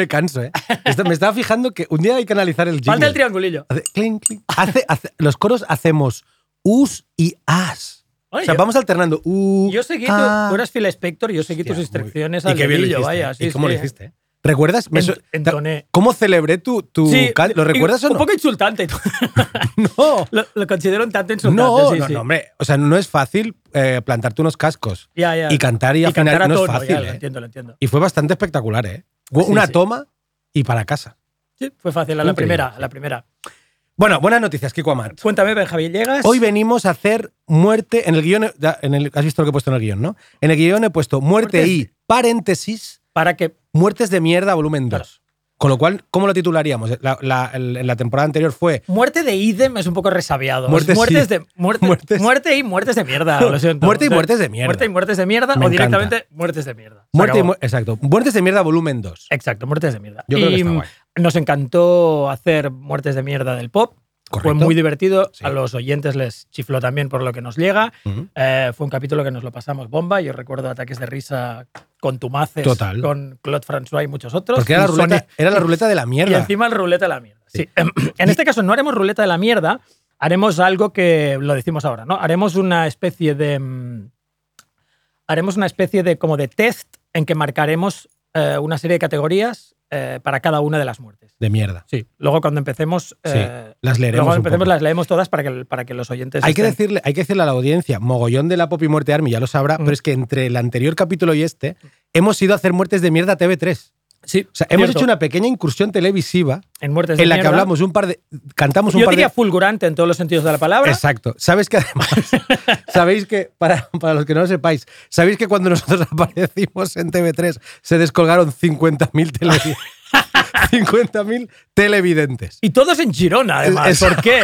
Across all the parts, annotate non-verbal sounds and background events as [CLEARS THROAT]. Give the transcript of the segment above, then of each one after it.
Me canso, ¿eh? Esto- me estaba fijando que un día hay que analizar el jingle. Falta el triangulillo. Hace clink, clink. Hace- hace- los coros hacemos us y as. O sea, yo- vamos alternando u, Yo seguí, tu- a. tú eras Phil Spector y yo seguí Hostia, tus instrucciones y al lo dedillo, vaya. ¿eh? sí, ¿Y cómo sí. lo hiciste? eh? ¿Recuerdas? Entoné. ¿Cómo celebré tu, tu Sí, ¿Lo y- recuerdas o Un no? poco insultante. [LAUGHS] [LAUGHS] No. lo, lo considero un tanto insultante. No, sí, no, sí. no, hombre. O sea, no es fácil eh, plantarte unos cascos Ya, ya. y cantar y, afinar. cantar a no es fácil. ya, lo ¿eh? entiendo, lo entiendo. Y fue bastante espectacular, ¿eh? Una sí. toma y para casa. Sí, fue fácil, a la primera, a la primera. Bueno, buenas noticias, Kiko Amat. Cuéntame, Benjamín, ¿llegas? Hoy venimos a hacer muerte en el guion. En el, has visto lo que he puesto en el guion, ¿no? En el guion he puesto muerte y paréntesis, Para que... muertes de mierda, volumen 2. Claro. Con lo cual, ¿cómo lo titularíamos? La- la- el- en la temporada anterior fue Muerte de idem es un poco resabiado. Muertes Es muertes sí. de, muerte, Muertes- muerte y muertes de mierda. Lo siento. [LAUGHS] Muerte y muertes de mierda. Muerte y muertes de mierda Me o encanta. directamente muertes de mierda. Muerte y mu- Exacto. Muertes de mierda, volumen 2. Exacto, muertes de mierda. Yo creo que y está guay. nos encantó hacer muertes de mierda del pop. Fue muy divertido. Sí. A los oyentes les chifló también por lo que nos llega. Eh, fue un capítulo que nos lo pasamos bomba. Yo recuerdo ataques de risa con Tumaces, Total. con Claude François y muchos otros. Porque era la, Y ruleta, Sonia- era la ruleta de la Y mierda. encima el ruleta de la mierda. Sí. Sí. [CLEARS THROAT] En este caso no haremos ruleta de la mierda, haremos algo que lo decimos ahora, ¿no? Haremos una especie de. mm, Haremos una especie de como de test en que marcaremos eh, una serie de categorías eh, para cada una de las muertes. De mierda. Sí. Luego cuando empecemos. Sí, eh, las leeremos Luego empecemos, las leemos todas para que, para que los oyentes. Hay que, decirle, hay que decirle a la audiencia, mogollón de la Pop y Muerte Army, ya lo sabrá, Mm. pero es que entre el anterior capítulo y este hemos ido a hacer muertes de mierda a TV3. Sí, O sea, hemos cierto. hecho una pequeña incursión televisiva en muertes de en la que hablamos un par de. Cantamos un Yo par diría de. fulgurante en todos los sentidos de la palabra. Exacto. Sabes que además. [LAUGHS] sabéis que, para, para los que no lo sepáis, sabéis que cuando nosotros [LAUGHS] aparecimos en TV3 se descolgaron 50.000 [LAUGHS] televi- [LAUGHS] 50.000 televidentes. Y todos en Girona, además. ¿Por qué?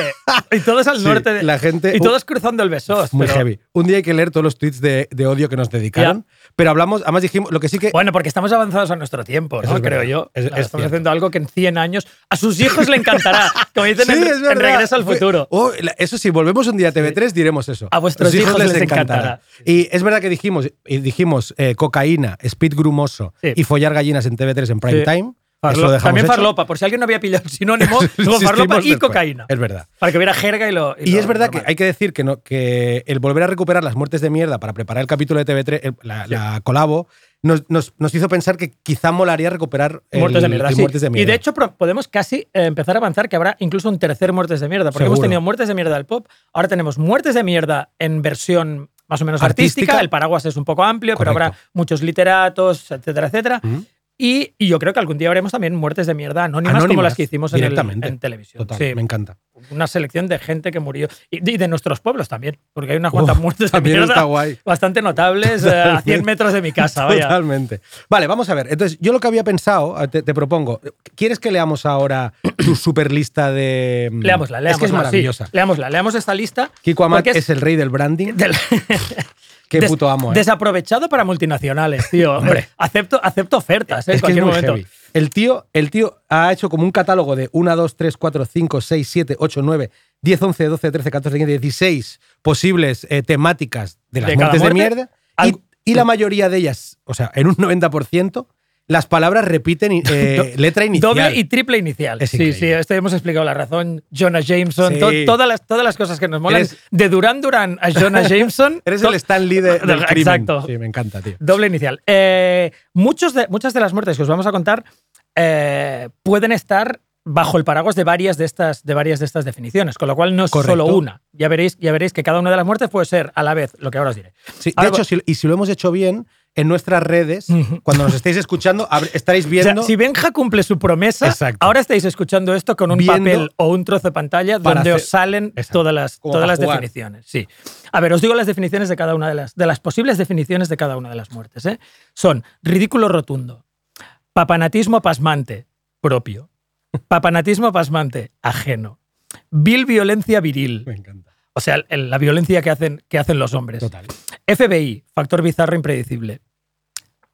Y todos al Sí, norte. de- la gente- Y todos cruzando el Besós. Muy pero- heavy. Un día hay que leer todos los tweets de, de odio que nos dedicaron. Pero hablamos, además dijimos, lo que sí que. Bueno, porque estamos avanzados a nuestro tiempo, ¿no? es Creo yo. Es- es estamos cierto. haciendo algo que en 100 años a sus hijos le encantará. Como dicen [LAUGHS] Sí, en. Regreso al Futuro. Oh, eso sí, volvemos un día a TV3, diremos eso. A vuestros hijos les encantará. Y es verdad que dijimos, dijimos eh, cocaína, speed grumoso y follar gallinas en TV3 en prime time. Farlo- también hecho. farlopa, por si alguien no había pillado el sinónimo, [LAUGHS] luego farlopa y después. cocaína. Es verdad. Para que hubiera jerga y lo. Y lo es verdad que hay que decir que, no, que el volver a recuperar las muertes de mierda para preparar el capítulo de TV3, el- la, la colabo, nos, nos- nos hizo pensar que quizá molaría recuperar el- Muertes de mierda. el sí. muertes de Y de hecho podemos casi eh, empezar a avanzar que habrá incluso un tercer muertes de mierda, porque hemos tenido muertes de mierda del pop, ahora tenemos muertes de mierda en versión más o menos Artística. artística, el paraguas es un poco amplio, pero habrá muchos literatos, etcétera, etcétera. Y, y yo creo que algún día haremos también muertes de mierda anónimas, como Anónimas, las que hicimos en, el- en televisión. Total, Sí, me encanta. una selección de gente que murió. Y de, y de nuestros pueblos también, porque hay unas cuantas Uf, muertes de mierda está guay. bastante notables [LAUGHS] eh, a 100 metros de mi casa. Vaya. Totalmente. Vale, vamos a ver. Entonces, yo lo que había pensado, eh, te, te propongo, ¿quieres que leamos ahora tu [CLEARS THROAT] super lista de. mm, Leámosla, leámosla. Es que es sí, maravillosa. leámosla, leamos esta lista. Kiko Amat es, el rey del branding. del- [LAUGHS] Qué des- puto amo, ¿eh? Desaprovechado para multinacionales, tío. [LAUGHS] Hombre. acepto, acepto ofertas, ¿eh? en Es que es cualquier momento. heavy. El tío, el tío ha hecho como un catálogo de 1, 2, 3, 4, 5, 6, 7, 8, 9, 10, 11, 12, 13, 14, 15, 16 posibles eh, temáticas de las De muertes de mierda. algo- Y, y la mayoría de ellas, o sea, en un 90%, las palabras repiten eh, [LAUGHS] letra inicial. Doble y triple inicial. Es sí, sí, esto hemos explicado la razón. Jonah Jameson, Sí. to- todas, las, todas las cosas que nos molan. Eres- de Duran Duran a Jonah [LAUGHS] Jameson. Eres el Stan Lee de, [LAUGHS] del crimen. Exacto. Sí, me encanta, tío. Doble inicial. Eh, muchos de, muchas de las muertes que os vamos a contar eh, pueden estar bajo el paraguas de varias de estas, de varias de estas definiciones, con lo cual no es Correcto. solo una. Ya veréis, ya veréis que cada una de las muertes puede ser a la vez lo que ahora os diré. Sí, de Ahora, hecho, si- y si lo hemos hecho bien, en nuestras redes, cuando nos estéis escuchando, estaréis o sea, viendo. si Benja cumple su promesa, Exacto. ahora estáis escuchando esto con un Viendo papel o un trozo de pantalla donde hacer- os salen Exacto. todas las, Como todas las jugar. definiciones. Sí. A ver, os digo las definiciones de cada una de las, de las posibles definiciones de cada una de las muertes. ¿eh? Son ridículo rotundo, papanatismo pasmante, propio, papanatismo pasmante, ajeno, vil violencia viril, Me encanta. o sea, la violencia que hacen, que hacen los hombres. Total. FBI, factor bizarro impredecible.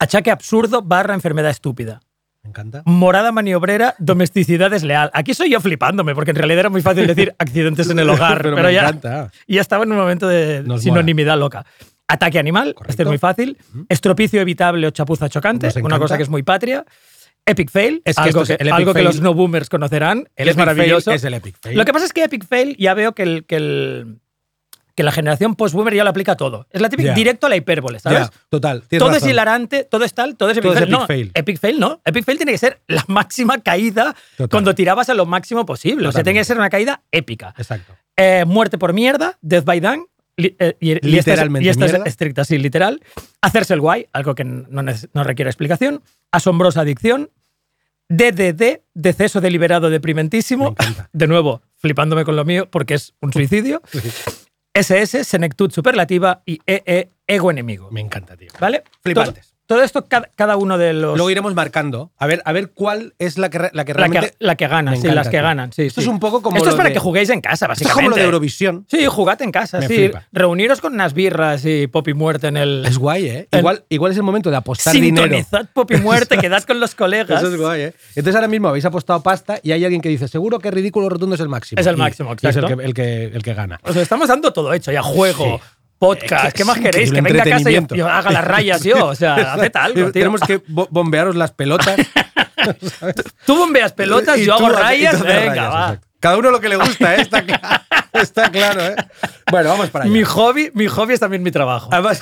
Achaque absurdo barra enfermedad estúpida. Me encanta. Morada maniobrera, domesticidad desleal. Aquí soy yo flipándome, porque en realidad era muy fácil decir accidentes en el [LAUGHS] hogar, pero, Pero, me ya, encanta. y ya estaba en un momento de Nos sinonimidad loca. Ataque animal, Correcto. este es muy fácil. Estropicio evitable o chapuza chocante, una cosa que es muy patria. Epic fail, Es que algo, es que, algo los no boomers conocerán. Él El es maravilloso. Es el epic fail. Lo que pasa es que Epic Fail ya veo que, el, que, el- que la generación post-boomer ya lo aplica todo. Es la típica directo a la hipérbole, ¿sabes? Total. todo es hilarante, todo es tal, todo es epic, Todo es fail. epic no, fail. Epic fail no. Epic fail tiene que ser la [LAUGHS] máxima caída Total. cuando tirabas a lo máximo posible. O sea, tiene que ser una caída épica. Exacto. Eh, muerte por mierda, death by li- eh, y, y esta es- Literalmente y esta es estricta, sí, literal. Hacerse el guay, algo que no, no requiere explicación. Asombrosa adicción. DDD, deceso deliberado Me deprimentísimo. De nuevo, flipándome con lo mío porque es un [LAUGHS] suicidio. SS, senectud superlativa y EE, ego enemigo. Me encanta, tío. ¿Vale? Flipantes. Todo, esto, cada, cada uno de los. Luego iremos marcando. A ver, a ver cuál es la que, la que la, realmente. que, la que gana, sí, las que ganan. Sí, Esto sí. es un poco como Esto es para de- que juguéis en casa, Esto es básicamente. como lo de Eurovisión. Sí, jugad en casa, Me sí. flipa. Reuniros con unas birras y pop y muerte en el. Es guay, ¿eh? El- Igual, igual es el momento de apostar dinero. Sintonizad pop y muerte, quedad con los colegas. Eso es guay, ¿eh? Entonces ahora mismo habéis apostado pasta y hay alguien que dice, seguro que ridículo rotundo es el máximo. Es el Y- máximo, y es el exacto. que, el, que, el que gana. Os lo estamos dando todo hecho, ya juego, Sí. Podcast, Es que ¿qué más queréis? Que venga a casa y yo haga las rayas yo. O sea, [LAUGHS] haced algo, tío. Tenemos que bo- bombearos las pelotas. [LAUGHS] Tú bombeas pelotas, Y yo tú hago rayas. Venga, rayas, va. exacto. Cada uno lo que le gusta, ¿eh? Está, [LAUGHS] está claro, ¿eh? Bueno, vamos para allá. Mi hobby, mi hobby es también mi trabajo. Además.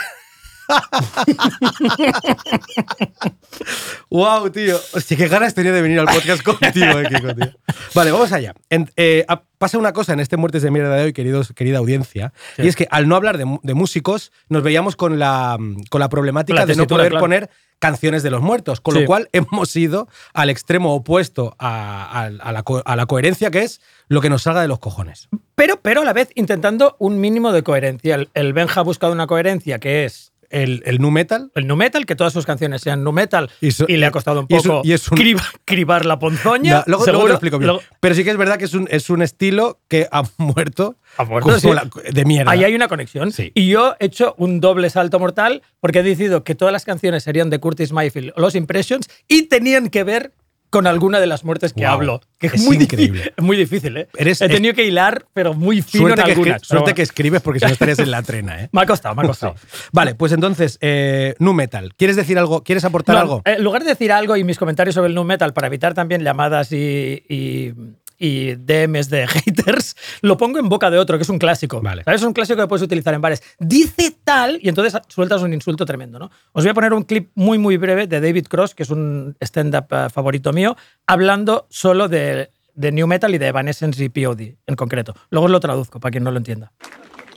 Wow, tío. Hostia, qué ganas tenía de venir al podcast contigo, eh, Kiko, tío. Vale, vamos allá. En- eh, pasa una cosa en este Muertes de Mierda de hoy, queridos, querida audiencia, Sí. y es que al no hablar de, músicos, nos veíamos con la, con la problemática La de no poder claro. poner canciones de los muertos, con Sí. lo cual hemos ido al extremo opuesto a, a- a la, co- a la coherencia, que es lo que nos salga de los cojones. Pero, pero a la vez intentando un mínimo de coherencia. El, el Benja ha buscado una coherencia que es El, el nu metal el nu metal, que todas sus canciones sean nu metal, Y le ha costado un y es un- poco y es un- criba- cribar la ponzoña. No, luego, luego seguro. te lo explico bien. Luego- Pero sí que es verdad que es un, es un estilo que ha muerto, Ha muerto, como sí. la- de mierda. Ahí hay una conexión. Sí. Y yo he hecho un doble salto mortal porque he decidido que todas las canciones serían de Curtis Mayfield o Los Impressions y tenían que ver con alguna de las muertes que hablo. Que es, es muy increíble. difícil. Es [LAUGHS] muy difícil, ¿eh? Eres- he tenido que hilar, pero muy fino Suerte, en que, algunas. pero suerte bueno. que escribes porque si no estarías en la [LAUGHS] trena, ¿eh? Me ha costado, me ha costado. Vale, pues entonces, eh, nu metal. ¿Quieres decir algo? ¿Quieres aportar No, algo? eh, En lugar de decir algo y mis comentarios sobre el nu metal para evitar también llamadas y, y- y DMs de [LAUGHS] haters, lo pongo en boca de otro, que es un clásico. Vale. ¿Sabes? Es un clásico que puedes utilizar en bares. Dice tal, y entonces sueltas un insulto tremendo, ¿no? Os voy a poner un clip muy, muy breve de David Cross, que es un stand-up eh, favorito mío, hablando solo de, de New Metal y de Evanescence y POD en concreto. Luego os lo traduzco para quien no lo entienda.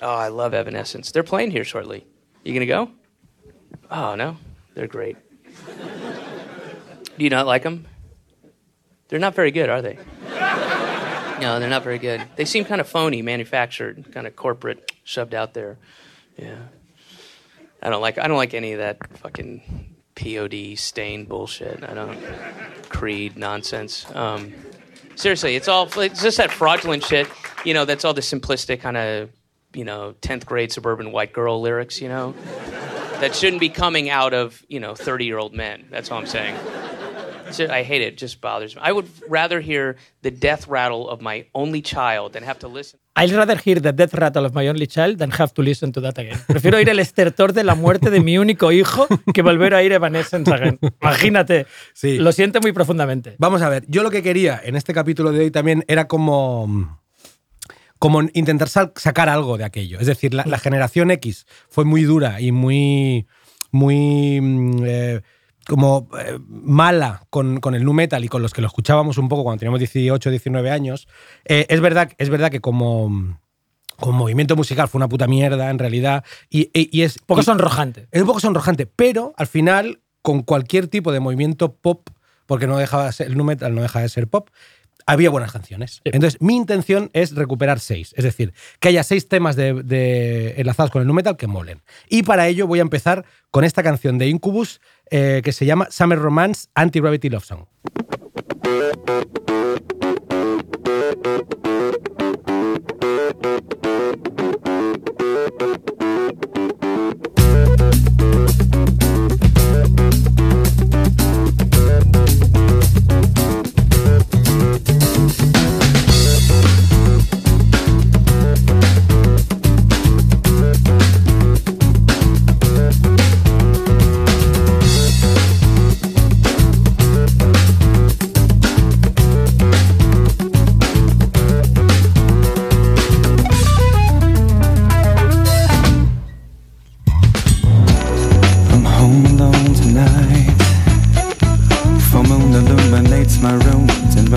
Oh, I love Evanescence. They're playing here shortly. You gonna go? Oh no, they're great. Do you not like them? They're not very good, are they? No, they're not very good. They seem kind of phony, manufactured, kind of corporate, shoved out there. Yeah. I don't like. I don't like any of that fucking POD stain bullshit. I don't. Creed nonsense. Um, seriously, it's all it's just that fraudulent shit. You know, that's all the simplistic kind of, you know, tenth grade suburban white girl lyrics. You know, that shouldn't be coming out of you know thirty year old men. That's all I'm saying. So I hate it. It just bothers me. I would rather hear the death rattle of my only child than have to listen. I'd rather hear the death rattle of my only child than have to listen to that again. Prefiero oír el estertor de la muerte de mi único hijo que volver a oír Evanescence again. Imagínate. Sí. Lo siento muy profundamente. Vamos a ver, yo lo que quería en este capítulo de hoy también era como, como intentar sacar algo de aquello. Es decir, la, la generación X fue muy dura y muy, muy mm, eh, como eh, mala con, con el nu metal y con los que lo escuchábamos un poco cuando teníamos 18, 19 años, eh, es, verdad, es verdad que como, como movimiento musical fue una puta mierda en realidad y, y- y es... Un poco y- sonrojante. es un poco sonrojante, pero al final, con cualquier tipo de movimiento pop, porque no dejaba de ser, el nu metal no deja de ser pop, había buenas canciones. Entonces, mi intención es recuperar seis. Es decir, que haya seis temas de, de- enlazados con el nu metal que molen. Y para ello voy a empezar con esta canción de Incubus eh, que se llama Summer Romance Anti-Gravity Love Song.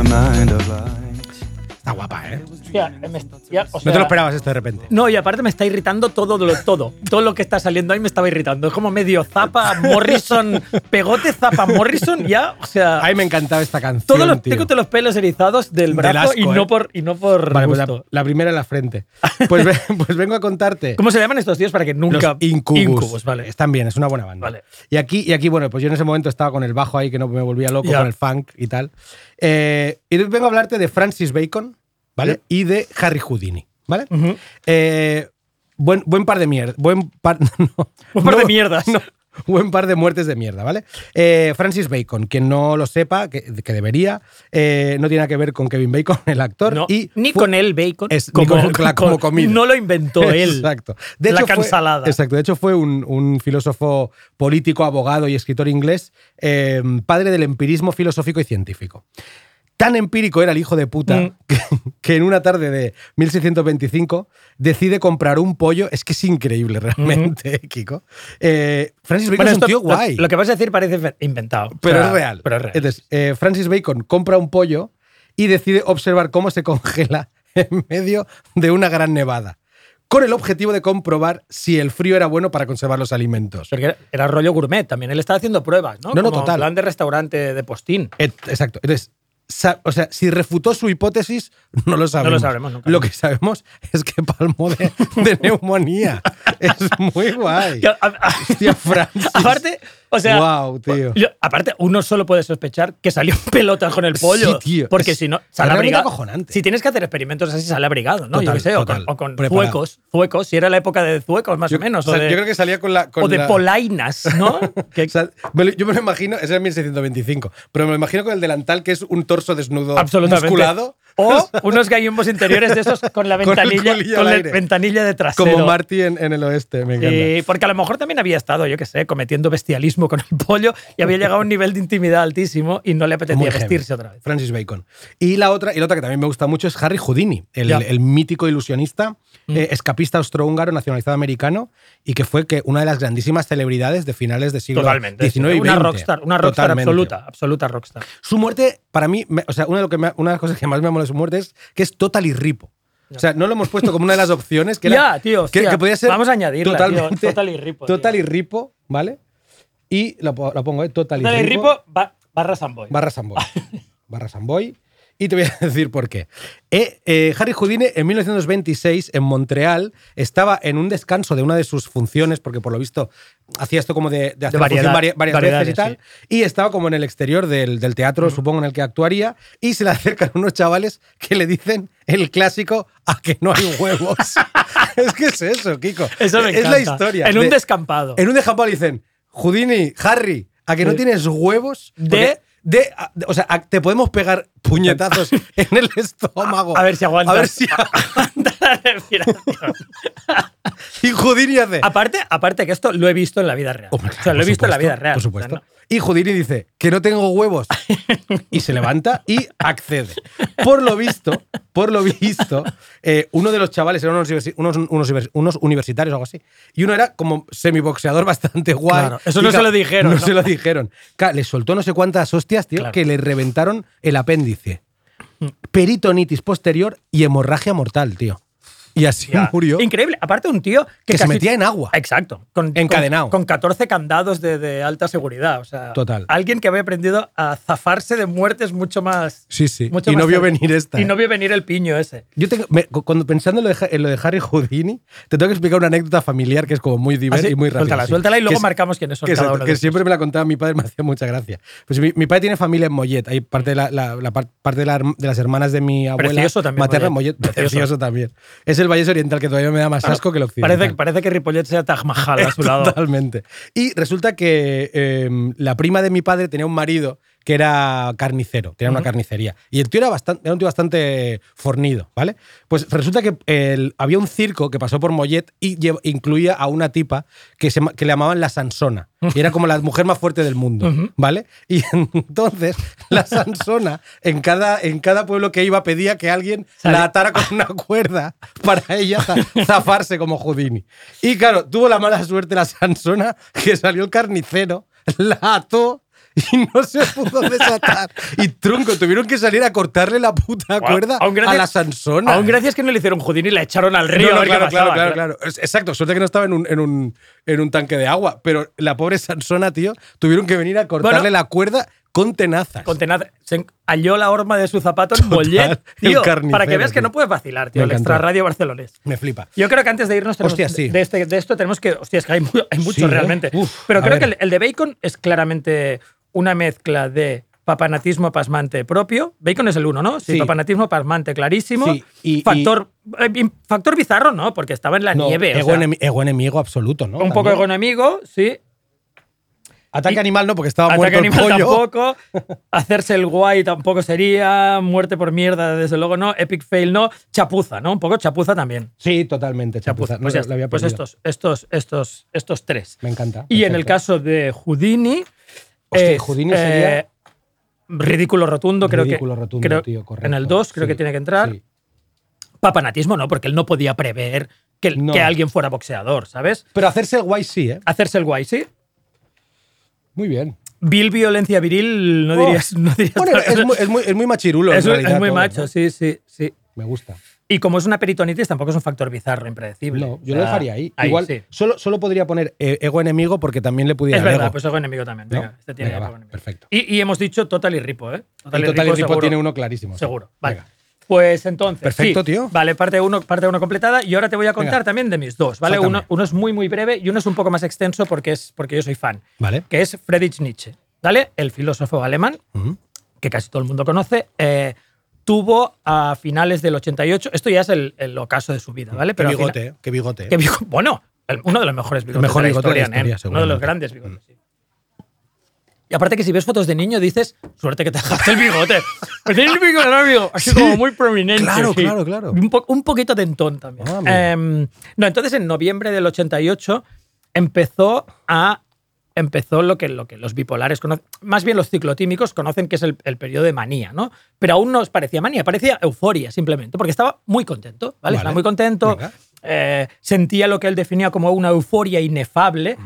Está guapa, ¿eh? Hostia, me- ya, o no sea, te lo esperabas esto de repente. No, y aparte me está irritando todo lo, todo. Todo lo que está saliendo ahí me estaba irritando. Es como medio zapa Morrison, [LAUGHS] pegote zapa Morrison, ya, o sea, A mí me encantaba esta canción. todos los, tío. tengo todos los pelos erizados del Del brazo y, asco, no ¿eh? por, y no por Vale, pues la, gusto. la primera en la frente. [LAUGHS] Pues, ve- pues vengo a contarte. ¿Cómo se llaman estos tíos para que nunca... Los Incubus. Incubus, vale. Están bien, es una buena banda. Vale. Y aquí, y aquí, bueno, pues yo en ese momento estaba con el bajo ahí que no me volvía loco, Ya. con el funk y tal. Eh, y vengo a hablarte de Francis Bacon, ¿vale? Y de Harry Houdini, ¿vale? Eh, buen, buen par de mierda. Buen par, [LAUGHS] no, Buen par no, de mierdas. no, [LAUGHS] buen par de muertes de mierda, ¿vale? Eh, Francis Bacon, quien no lo sepa, que, que debería, eh, no tiene nada que ver con Kevin Bacon, [LAUGHS] el actor. No, y ni fue- con él, Bacon. Es- ni con- [LAUGHS] la- como comida. No lo inventó él. Exacto. la fue- cansalada. exacto. De hecho, fue un, un filósofo político, abogado y escritor inglés, eh, padre del empirismo filosófico y científico. Tan empírico era el hijo de puta Mm. [LAUGHS] que, que en una tarde de 1625 decide comprar un pollo. Es que es increíble realmente, [LAUGHS] Kiko. Eh, Francis Bacon Bueno, es un tío guay. Lo, que vas a decir parece inventado. Pero O sea, es real. Pero es real. Entonces, eh, Francis Bacon compra un pollo y decide observar cómo se congela [LAUGHS] en medio de una gran nevada, con el objetivo de comprobar si el frío era bueno para conservar los alimentos. Porque era, era rollo gourmet también. Él estaba haciendo pruebas, ¿no? No, no, Como total. plan de restaurante de postín. Et- Exacto. Entonces, o sea, si refutó su hipótesis, no lo sabemos. sabremos nunca. Lo que sabemos es que palmó de, de neumonía. [LAUGHS] es muy guay. Hostia, Francis. aparte, o sea, Guau, tío. yo- aparte, uno solo puede sospechar que salió en pelotas con el pollo. Sí, tío. Porque Es- si no, sale abrigado. Si tienes que hacer experimentos así, sale abrigado, ¿no? yo qué sé, o con, o con zuecos, zuecos, si era la época de zuecos, más Yo, o menos. o sea, o de, yo creo que salía con la. con o de la- polainas, ¿no? [LAUGHS] Que- O sea, me lo- yo me lo imagino, ese es 1625, pero me lo imagino con el delantal que es un torso desnudo absolutamente. musculado. O [LAUGHS] unos gallumbos interiores de esos con la [LAUGHS] Con ventanilla, con al la ventanilla de trasero. Como Marty en, en el oeste, me encanta. Sí, porque a lo mejor también había estado, yo qué sé, cometiendo bestialismo con el pollo y había llegado a un nivel de intimidad altísimo y no le apetecía Muy vestirse otra vez. Francis Bacon. Y la otra, y la otra que también me gusta mucho es Harry Houdini, el. Mm. el mítico ilusionista, eh, escapista austrohúngaro nacionalizado americano y que fue que una de las grandísimas celebridades de finales del siglo Totalmente. XIX y una rockstar, una rockstar Totalmente. absoluta, absoluta rockstar. Su muerte, para mí, me- o sea, una de, lo que me- una de las cosas que más me mola de su muerte es que es total y ripo. O sea, no lo hemos puesto como una de las opciones que era, [LAUGHS] Ya, tío, que, podía ser Vamos a añadirla, tío. totalmente, Total y ripo, tío. ripo, ¿vale? Y lo pongo, ¿eh? Total y Dale, ripo. Ripo, ba- barra Samboy. Barra Samboy. [LAUGHS] barra Samboy. Y te voy a [LAUGHS] decir por qué. Eh, eh, Harry Houdini en 1926 en Montreal estaba en un descanso de una de sus funciones, porque por lo visto hacía esto como de, de hacer función variedad- vari- varias veces y tal. Y estaba como en el exterior del, del teatro, supongo, en el que actuaría. Y se le [LAUGHS] acercan unos chavales que le dicen el clásico a que no hay huevos. [LAUGHS] es que es eso, Kiko. Eso me es la historia. En un de- descampado. En un descampado le dicen, Houdini, Harry, ¿a que no Sí. tienes huevos? De- de, o sea, te podemos pegar puñetazos en el [LAUGHS] estómago. A ver si aguantas. A ver si aguantas. [LAUGHS] La respiración. Y Houdini hace. aparte, aparte que esto lo he visto en la vida real. Hombre, o sea, lo he visto en la vida real. Por O sea, supuesto. no- Y Houdini dice que no tengo huevos. y se levanta y accede. Por lo visto, por lo visto, eh, uno de los chavales eran unos, universi- unos, unos univers- unos universitarios o algo así. Y uno era como semiboxeador bastante guay. Claro, eso no se lo dijeron, No, ¿no? se lo dijeron. Le soltó no sé cuántas hostias, tío, Claro. que le reventaron el apéndice. Peritonitis posterior y hemorragia mortal, tío. Y así Ya. murió. Increíble. Aparte, un tío que, Que se metía en agua. Exacto. Con, Encadenado. Con, con 14 candados de, de alta seguridad. O sea, Total. Alguien que había aprendido a zafarse de muertes mucho más. Sí, sí. mucho Y más no vio cerca. venir esta, Y ¿eh? no vio venir el piño ese. Yo tengo, me- cuando pensando en lo, de, en lo de Harry Houdini, te tengo que explicar una anécdota familiar que es como muy divertida Así, y muy rápida. suéltala, sí. suéltala y luego Que marcamos quiénes son que, cada uno que siempre me la contaba mi padre, [LAUGHS] me hacía mucha gracia. Pues mi, mi padre tiene familia en Mollet, hay parte de, la, la- la par- parte de, las hermanas de mi abuela Precioso también, materna, Mollet. Mollet, Precioso. precioso. también. Es el Valle Oriental que todavía me da más asco que el occidental. Parece, parece que Ripollet sea Taj Mahal a su lado. [LAUGHS] Totalmente. Y resulta que eh, la prima de mi padre tenía un marido que era carnicero, tenía una carnicería. Y el tío era, bastante, era un tío bastante fornido, ¿vale? Pues resulta que el- había un circo que pasó por Mollet y incluía a una tipa que, se, que le llamaban la Sansona. Y era como la mujer más fuerte del mundo, ¿vale? Y [LAUGHS] entonces la Sansona en cada, en cada pueblo que iba pedía que alguien Sale- la atara con una cuerda para ella za- zafarse como Houdini. Y claro, tuvo la mala suerte la Sansona que salió el carnicero, la ató [LAUGHS] y no se pudo desatar. [LAUGHS] Y trunco, tuvieron que salir a cortarle la puta cuerda gracias- a la Sansona. Aún gracias que no le hicieron Houdini y la echaron al río. No, no, a ver qué claro, claro, pasaba, claro, claro. Exacto, suerte que no estaba en un, en, un, en un tanque de agua, pero la pobre Sansona, tío, tuvieron que venir a cortarle Bueno. la cuerda con tenazas. Con tenaz- se halló la horma de su zapato en Mollet. Tío, para que veas que tío. no puedes vacilar, tío. Me El extra radio barcelonés. Me flipa. Yo creo que antes de irnos tenemos- Hostia, sí. de, este- de esto tenemos que. Hostia, es que hay, hay mucho Sí, ¿eh? realmente. Uf, Pero creo ver. que el, el de Bacon es claramente una mezcla de papanatismo pasmante propio. Bacon es el uno, ¿no? Sí, Sí. papanatismo pasmante clarísimo. Sí, y- factor, eh, factor bizarro, ¿no? Porque estaba en la No, nieve. o ego, sea, enemi- ego enemigo absoluto, ¿no? un poco También. ego enemigo, sí. Ataque y- animal no, porque estaba muerto el animal pollo. tampoco. [LAUGHS] Hacerse el guay tampoco sería. Muerte por mierda, desde luego no. Epic fail no. Chapuza, ¿no? Un poco chapuza también. Sí, totalmente. Chapuza. chapuza. No, Pues, está. había Pues estos, estos, estos, estos tres. Me encanta. Y en el caso de Houdini. Hostia, Houdini sería- eh, ridículo rotundo, creo Ridículo que. rotundo, creo- tío, correcto. En el 2 creo Sí, que tiene que entrar. sí. Papanatismo no, porque él no podía prever que, No. que alguien fuera boxeador, ¿sabes? Pero hacerse el guay sí, ¿eh? Hacerse el guay, sí. Muy bien. Vil violencia viril, no Oh. dirías. No dirías Bueno, otra es muy, es muy- es muy machirulo. en Es, es muy todo, macho, ¿no? sí, sí, sí. Me gusta. Y como es una peritonitis, tampoco es un factor bizarro, impredecible. No, O yo lo sea, dejaría ahí. Igual, sí. solo, solo podría poner eh, ego enemigo porque también le pudiera Es verdad, ego. pues ego enemigo también. ¿No? Venga, este tiene Venga, va, ego enemigo. perfecto. Y, y hemos dicho Total y Ripo, ¿eh? Y Total y Ripo seguro. tiene uno clarísimo. Seguro. Vale. Venga. Pues entonces. Perfecto, sí. tío. Vale, parte uno, parte uno completada. Y ahora te voy a contar Venga. también de mis dos, ¿vale? Uno, uno es muy, muy breve y uno es un poco más extenso porque, es, porque yo soy fan. Vale. Que es Friedrich Nietzsche, ¿vale? El filósofo alemán Ujú. que casi todo el mundo conoce, eh, tuvo a finales del 88, esto ya es el, el ocaso de su vida, ¿vale? Qué bigote, ¿eh? Qué bigote. ¿eh? qué bigo- bueno, el- uno de los mejores bigotes mejor de la bigote de la historia, nen. Uno de los grandes bigotes, sí. Y aparte que si ves fotos de niño dices, suerte que te dejaste el bigote. [LAUGHS] Pues tiene el bigote. Así Sí. como muy prominente. Claro, sí. claro, claro. Un, po- un poquito tentón también. Ah. Em, no, entonces en noviembre del 88 empezó a empezó lo que, lo que los bipolares conocen, más bien los ciclotímicos conocen que es el, el periodo de manía, ¿no? Pero aún no os parecía manía, parecía euforia simplemente, porque estaba muy contento, ¿vale? Vale. Estaba muy contento, eh, sentía lo que él definía como una euforia inefable.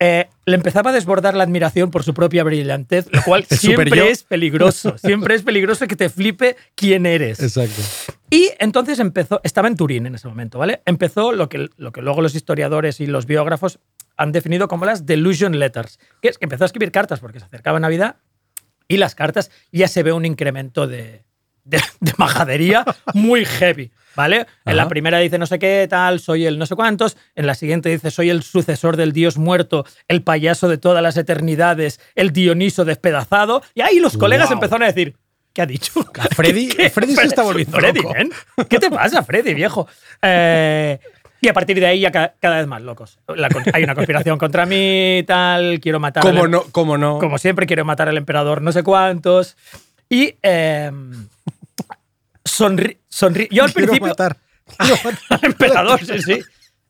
eh, le empezaba a desbordar la admiración por su propia brillantez, lo cual [LAUGHS] siempre es peligroso. [LAUGHS] Siempre es peligroso que te flipe quién eres. Exacto. Y entonces empezó, estaba en Turín en ese momento, ¿vale? Empezó lo que, lo que luego los historiadores y los biógrafos han definido como las delusion letters, que es que empezó a escribir cartas porque se acercaba Navidad y las cartas ya se ve un incremento de, de, de majadería muy heavy, ¿vale? En la Ajá. primera dice no sé qué, tal, soy el no sé cuántos, en la siguiente dice soy el sucesor del dios muerto, el payaso de todas las eternidades, el Dioniso despedazado, y ahí los colegas Wow. empezaron a decir, ¿qué ha dicho? Freddy- [LAUGHS] ¿Qué? Freddy se está volviendo Freddy, loco. ¿Qué te pasa, Freddy, viejo? Eh, y a partir de ahí ya ca- cada, vez más locos. La hay una conspiración [LAUGHS] contra mí, tal, quiero matar ¿Cómo al- no? ¿Cómo no? como siempre, quiero matar al emperador no sé cuántos. Y eh, sonri, sonri- Yo al Quiero principio. matar. [LAUGHS] Emperador, sí, sí.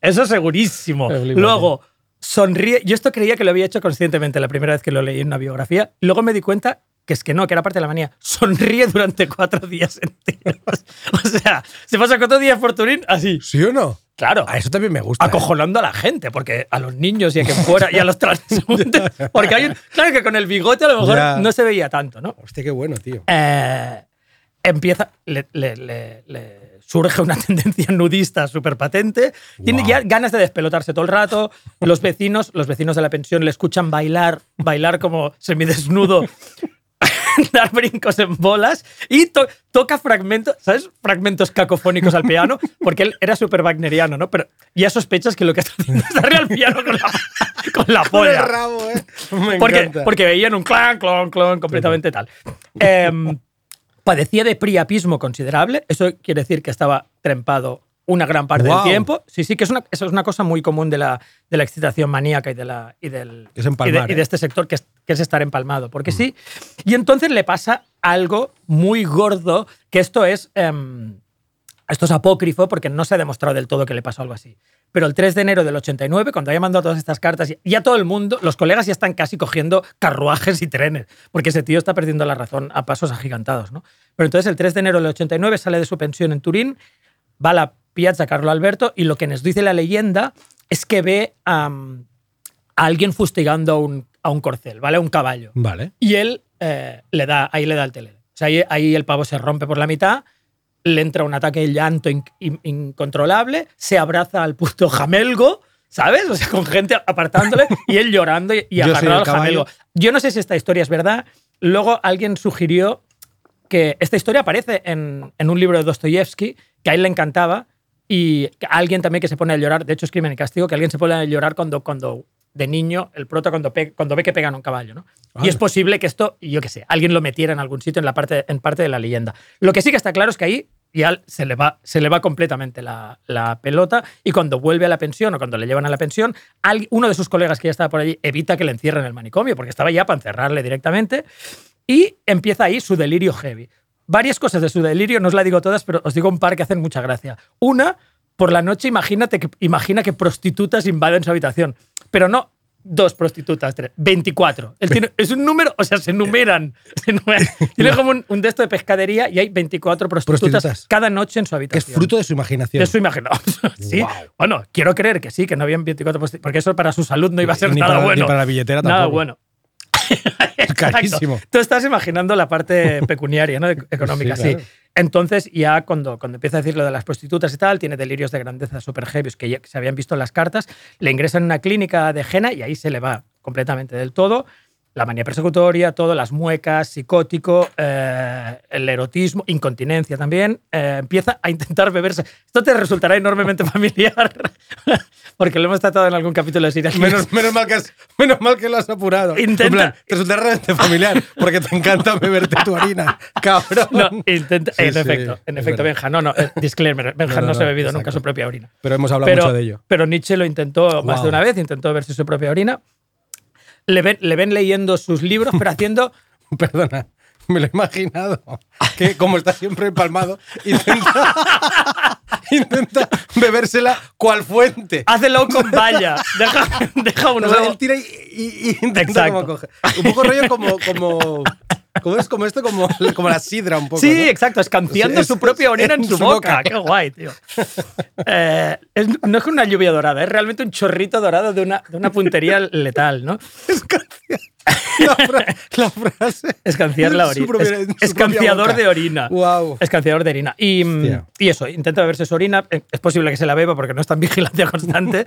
Eso segurísimo. Luego, sonríe. Yo esto creía que lo había hecho conscientemente la primera vez que lo leí en una biografía. Luego me di cuenta que es que no, que era parte de la manía. Sonríe durante cuatro días enteros. [LAUGHS] O sea, se pasa cuatro días por Turín así. ¿Sí o no? Claro. A eso también me gusta. ¿eh? Acojonando a la gente, porque a los niños y a quien fuera, y a los [LAUGHS] transeúntes. Porque hay un. Claro que con el bigote a lo mejor Ya. no se veía tanto, ¿no? Hostia, qué bueno, tío. Eh, empieza, le, le- le- le surge una [LAUGHS] tendencia nudista súper patente, tiene ya ganas de despelotarse todo el rato, los vecinos, los vecinos de la pensión le escuchan bailar, bailar como semidesnudo, [LAUGHS] dar brincos en bolas y to- toca fragmentos, ¿sabes? Fragmentos cacofónicos al piano, porque él era súper wagneriano, ¿no? Pero ya sospechas que lo que está haciendo es darle al piano con la, [LAUGHS] con la Con polla. el rabo, ¿eh? Me Porque, porque veían un clan, clon, clon, completamente tal. Em, padecía de priapismo considerable. Eso quiere decir que estaba trempado una gran parte del tiempo. Sí, sí, que es una, eso es una cosa muy común de la, de la excitación maníaca y, de la, y, del, Es empalmar, y, de, y ¿eh? de este sector, que es, que es estar empalmado. Porque sí. Y entonces le pasa algo muy gordo, que esto es... em, esto es apócrifo porque no se ha demostrado del todo que le pasó algo así. Pero el 3 de enero del 89, cuando había mandado todas estas cartas, ya todo el mundo, los colegas ya están casi cogiendo carruajes y trenes, porque ese tío está perdiendo la razón a pasos agigantados. ¿no? Pero entonces el 3 de enero del 89 sale de su pensión en Turín, va a la Piazza Carlo Alberto y lo que nos dice la leyenda es que ve am, a alguien fustigando a un, a un corcel, ¿vale? A un caballo. Vale. Y él eh, le da, ahí le da el tele. O sea, ahí, ahí el pavo se rompe por la mitad, le entra un ataque de llanto in- in- incontrolable, se abraza al puto jamelgo, ¿sabes? O sea, con gente apartándole y él llorando y, y agarrado al jamelgo. Yo no sé si esta historia es verdad. Luego alguien sugirió que esta historia aparece en, en un libro de Dostoyevsky, que a él le encantaba, y alguien también que se pone a llorar, de hecho es Crimen y Castigo, que alguien se pone a llorar cuando, cuando de niño, el prota cuando, pe- cuando ve que pegan a un caballo, ¿no? Y es posible que esto, yo qué sé, alguien lo metiera en algún sitio en, la parte, en parte de la leyenda. Lo que sí que está claro es que ahí ya se le va, se le va completamente la, la pelota y cuando vuelve a la pensión o cuando le llevan a la pensión, al- uno de sus colegas que ya estaba por allí evita que le encierren en el manicomio porque estaba ya para encerrarle directamente y empieza ahí su delirio heavy. Varias cosas de su delirio, no os la digo todas, pero os digo un par que hacen mucha gracia. Una, por la noche imagínate que, imagina que prostitutas invaden su habitación, pero no dos prostitutas, tres, 24. Él tiene, es un número, o sea, se numeran. [LAUGHS] se numeran. Tiene como un, un de pescadería y hay 24 prostitutas, Prostitutas. cada noche en su Que habitación. es fruto de su imaginación. de su imaginación. [LAUGHS] sí. Bueno, quiero creer que sí, que no habían 24 prostitutas, porque eso para su salud no iba a ser Ni nada para- ni bueno. para la billetera Nada tampoco. bueno. Carísimo. Tú estás imaginando la parte pecuniaria, ¿no? Económica, Sí, sí. claro. Entonces, ya cuando, cuando empieza a decir lo de las prostitutas y tal, tiene delirios de grandeza super heavy que, ya- se habían visto en las cartas, le ingresan en una clínica de Jena y ahí se le va completamente del todo. La manía persecutoria, todo, las muecas, psicótico, eh, el erotismo, incontinencia también. eh, empieza a intentar beberse. Esto te resultará enormemente [LAUGHS] familiar, porque lo hemos tratado en algún capítulo de Killers. Menos, menos mal que has- menos mal que lo has apurado. Intenta- En plan, te resulta realmente familiar porque te encanta beberte tu harina. [LAUGHS] Cabrón. No, intenta, Sí, en sí, efecto, en efecto, verdad. Benja. No, no, eh, disclaimer. Benja No, no, no, se ha bebido nunca exacto. su propia orina. Pero hemos hablado Pero, mucho de ello. pero Nietzsche lo intentó más de una vez, intentó verse su propia orina. Le ven, le ven leyendo sus libros, pero [LAUGHS] haciendo. Perdona, me lo he imaginado. Que como está siempre empalmado, intenta, [LAUGHS] intenta bebérsela cual fuente. Hácelo con valla. Deja, deja un O sea, él tira y, y- y intenta como coger. Un poco rollo como, como, ¿cómo es como esto? Como, [LAUGHS] como la sidra un poco. Sí, ¿no? exacto, escanciando Es- su propia orina en, en su, boca. boca. Qué guay, tío. Eh, es- no es una lluvia dorada, es realmente un chorrito dorado de una, de una puntería letal, ¿no? [LAUGHS] La, fra- la frase. Escanciar la orina. Es- escanciador de orina. Wow. Escanciador de orina. Y, mm, y eso, intenta beberse su orina. eh, Es posible que se la beba porque no está en vigilancia [LAUGHS] constante.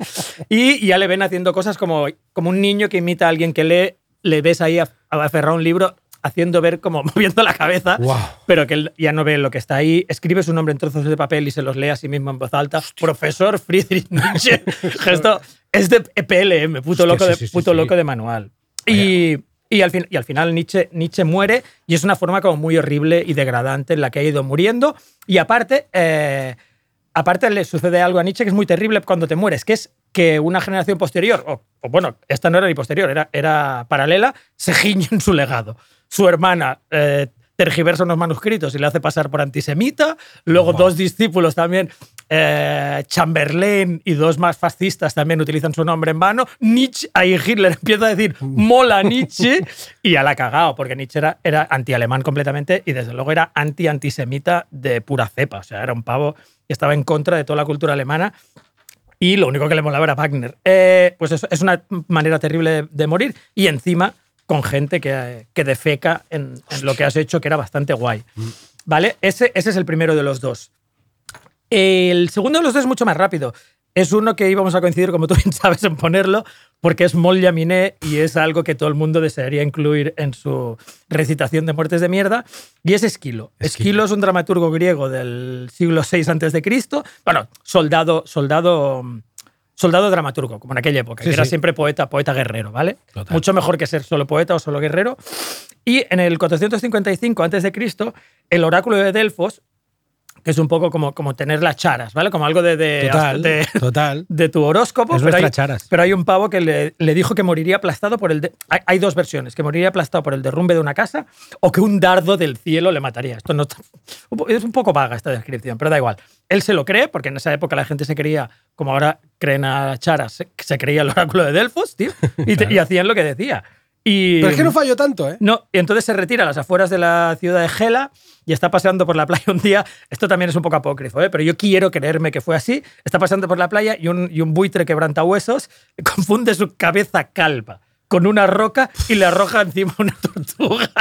y ya le ven haciendo cosas como, como un niño que imita a alguien que lee, le ves ahí af- aferrado a un libro haciendo ver como [LAUGHS] moviendo la cabeza, Wow. pero que él ya no ve lo que está ahí. Escribe su nombre en trozos de papel y se los lee a sí mismo en voz alta. Profesor Friedrich [LAUGHS] Nietzsche. Esto es de PLM, puto, Hostia, loco, sí, de, sí, puto sí. loco de manual. Y, y, al fin, y al final Nietzsche, Nietzsche muere y es una forma como muy horrible y degradante en la que ha ido muriendo. Y aparte, eh, aparte le sucede algo a Nietzsche que es muy terrible cuando te mueres, que es que una generación posterior, o, o bueno, esta no era ni posterior, era, era paralela, se [LAUGHS] giñe en su legado. Su hermana eh, tergiversa unos manuscritos y le hace pasar por antisemita, luego dos discípulos también eh, Chamberlain y dos más fascistas también utilizan su nombre en vano. Nietzsche, ahí Hitler [LAUGHS] empieza a decir mola Nietzsche y ya la ha cagado, porque Nietzsche era, era anti-alemán completamente y desde luego era anti-antisemita de pura cepa. O sea, era un pavo que estaba en contra de toda la cultura alemana y lo único que le molaba era Wagner. Eh, pues eso es una manera terrible de, de morir y encima con gente que, que defeca en, en lo que has hecho, que era bastante guay. ¿Vale? Ese, ese es el primero de los dos. El segundo de los dos es mucho más rápido. Es uno que íbamos a coincidir, como tú bien [LAUGHS] sabes, en ponerlo, porque es Yaminé y es algo que todo el mundo desearía incluir en su recitación de muertes de mierda. Y es Esquilo. Esquilo es un dramaturgo griego del siglo VI a.C. Bueno, soldado, soldado, soldado dramaturgo, como en aquella época, Sí, que era sí. siempre poeta, poeta guerrero, ¿vale? Total. Mucho mejor que ser solo poeta o solo guerrero. Y en el 455 a.C., el oráculo de Delfos, que es un poco como, como tener las charas, ¿vale? Como algo de, de, Total, de- total. [LAUGHS] de tu horóscopo. Es pero hay, charas. pero hay un pavo que le, le dijo que moriría aplastado por el... de- hay, hay dos versiones, que moriría aplastado por el derrumbe de una casa o que un dardo del cielo le mataría. Esto no es un poco vaga esta descripción, pero da igual. Él se lo cree, porque en esa época la gente se creía, como ahora creen a charas, se, se creía el oráculo de Delfos, tío, y, te- [LAUGHS] y hacían lo que decía. Y, Pero es que no falló tanto, ¿eh? no, y entonces se retira a las afueras de la ciudad de Gela y está paseando por la playa un día. Esto también es un poco apócrifo, ¿eh? pero yo quiero creerme que fue así. Está paseando por la playa y un, y un buitre quebrantahuesos [LAUGHS] confunde su cabeza calva con una roca y le arroja encima una tortuga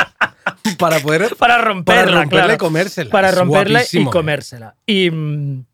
Para poder. [LAUGHS] para romperla, Para romperla claro. y comérsela. Para romperla y ¿eh? comérsela. Y, mm,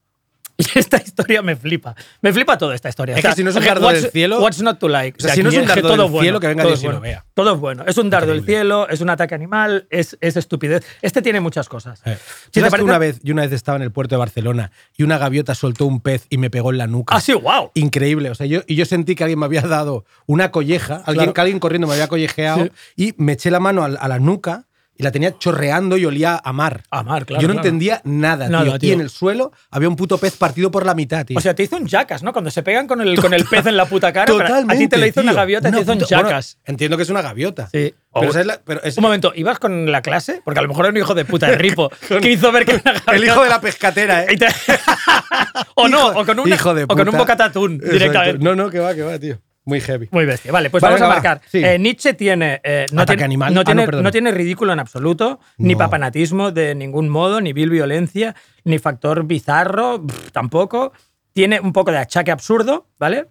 y [LAUGHS] esta historia me flipa. Me flipa toda esta historia. Es que si no es un dardo del cielo- What's not to like. O sea, si no es un dardo del bueno, cielo, que venga todo Dios y bueno. vea. Todo es bueno. Es un dardo del cielo, es un ataque animal, es, es estupidez. Este tiene muchas cosas. Eh. Si te ¿Sabes que parece- una vez, yo una vez estaba en el puerto de Barcelona y una gaviota soltó un pez y me pegó en la nuca. Ah, sí, wow. Increíble. O sea, yo, y yo sentí que alguien me había dado una colleja, alguien, Claro. que alguien corriendo me había collejeado Sí. y me eché la mano a, la nuca y la tenía chorreando y olía a mar. A mar, claro, Yo no claro. entendía nada, Nada, tío. tío. Y en el suelo había un puto pez partido por la mitad, tío. O sea, te hizo un jackas, ¿no? Cuando se pegan con el, con el pez en la puta cara. Totalmente. a ti te lo hizo una gaviota te hizo un bueno, jackas. entiendo que es una gaviota. Sí. Pero, O- ¿sabes la- pero es- Un momento, ¿ibas con la clase? Porque a lo mejor era un hijo de puta de ripo [LAUGHS] que hizo ver que una el hijo de la pescatera, ¿eh? [LAUGHS] O no, o con, una- hijo de o con un bocatatún Exacto. directamente. No, no, que va, que va, tío. Muy heavy. Muy bestia. Vale, pues Vale, vamos a va. marcar. Sí. Eh, Nietzsche tiene. eh, no, Ataque tiene animal. no Ah, no, tiene, no tiene ridículo en absoluto, ni papanatismo de ningún modo, ni vil violencia, ni factor bizarro, pff, tampoco. Tiene un poco de achaque absurdo, ¿vale?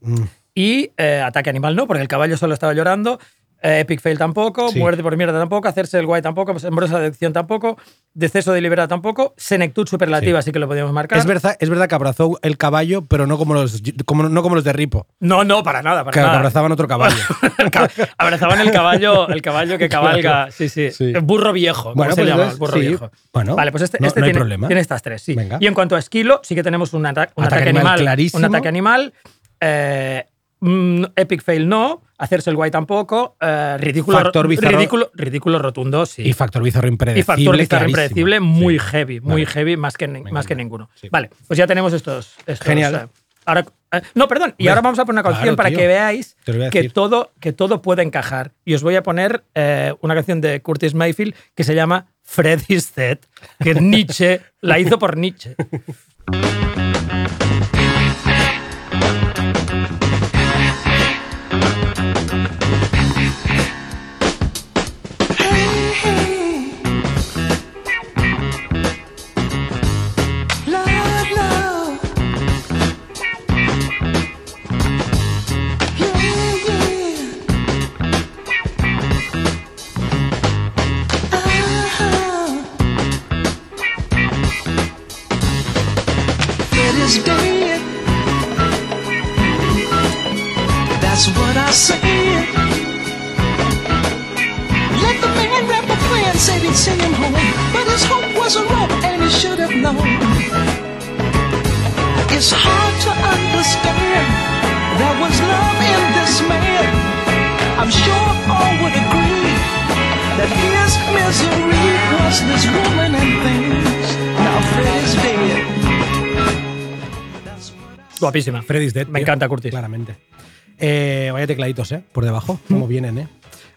Mm. Y eh, ataque animal no, porque el caballo solo estaba llorando. Eh, epic fail tampoco, Sí. muerte por mierda tampoco, hacerse el guay tampoco, asombrosa adicción tampoco, deceso deliberado tampoco, senectud superlativa sí, que lo podíamos marcar. Es verdad, es verdad que abrazó el caballo, pero no como los, como, no como los de Ripo. No, no, para nada, para Que nada. abrazaban otro caballo. [LAUGHS] Abrazaban el caballo, el caballo que cabalga. Sí, sí. Sí. Burro viejo. ¿cómo Bueno, se pues llama? entonces, El burro sí. viejo. Bueno, vale, pues este, no- este no tiene, estas tres, sí. Venga. Y en cuanto a esquilo, sí que tenemos un, ata- un Ataque ataque, animal animal. clarísimo. Un ataque animal. eh, mm, epic fail no. Hacerse el guay tampoco. eh, ridículo, Factor bizarro. ridículo, ridículo rotundo, sí. Y factor bizarro Y impredecible. factor bizarro impredecible, muy Sí. heavy, muy Vale. heavy, más que, más que ninguno. Sí. Vale, pues ya tenemos estos. estos, Genial. eh, ahora, eh, no, perdón, y ahora vamos a poner una canción claro, para tío. que veáis que todo, que todo puede encajar. Y os voy a poner una canción de Curtis Mayfield que se llama Freddy's Dead, que Nietzsche la hizo por Nietzsche. [LAUGHS] I'm sure all would agree that his misery was this woman and things. Now Freddy's dead. That's what I Guapísima. Freddy's Dead. Me tío. encanta Curtis. Claramente. Eh, vaya tecladitos, ¿eh? Por debajo. Cómo vienen, ¿eh?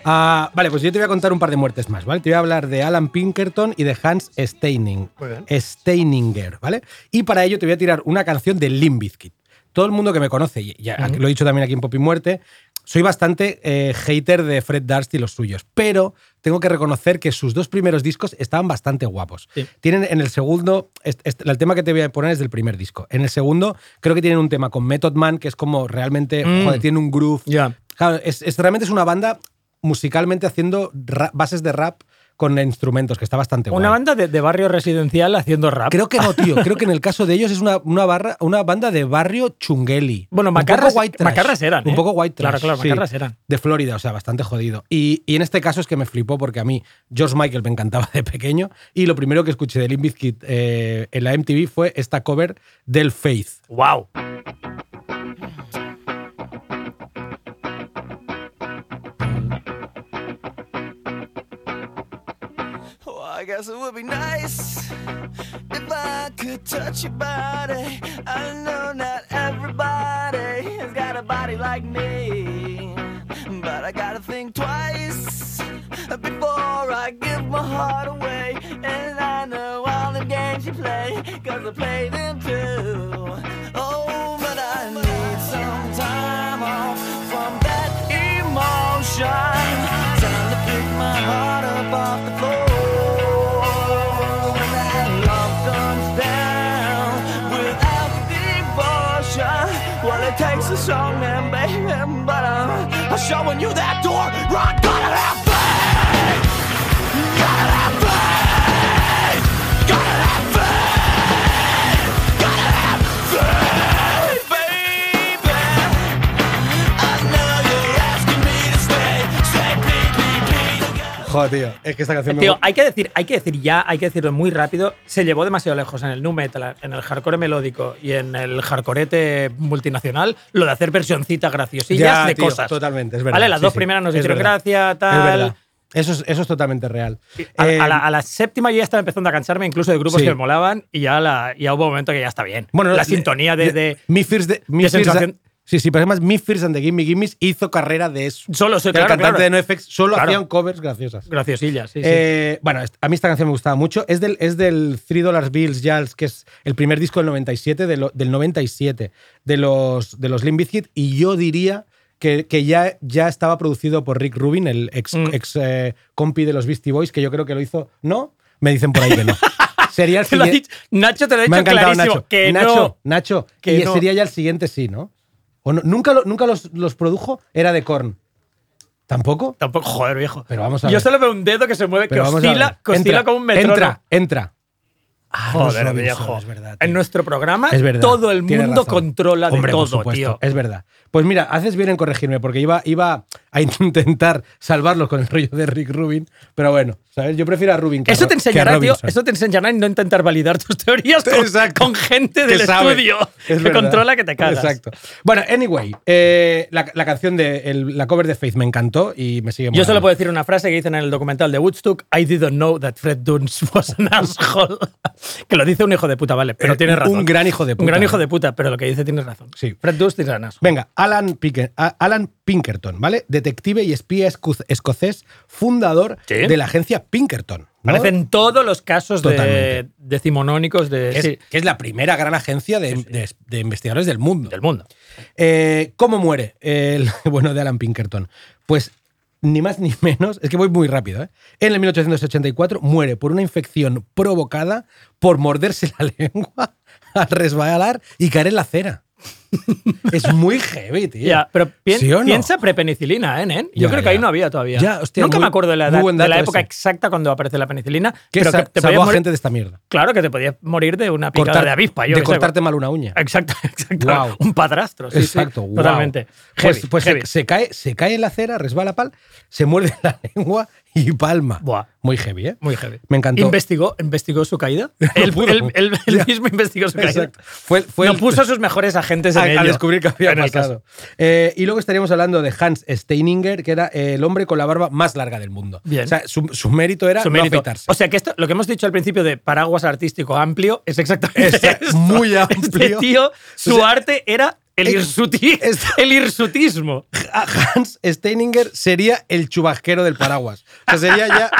Ah, vale, pues yo te voy a contar un par de muertes más, ¿vale? Te voy a hablar de Alan Pinkerton y de Hans Steining. Steininger, ¿vale? Y para ello te voy a tirar una canción de Limp Bizkit. Todo el mundo que me conoce, ya lo he dicho también aquí en Pop y Muerte, soy bastante eh, hater de Fred Durst y los suyos, pero tengo que reconocer que sus dos primeros discos estaban bastante guapos. Sí. Tienen en el segundo, est- est- el tema que te voy a poner es del primer disco. En el segundo, creo que tienen un tema con Method Man, que es como realmente, Mm. joder, tiene un groove. Ya. Claro, es, es- realmente es una banda musicalmente haciendo bases de rap con instrumentos, que está bastante Una guay. banda de, de barrio residencial haciendo rap. Creo que no, tío. [LAUGHS] Creo que en el caso de ellos es una, una, barra, una banda de barrio chungeli. Bueno, macarras- white trash. macarras eran, Un ¿eh? poco white Claro, trash. claro, macarras eran. De Florida, o sea, bastante jodido. Y, y en este caso es que me flipó porque a mí George Michael me encantaba de pequeño y lo primero que escuché de Limp Bizkit eh, en la MTV fue esta cover del Faith. ¡Wow! Guess it would be nice if I could touch your body. I know not everybody has got a body like me, but I gotta think twice before I give my heart away. And I know all the games you play, cause I play them too. Oh, but I need some time off from that emotion. Time to pick my heart up off the floor. Takes a song, man, baby, but I'm, I'm showing you that door. Rock, gotta Joder, tío. Es que esta canción me Tío, hay que decir, hay que decir ya, hay que decirlo muy rápido. Se llevó demasiado lejos en el nu metal, en el hardcore melódico y en el hardcorete multinacional lo de hacer versioncitas graciosillas Ya, de tío, cosas. Totalmente, es verdad. Vale, las Sí, dos sí, primeras nos hicieron verdad. gracia, Es tal. verdad. Eso es, eso es totalmente real. A, Eh, a la, a la séptima yo ya estaba empezando a cansarme incluso de grupos Sí. que me molaban y ya, la, ya hubo un momento que ya está bien. Bueno, la le- sintonía de, de- Mi First, de, Mi de First- sensación- Sí, sí, pero además Mi First and the Gimme Gimmes hizo carrera de eso. Solo, Que el claro, cantante claro. de NoFX solo Claro. hacían covers graciosas. graciosillas. Sí, sí. Eh, bueno, a mí esta canción me gustaba mucho. Es del, es del Three Dollars Bills Jals, que es el primer disco del 97, de lo- del 97, de los, de los Limp Bizkit, y yo diría que, que ya, ya estaba producido por Rick Rubin, el ex, Mm. ex eh, compi de los Beastie Boys, que yo creo que lo hizo. ¿No? Me dicen por ahí que no. [LAUGHS] Sería el siguiente. Nacho te lo ha dicho clarísimo. Nacho. Que Nacho, no. Nacho, Que y no. sería ya el siguiente sí, ¿no? ¿O no? ¿Nunca, lo- nunca los, los produjo? Era de Korn. ¿Tampoco? Tampoco, joder, viejo. Pero vamos a Yo ver. solo veo un dedo que se mueve, que Pero vamos a oscila, ver. que oscila Entra, como un metrónomo. Entra, entra. Ah, Joder, Robinson, viejo. es verdad, en nuestro programa, Es verdad. todo el mundo controla de Hombre, por todo, supuesto, tío. Es verdad. Pues mira, haces bien en corregirme, porque iba, iba a [LAUGHS] intentar salvarlos con el rollo de Rick Rubin, pero bueno, ¿sabes? Yo prefiero a Rubin que Eso te que a enseñará, tío. Eso te enseñará en no intentar validar tus teorías con, con gente del sabe. estudio Es que verdad. controla que te cagas. Exacto. Bueno, anyway, eh, la, la canción de el- la cover de Faith me encantó y me sigue Yo solo puedo decir una frase que dicen en el documental de Woodstock: I didn't know that Fred Durst was an [LAUGHS] asshole. Que lo dice un hijo de puta, vale, pero Eh, tiene un razón. gran hijo de Un puta, gran ¿eh? hijo de puta, pero lo que dice tienes razón. Sí. Fred Durst es un asshole. Venga, Alan, Alan Pinkerton, ¿vale? Detective y espía escocés, fundador Sí. de la agencia Pinkerton. ¿no? Parecen todos los casos de decimonónicos de, que, es, sí, que es la primera gran agencia de, de- de investigadores del mundo. del mundo. Eh, ¿Cómo muere el [LAUGHS] bueno de Alan Pinkerton? Pues ni más ni menos, es que voy muy rápido, ¿eh? En el 1884 muere por una infección provocada por morderse [LAUGHS] la lengua al resbalar y caer en la acera. Es muy heavy, tío. Ya, pero ¿Sí no? piensa prepenicilina, ¿eh, nen? Yo Ya, creo que ahí no había todavía. Ya, hostia, Nunca muy- me acuerdo de la, edad- de la época ese. exacta cuando aparece la penicilina. Que pero que te podías a morir- gente de esta mierda. Claro que te podías morir de una picada Cortar- de avispa. Yo de sé. cortarte mal una uña. Exacto, [LAUGHS] exacto. Un padrastro. sí, sí, Exacto, guau. Totalmente. Pues, Heavy, pues se- heavy. Se, cae, se cae en la acera, resbala pal, se muerde [LAUGHS] la lengua y palma. Buah. Muy heavy, ¿eh? Muy heavy. Me encantó. ¿Investigó, investigó su caída? [LAUGHS] él, pudo. él- él- él Ya. mismo investigó su caída. Exacto. Fue, fue no el- puso a sus mejores agentes en a, a ello. descubrir qué había En pasado. Eh, y luego estaríamos hablando de Hans Steininger, que era el hombre con la barba más larga del mundo. Bien. O sea, su, su mérito era Su no afeitarse. o sea que esto, lo que hemos dicho al principio de paraguas artístico amplio es exactamente [LAUGHS] esto. muy Este amplio. tío, su O sea, arte era El, [LAUGHS] Es- irsuti- el irsutismo. Hans Steininger sería el chubasquero del paraguas. O sea, sería ya,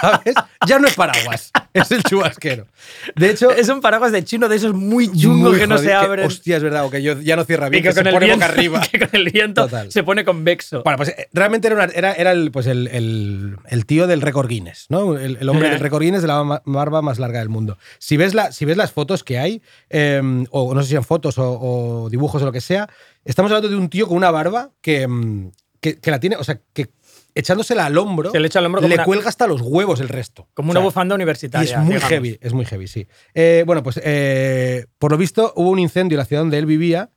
¿sabes? Ya no es paraguas, es el chubasquero. De hecho, Es un paraguas de chino de esos muy chungos que no se jodido, que, abren. hostia, es verdad, o que yo, ya no cierra bien, que, que, se pone viento, boca arriba. [LAUGHS] que con el viento Total. se pone convexo. Bueno, pues eh, realmente era, una- era, era el, pues el, el- el tío del récord Guinness, ¿no? El, el hombre del récord Guinness de la barba más larga del mundo. Si ves, la, si ves las fotos que hay, eh, o no sé si son fotos o, o dibujos o lo que sea, estamos hablando de un tío con una barba que, mm, que, que la tiene, o sea, que echándosela al hombro, Se le echa al hombro como una- cuelga hasta los huevos el resto. Como O una sea, bufanda y universitaria. es muy digamos. heavy, es muy heavy, sí. Eh, bueno, pues eh, por lo visto hubo un incendio en la ciudad donde él vivía.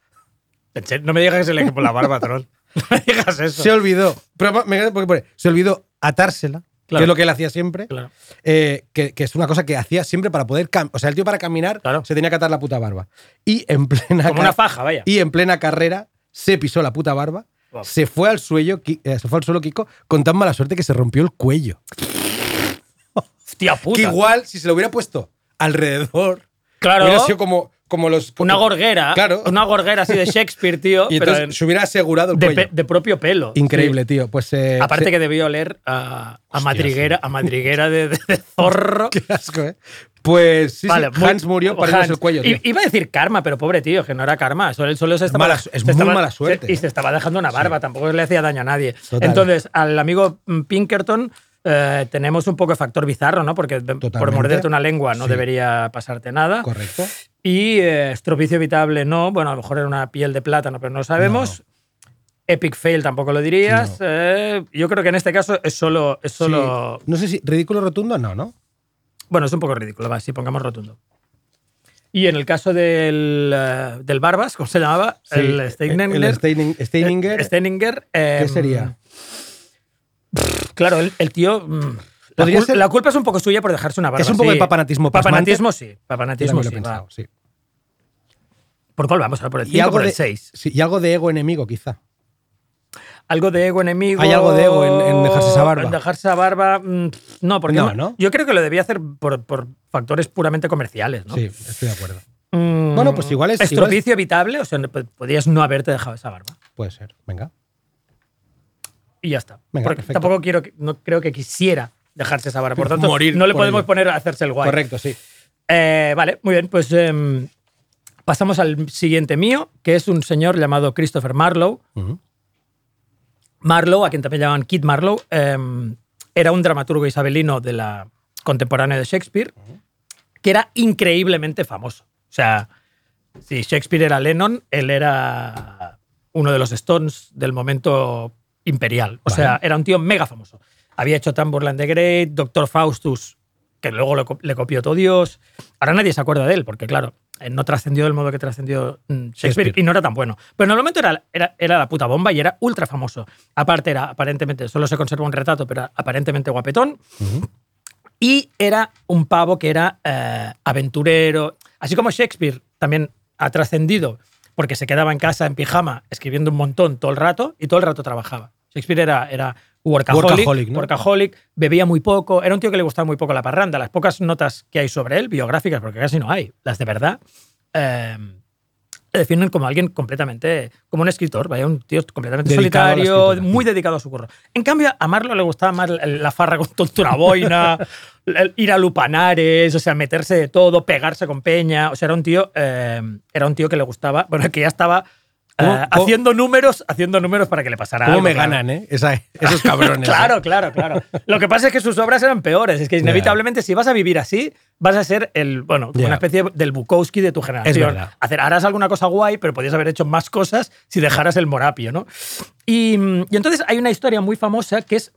No me digas que se le por la barba, troll. [LAUGHS] No me digas eso. Se olvidó, pero me porque pone, se olvidó atársela, Claro. que es lo que él hacía siempre. Claro. eh, que, que es una cosa que hacía siempre para poder. cam- O sea, el tío para caminar Claro. se tenía que atar la puta barba. Y en plena. Como una faja, vaya. Y en plena carrera se pisó la puta barba, Wow. se fue al suelo, eh, se fue al suelo Kiko con tan mala suerte que se rompió el cuello. Hostia puta. Que igual, si se lo hubiera puesto alrededor, Claro. hubiera sido como, como los. Una gorguera. Claro. Una gorguera así de Shakespeare, tío. [LAUGHS] Y pero entonces en- se hubiera asegurado el de, cuello. pe- de propio pelo. Increíble, Sí. tío. Pues. eh, Aparte se- que debió oler a, a Hostia, madriguera, sí. a madriguera de, de- de zorro. [LAUGHS] Qué asco, ¿eh? Pues sí, sí, Vale, Hans murió partiéndose el cuello, tío. Iba a decir karma, pero pobre tío, que no era karma. Solo, se estaba. Mala es se muy estaba- mala suerte. se- y se estaba dejando una barba, tampoco le hacía daño a nadie. Total. Entonces, al amigo mm, Pinkerton. eh, tenemos un poco de factor bizarro, ¿no? Porque por morderte una lengua no Sí. debería pasarte nada. Correcto. Y eh, estropicio evitable no. Bueno, a lo mejor era una piel de plátano, pero no sabemos. Epic fail tampoco lo dirías. No. Eh, yo creo que en este caso es solo. Es solo Sí. No sé si. ¿Ridículo rotundo? No, ¿no? Bueno, es un poco ridículo, va, si pongamos rotundo. Y en el caso del, eh, del Barbas, ¿cómo se llamaba? Sí, el Steininger. El Steining- Steininger. Eh, Steininger, eh, ¿Qué sería? Claro, el, el tío. mm, La, Podría cul- ser- la culpa es un poco suya por dejarse una barba. Es un poco sí. de papanatismo. Papanatismo sí. Papanatismo sí. pensado, sí. ¿Por cuál vamos? ¿Por el Y 5 algo, por el de, 6? sí, y algo de ego enemigo, quizá. Algo de ego enemigo. ¿Hay algo de ego en- en dejarse esa barba? En dejarse esa barba. mm, No, porque No, no- ¿no? yo creo que lo debía hacer por, por factores puramente comerciales. ¿no? Sí, estoy de acuerdo. Mm, Bueno, pues igual es- igual es- Estropicio evitable, o sea, no- podrías no haberte dejado esa barba. Puede ser. Venga. Y ya está. Venga, Porque perfecto. tampoco quiero, que- no creo que quisiera dejarse esa barba. Por tanto, Morir no le por podemos ello. poner a hacerse el guay. Correcto, sí. Eh, vale, muy bien, pues em, pasamos al siguiente mío, que es un señor llamado Christopher Marlowe. Ujú. Marlowe, a quien también llaman Kid Marlowe, em, era un dramaturgo isabelino de la contemporánea de Shakespeare, que era increíblemente famoso. O sea, si Shakespeare era Lennon, él era uno de los Stones del momento imperial. O Vale. sea, era un tío mega famoso. Había hecho Tamburlaine the Great, Doctor Faustus, que luego le copió todo Dios. Ahora nadie se acuerda de él, porque claro, no trascendió del modo que trascendió mm, Shakespeare, Shakespeare. y no era tan bueno. Pero en el momento era, era, era la puta bomba y era ultra famoso. Aparte era aparentemente, solo se conserva un retrato, pero era aparentemente guapetón. Y era un pavo que era eh, aventurero. Así como Shakespeare también ha trascendido porque se quedaba en casa en pijama escribiendo un montón todo el rato y todo el rato trabajaba. Shakespeare era, era workaholic, Workaholic, ¿no? workaholic, bebía muy poco, era un tío que le gustaba muy poco la parranda. Las pocas notas que hay sobre él, biográficas, porque casi no hay, las de verdad, eh, le definen como alguien completamente, como un escritor, vaya, un tío completamente Dedicado solitario, muy dedicado a su curro. En cambio, a Marlo le gustaba más la, farra con tontura boina, [LAUGHS] ir a lupanares, o sea, meterse de todo, pegarse con peña. O sea, era un tío, eh, era un tío que le gustaba, bueno, que ya estaba eh, ¿Cómo- cómo- haciendo números, haciendo números para que le pasara ¿Cómo algo. me claro. ganan, eh? Esa- esos [LAUGHS] cabrones. Claro, claro, claro. Lo que pasa es que sus obras eran peores. Es que inevitablemente, si vas a vivir así, vas a ser el, bueno, Ya. una especie del Bukowski de tu generación. verdad. Hacer, harás alguna cosa guay, pero podrías haber hecho más cosas si dejaras el morapio, ¿no? Y, y entonces hay una historia muy famosa que es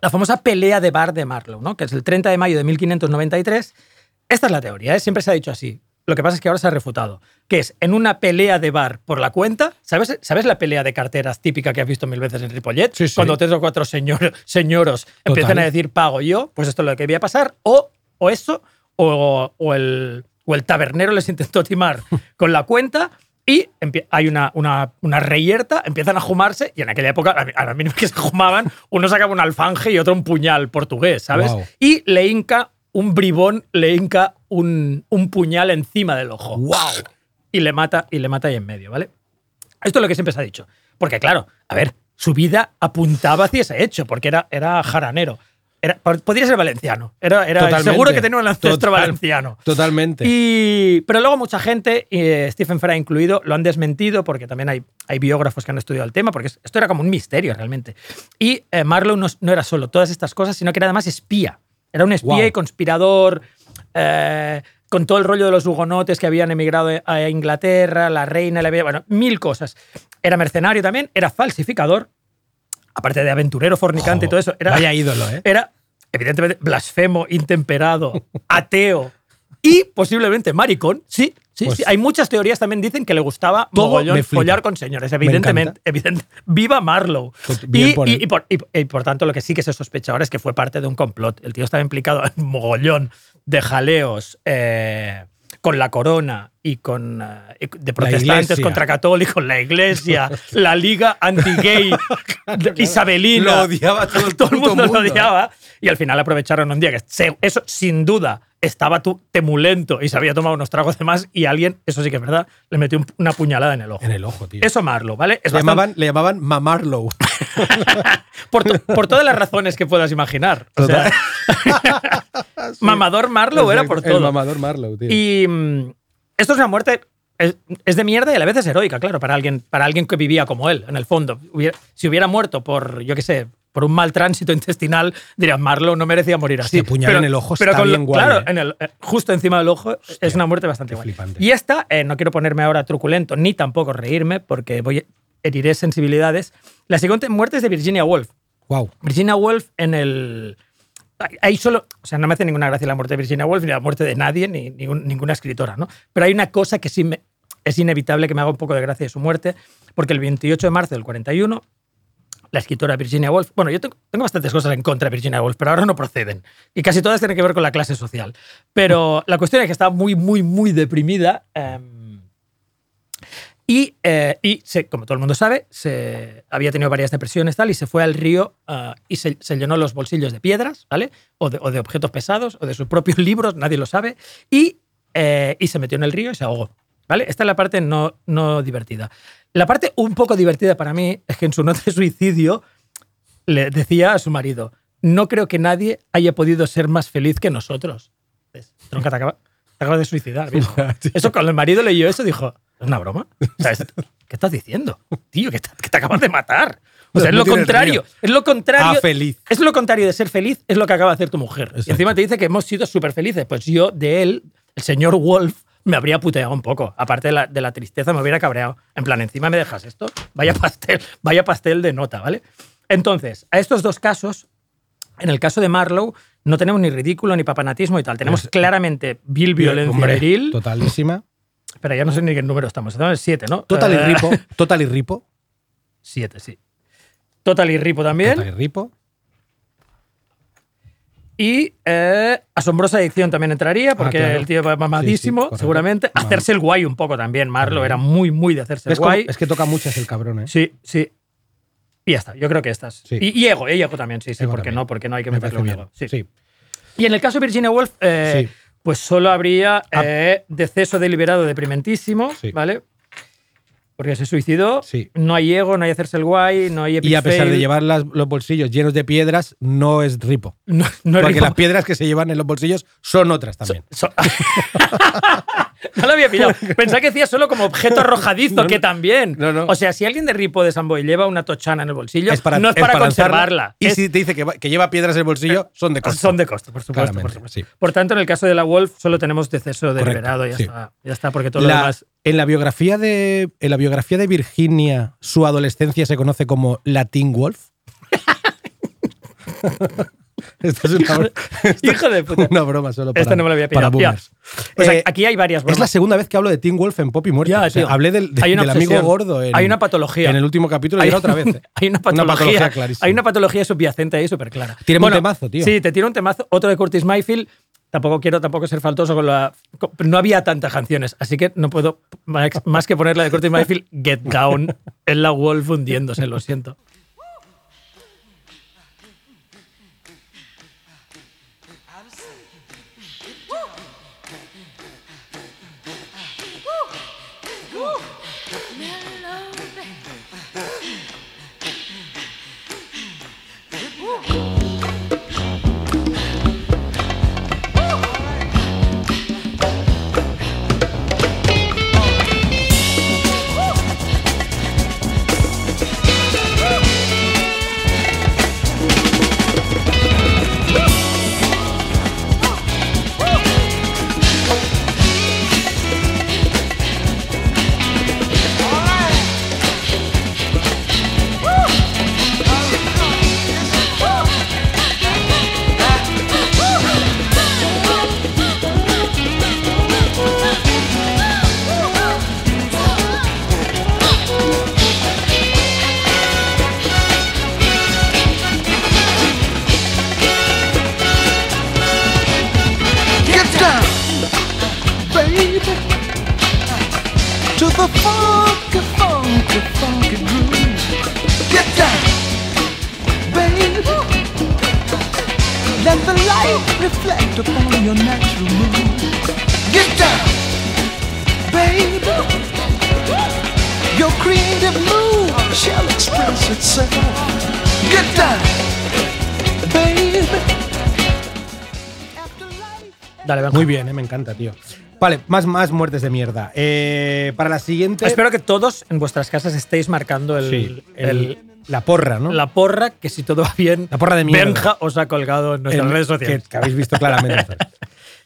la famosa pelea de bar de Marlowe, ¿no? Que es el 30 de mayo de 1593. Esta es la teoría, ¿eh? siempre se ha dicho así. Lo que pasa es que ahora se ha refutado. Que es en una pelea de bar por la cuenta. ¿Sabes, ¿Sabes la pelea de carteras típica que has visto mil veces en Ripollet? Sí, sí. Cuando tres o cuatro señor, señoros empiezan a decir pago yo, pues esto es lo que debía pasar. O, o eso, o, o el, o el tabernero les intentó timar [LAUGHS] con la cuenta y hay una, una, una reyerta, empiezan a jumarse y en aquella época, a la- a mínima que se jumaban, uno sacaba un alfanje y otro un puñal portugués, ¿sabes? Guau. Y le hinca un bribón, le hinca un, un puñal encima del ojo. ¡Wow! Y le mata, y le mata ahí en medio, ¿vale? Esto es lo que siempre se ha dicho. Porque, claro, a ver, su vida apuntaba hacia ese hecho, porque era, era jaranero. Era, podría ser valenciano. Era, era seguro que tenía un ancestro Total- valenciano. Totalmente. Y, pero luego mucha gente, y, eh, Stephen Fry incluido, lo han desmentido porque también hay, hay biógrafos que han estudiado el tema, porque es- esto era como un misterio realmente. Y eh, Marlowe no, no era solo todas estas cosas, sino que era además espía. Era un espía y conspirador, eh, con todo el rollo de los hugonotes que habían emigrado a Inglaterra, la reina, había, bueno, mil cosas. Era mercenario también, era falsificador, aparte de aventurero, fornicante y todo eso. Era, Vaya ídolo, ¿eh? era, evidentemente, blasfemo, intemperado, [LAUGHS] ateo y posiblemente maricón. Sí, sí, Pues- sí. Hay muchas teorías también dicen que le gustaba mogollón follar con señores. Me Evidentemente, evidente, viva Marlowe. Pues y, por y- y por, y por tanto, lo que sí que se sospecha ahora es que fue parte de un complot. El tío estaba implicado en mogollón de jaleos eh, con la corona y con eh, de protestantes contra católicos, la iglesia, [LAUGHS] la liga anti-gay [LAUGHS] isabelina. Lo odiaba todo el [LAUGHS] todo el mundo, lo odiaba. Y al final aprovecharon un día que se- eso, sin duda, estaba tu, temulento y se había tomado unos tragos de más y alguien, eso sí que es verdad, le metió un- una puñalada en el ojo. En el ojo, tío. Eso Marlo, ¿vale? Es le, bastante- llamaban, le llamaban Mamarlow. [LAUGHS] por, to- por todas las razones que puedas imaginar. O sea, [LAUGHS] Mamador Marlowe era por El todo. mamador Marlow, tío. Y mm, esto es una muerte. Es, de mierda y a la vez es heroica, claro, para alguien, para alguien que vivía como él, en el fondo. Si hubiera muerto por, yo qué sé, por un mal tránsito [LAUGHS] intestinal, dirían, Marlowe no merecía morir así. Hostia, puñal en el ojo está con bien Claro, ¿eh? en el- eh, justo encima del ojo es una muerte bastante guay. flipante. Y esta, eh, no quiero ponerme ahora truculento ni tampoco reírme, porque voy, heriré sensibilidades. La siguiente muerte es de Virginia Woolf. Wow. Virginia Woolf en el. Hay solo. O sea, no me hace ninguna gracia la muerte de Virginia Woolf ni la muerte de nadie, ni, ni un- ninguna escritora, ¿no? Pero hay una cosa que sí me- es inevitable que me haga un poco de gracia de su muerte, porque el 28 de marzo del 41, la escritora Virginia Woolf. Bueno, yo tengo, tengo bastantes cosas en contra de Virginia Woolf, pero ahora no proceden. Y casi todas tienen que ver con la clase social. Pero [LAUGHS] la cuestión es que estaba muy, muy, muy deprimida. em, y, eh, y se- como todo el mundo sabe, se, había tenido varias depresiones tal, y se fue al río ah, y se, se llenó los bolsillos de piedras, ¿vale? O de, o de objetos pesados, o de sus propios [LAUGHS] libros, nadie lo sabe, y, eh, y se metió en el río y se ahogó. ¿Vale? Esta es la parte no, no divertida. La parte un poco divertida para mí es que en su nota de suicidio le decía a su marido, no creo que nadie haya podido ser más feliz que nosotros. Tronca, te acaba- te acabas de suicidar. [LAUGHS] Eso cuando el marido leyó eso dijo, ¿es una broma? O sea, es- ¿Qué estás diciendo? Tío, que te, que te acabas de matar. O sea, es lo contrario. Es lo contrario. Ah, feliz. Es lo contrario de ser feliz, es lo que acaba de hacer tu mujer. Y encima te dice que hemos sido súper felices. Pues yo, de él, el señor Wolf, me habría puteado un poco. Aparte de la, de la tristeza, me hubiera cabreado. En plan, encima me dejas esto. Vaya pastel, vaya pastel de nota, ¿vale? Entonces, a estos dos casos, en el caso de Marlowe, no tenemos ni ridículo ni papanatismo y tal. Tenemos Es- claramente vil violencia Hombre, viril. Totalísima. [LAUGHS] Pero ya no sé ni qué número estamos. Estamos en siete, ¿no? Total y Eh, ripo. [LAUGHS] Total y ripo. Siete, sí. Total y Ripo también. Total y ripo. Y eh, Asombrosa Adicción también entraría, porque Ah, claro. el tío va mamadísimo, Sí, seguramente. Vale. Hacerse el guay un poco también. Marlo era muy, muy de hacerse el guay. es que toca muchas el cabrón, ¿eh? Sí, sí. Y ya está, yo creo que estas. Sí. Y, y ego, y ego también, sí, sí, Ego ¿por qué también. no? Porque no hay que Me un bien. ego. Sí. Y en el caso de Virginia Woolf, eh. Ah. pues solo habría eh, deceso deliberado deprimentísimo, Sí. ¿vale? Porque se suicidó, Sí. no hay ego, no hay hacerse el guay, no hay Y a pesar de epic llevar las- los bolsillos llenos de piedras, no es ripo. No, no es Porque las piedras que se llevan en los bolsillos son otras también. So- [LAUGHS] [LAUGHS] no lo había pillado. Pensaba que decía solo como objeto arrojadizo, No, no. que también. No. O sea, si alguien de Ripo de Samboy lleva una tochana en el bolsillo, es para, no es para, conservarla. Y es- si te dice que, va- que lleva piedras en el bolsillo, son de costa. son de costo, por supuesto. Por, supuesto. sí. Por tanto, en el caso de la Wolf solo tenemos deceso deliberado ya, sí. está, ya está, porque todo lo La- demás. en, la biografía de, en la biografía de Virginia, su adolescencia se conoce como la Teen Wolf. [LAUGHS] [LAUGHS] Esto es una, esto Hijo de puta. una broma solo para, Esta no me la había para pillado. Ya. boomers. Pues Eh, aquí hay varias es la bromas. segunda vez que hablo de Teen Wolf en Pop y Muerte. Ya, O sea, hablé del, de- Hay una del amigo gordo en, Hay una patología. en el último capítulo y era otra [LAUGHS] vez. Hay una patología, clarísima. hay una patología subyacente ahí súper clara. Tírame un temazo, tío. Sí, te tiro un temazo. Otro de Curtis Mayfield. Tampoco quiero tampoco ser faltoso con la. con- no había tantas canciones, así que no puedo más más que poner la de Curtis Mayfield, Get Down, en la Wolf hundiéndose, lo siento. Dale. Muy bien, eh, me encanta, tío. Vale, más, más muertes de mierda. Eh, para la siguiente. Espero que todos en vuestras casas estéis marcando el, Sí, el- el- la porra, ¿no? la porra, que si todo va bien, La porra de mierda. Benja os ha colgado en nuestras redes sociales. Que, que habéis visto claramente. [LAUGHS]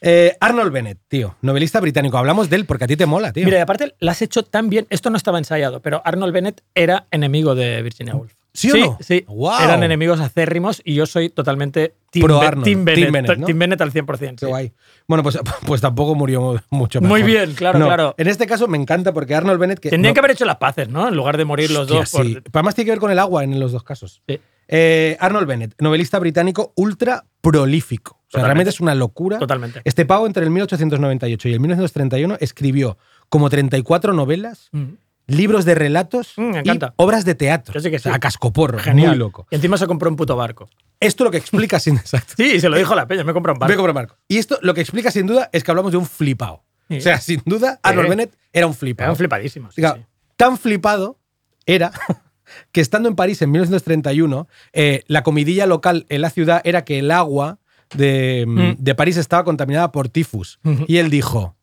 Eh, Arnold Bennett, tío, novelista británico. Hablamos de él porque a ti te mola, tío. Mira, y aparte lo has hecho tan bien. Esto no estaba ensayado, pero Arnold Bennett era enemigo de Virginia Woolf. ¿Sí o sí, no? Sí, Guau. eran enemigos acérrimos y yo soy totalmente Pro Arnold, Team Bennett. Team Bennett, ¿no? Team Bennett al 100%. Qué sí. guay. Bueno, pues, [LAUGHS] pues tampoco murió mucho mejor. Muy bien, claro, No, claro. En este caso me encanta porque Arnold Bennett. Que Tendrían no- que haber hecho las paces, ¿no? En lugar de morir los Hostia, dos. por- sí. Además tiene que ver con el agua en los dos casos. Sí. Eh, Arnold Bennett, novelista británico ultra prolífico. O sea, Totalmente. realmente es una locura. Totalmente. Este pavo entre el 1898 y el 1931 escribió como 34 novelas, Mm. Libros de relatos Mm, me y obras de teatro. Que sí, que O sea, sí. a cascoporro, Genial. muy loco. Y encima se compró un puto barco. Esto lo que explica sin [LAUGHS] exacto. Sí, se lo dijo la peña, me compró un barco. Voy a comprar Marco. Y esto lo que explica sin duda es que hablamos de un flipado. Sí. O sea, sin duda, Arnold Sí. Bennett era un flipado. Eran flipadísimos. sí, Diga, sí. Tan flipado era [LAUGHS] que estando en París en 1931, eh, la comidilla local en la ciudad era que el agua de, Mm. de París estaba contaminada por tifus. Y él dijo,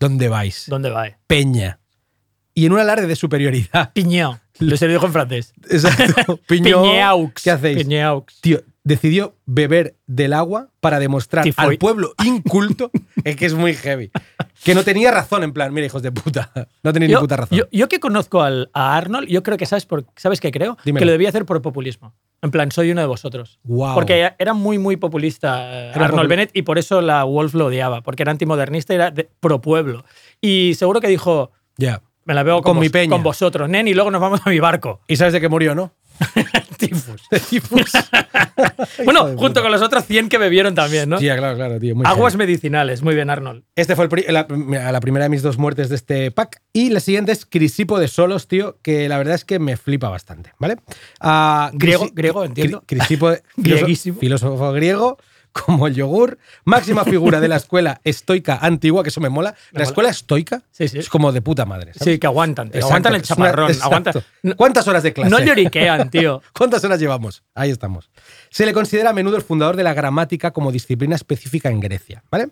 ¿dónde vais? ¿Dónde va? eh? Peña. Y en un alarde de superioridad. [LAUGHS] Piñao. Lo se lo dijo en francés. Exacto. [LAUGHS] Piñó, Piñaux. ¿Qué hacéis? Piñaux. Tío, decidió beber del agua para demostrar al pueblo inculto, [LAUGHS] es que es muy heavy, que no tenía razón, en plan, mira, hijos de puta, no ni Yo, puta razón. yo- yo que conozco al- a Arnold, yo creo que sabes, por, ¿sabes qué creo? Dímelo. Que lo debía hacer por populismo. En plan, soy uno de vosotros. Guau. Porque era muy, muy populista eh, Era Arnold popul- Bennett y por eso la Wolf lo odiaba, porque era antimodernista y era de- pro pueblo. Y seguro que dijo, Ya. Me la veo Con con, mi peña. con vosotros, nen, y luego nos vamos a mi barco. ¿Y sabes de qué murió, no? [LAUGHS] Tifus. [LAUGHS] Bueno, junto con los otros 100 que bebieron también, ¿no? Sí, claro, claro, tío. muy Aguas medicinales, muy bien, Arnold. Este fue el la, primera de mis dos muertes de este pack. Y la siguiente es Crisipo de Solos, tío, que la verdad es que me flipa bastante, ¿vale? Ah, Griego- griego, entiendo. Cri- Crisipo, [LAUGHS] filósofo griego, como el yogur, máxima figura de la escuela estoica antigua, que eso me mola. Me la mola. escuela estoica Sí, sí. es como de puta madre. ¿sabes? Sí, que aguantan. Exacto, aguantan el una- chaparrón. aguantan. No, ¿Cuántas horas de clase? no lloriquean, tío. [LAUGHS] ¿Cuántas horas llevamos? Ahí estamos. Se le considera a menudo el fundador de la gramática como disciplina específica en Grecia, ¿vale?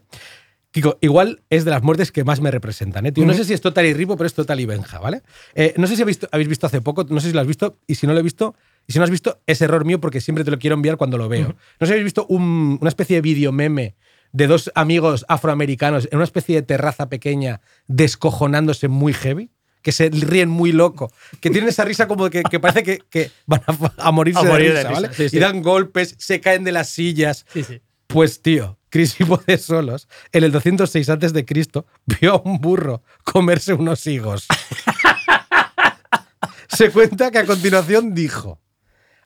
Kiko, igual es de las muertes que más me representan, ¿eh, tío? No sé si es Total y Ripo, pero es Total y Benja, ¿vale? Eh, no sé si habéis visto, habéis visto hace poco, no sé si lo has visto, y si no lo he visto, y si no has visto, es error mío porque siempre te lo quiero enviar cuando lo veo. No sé si habéis visto un- una especie de video meme de dos amigos afroamericanos en una especie de terraza pequeña descojonándose muy heavy, que se ríen muy loco, que tienen esa risa como que, que parece que, que van a, a morirse A morir de de risa, ¿vale? sí, sí. Y dan golpes, se caen de las sillas. Sí. Pues tío, Crisipo de Solos, en el 206 antes de Cristo, vio a un burro comerse unos higos. [LAUGHS] Se cuenta que a continuación dijo: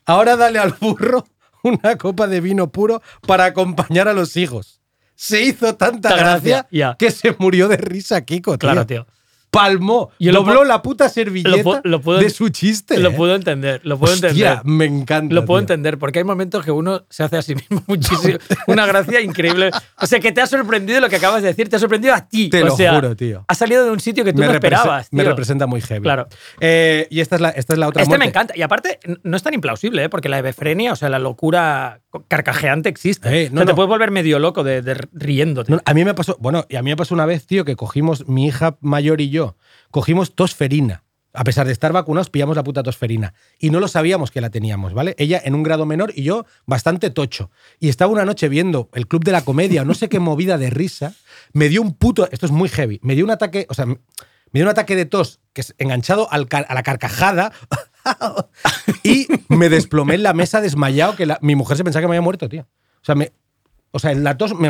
Ahora dale al burro [LAUGHS] una copa de vino puro para acompañar a los higos. Se hizo tanta gracia, que se murió de risa Kiko, tío. Claro, tío. Palmó, Yo lo dobló la puta servilleta lo pu- lo puedo- de su chiste. Lo ¿eh? puedo entender, lo puedo Hostia, entender. me encanta. Lo puedo tío. entender, porque hay momentos que uno se hace a sí mismo [LAUGHS] muchísimo. Una gracia increíble. O sea, que te ha sorprendido lo que acabas de decir, te ha sorprendido a ti. Te o lo sea, juro, tío. Ha salido de un sitio que tú no represe- esperabas. me tío. representa muy heavy. Claro. Eh, y esta es la, esta es la otra Este me muerte. encanta. Y aparte, n- no es tan implausible, ¿eh? porque la hebefrenia, o sea, la locura carcajeante existe. Eh, o no, sea, te no. puedes volver medio loco de, de riéndote. No, a mí me pasó, bueno, y a mí me pasó una vez, tío, que cogimos, mi hija mayor y yo, cogimos tosferina. A pesar de estar vacunados, pillamos la puta tosferina. Y no lo sabíamos que la teníamos, ¿vale? Ella en un grado menor y yo bastante tocho. Y estaba una noche viendo el Club de la Comedia no sé qué movida de risa. Me dio un puto. Esto es muy heavy. Me dio un ataque. O sea, me dio un ataque de tos que es enganchado al a la carcajada. [LAUGHS] y me desplomé en la mesa desmayado que la- mi mujer se pensaba que me había muerto, tío. O sea, me, O sea, la tos me,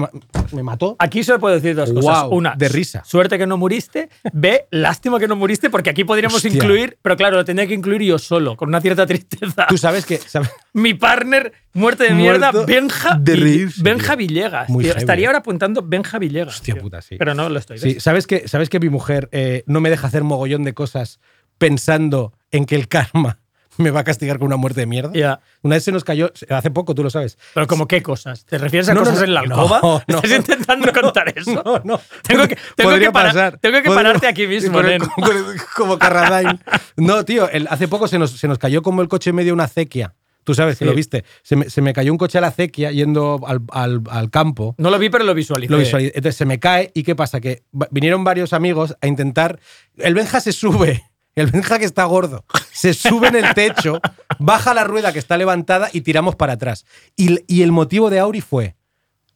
me mató. Aquí solo puedo decir dos cosas. Guau, Una, de risa. Suerte que no muriste. B, lástima que no muriste, porque aquí podríamos Hostia. incluir, pero claro, lo tendría que incluir yo solo, con una cierta tristeza. Tú sabes que. sabes- Mi partner, muerte de mierda, Muerto Benja, de reírse, Benja. Villegas. Muy tío. heavy. Estaría ahora apuntando Benja Villegas. Hostia tío. puta, sí. Pero no lo estoy. Sí, ¿ves? ¿sabes que, ¿sabes que mi mujer eh, no me deja hacer mogollón de cosas pensando en que el karma [LAUGHS] me va a castigar con una muerte de mierda? Ya. Una vez se nos cayó, hace poco, tú lo sabes. Pero como qué cosas? ¿Te refieres a No, cosas no, en la alcoba? no, ¿Estás no, intentando contar eso? No, no. Tengo que- [LAUGHS] tengo que parar- pasar. tengo que Podría- pararte aquí [LAUGHS] mismo, Con el- nen. con el- como Carradine. No, tío, el- hace poco se nos, se nos cayó como el coche en medio de una acequia. Tú sabes que Sí. lo viste. Se me, se me cayó un coche a la acequia yendo al, al- al campo. No lo vi, pero lo visualicé. Lo visualicé. Entonces se me cae y ¿qué pasa? Que vinieron varios amigos a intentar... El Benja se sube, el Benja que está gordo, se sube en el techo, baja la rueda que está levantada y tiramos para atrás. Y, y el motivo de Auri fue,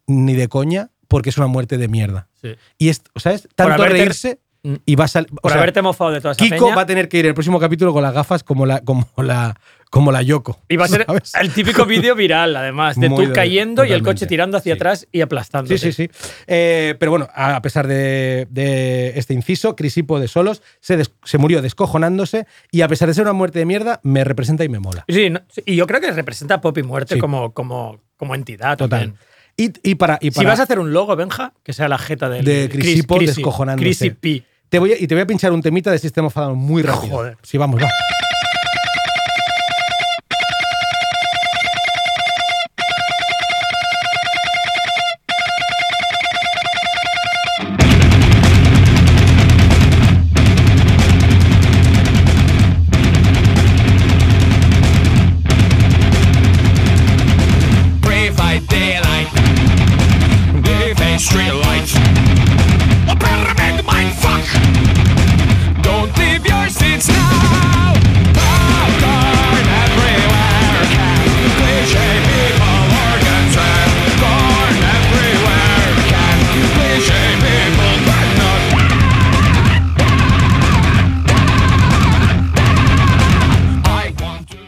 ni de coña, porque es una muerte de mierda. Sí. Y es, ¿sabes? Tanto haberte- reírse y va a salir... Por haberte mofado de toda esa Kiko peña. va a tener que ir el próximo capítulo con las gafas como la, como la, como la Yoko. Y va a ser [LAUGHS] ¿sabes? el típico vídeo viral, además, de [LAUGHS] Muy tú cayendo y el totalmente. coche tirando hacia Sí. atrás y aplastando. Sí, sí, sí. Eh, pero bueno, a pesar de, de este inciso, Crisipo de Solos se, des- se murió descojonándose y a pesar de ser una muerte de mierda, me representa y me mola. Sí, no- y yo creo que representa a Pop y Muerte Sí. como, como, como entidad Total. también. Y, y para, y Si para vas a hacer un logo, Benja, que sea la jeta del de Crisipo descojonándose. Chrissy P. Te voy a- y te voy a pinchar un temita de System of a Down muy rápido. Joder. Sí, vamos, va.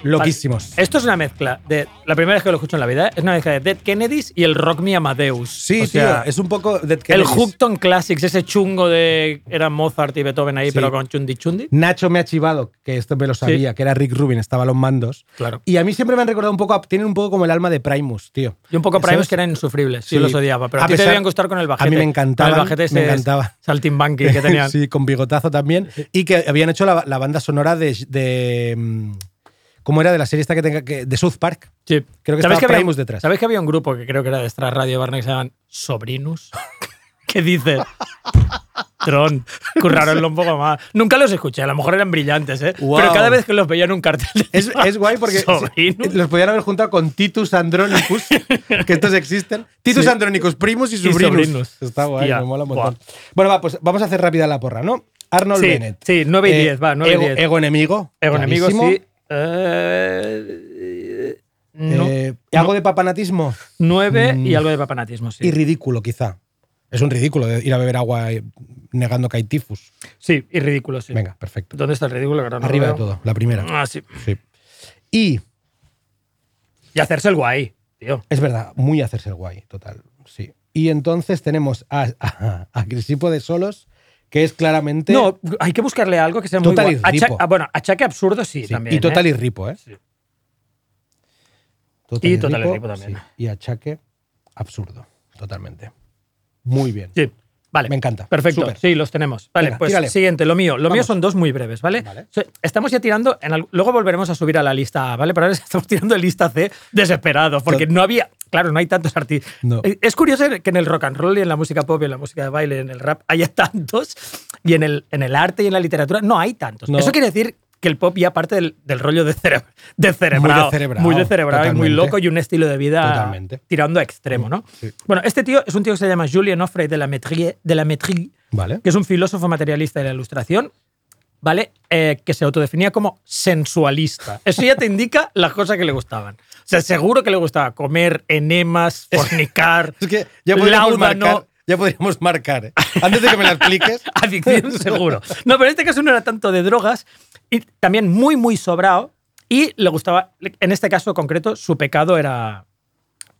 Loquísimos. Esto es una mezcla de. La primera vez que lo escucho en la vida, ¿eh? es una mezcla de Dead Kennedys y el Rock Me Amadeus. Sí, O sea, tío, es un poco Dead El Kennedys. Hookton Classics, ese chungo de. Era Mozart y Beethoven ahí, Sí. pero con Chundi Chundi. Nacho me ha chivado, que esto me lo sabía, que era Rick Rubin, estaba a los mandos. Claro. Y a mí siempre me han recordado un poco, a- tienen un poco como el alma de Primus, tío. Y un poco Primus ¿Sabes? que eran insufribles, sí, Sí. los odiaba. Pero a, A ti te debían gustar con el bajete. a mí me encantaban, Con el bajete ese me encantaba. saltimbanqui que [LAUGHS] tenían. sí, con bigotazo también. Y que habían hecho la, la banda sonora de, de, mm, ¿Cómo era? De la serie esta que tenga que. de South Park. Sí. Creo que ¿Sabes estaba había- Primus detrás. ¿Sabes que había un grupo que creo que era de Extra Radio Barney que se llaman Sobrinus? [LAUGHS] ¿Qué dices? Tron, curraronlo un poco más. Nunca los escuché, a lo mejor eran brillantes, ¿eh? Wow. Pero cada vez que los veía en un cartel. Es, es guay porque Sobrinus. los podían haber juntado con Titus Andronicus, que estos existen. Titus Sí. Andronicus, Primus y Y Sobrinus. Sobrinus. Está guay, me mola un montón. Bueno, va, pues vamos a hacer rápida la porra, ¿no? Arnold Sí, Bennett. sí, 9 y Eh, 10, va, 9 y ego, 10. ego enemigo. Ego enemigo, sí. Eh, no, Eh, ¿Algo de papanatismo? 9 y mm, algo de papanatismo, sí. Y ridículo, quizá. Es un ridículo de ir a beber agua negando que hay tifus. Sí, y ridículo, sí. Venga, perfecto. ¿Dónde está el ridículo? No lo Arriba de todo, la primera. Ah, sí. Sí. Y Y hacerse el guay, tío. es verdad, muy hacerse el guay, total. Sí. Y entonces tenemos a, a, a Crisipo de Solos, que es claramente. No, hay que buscarle algo que sea muy Total y guay. ripo. ah, bueno, achaque absurdo sí, Sí, también. y total ¿eh? y ripo, ¿eh? Sí. Total Y total y ripo también. sí. Y achaque absurdo, totalmente. Muy bien. Sí. Vale. Me encanta. Perfecto. Sí, los tenemos. Vale, Venga, pues tírale. siguiente, lo mío. Lo mío son dos muy breves, ¿vale? Estamos ya tirando. En Luego volveremos a subir a la lista A, ¿vale? Pero ahora [LAUGHS] estamos tirando en lista C desesperado, porque no había. Claro, no hay tantos artistas. No. Es curioso que en el rock and roll y en la música pop y en la música de baile, en el rap, haya [LAUGHS] tantos. Y en el, en el arte y en la literatura no hay tantos. No. Eso quiere decir que el pop ya parte del, del rollo de, cere de cerebrado. Muy de cerebrado muy totalmente. loco y un estilo de vida Totalmente. tirando a extremo, ¿no? Sí. Bueno, este tío es un tío que se llama Julien Offray de la Métrie, de la Métrie Vale. que es un filósofo materialista de la ilustración, ¿vale? Eh, que se autodefinía como sensualista. Eso ya te indica [LAUGHS] las cosas que le gustaban. O sea, seguro que le gustaba comer enemas, fornicar, [LAUGHS] Es que ya podríamos láudano, marcar. Ya podríamos marcar. ¿eh? Antes de que me la expliques. [LAUGHS] adicción seguro. No, pero en este caso no era tanto de drogas y también muy, muy sobrado y le gustaba, en este caso concreto, su pecado era,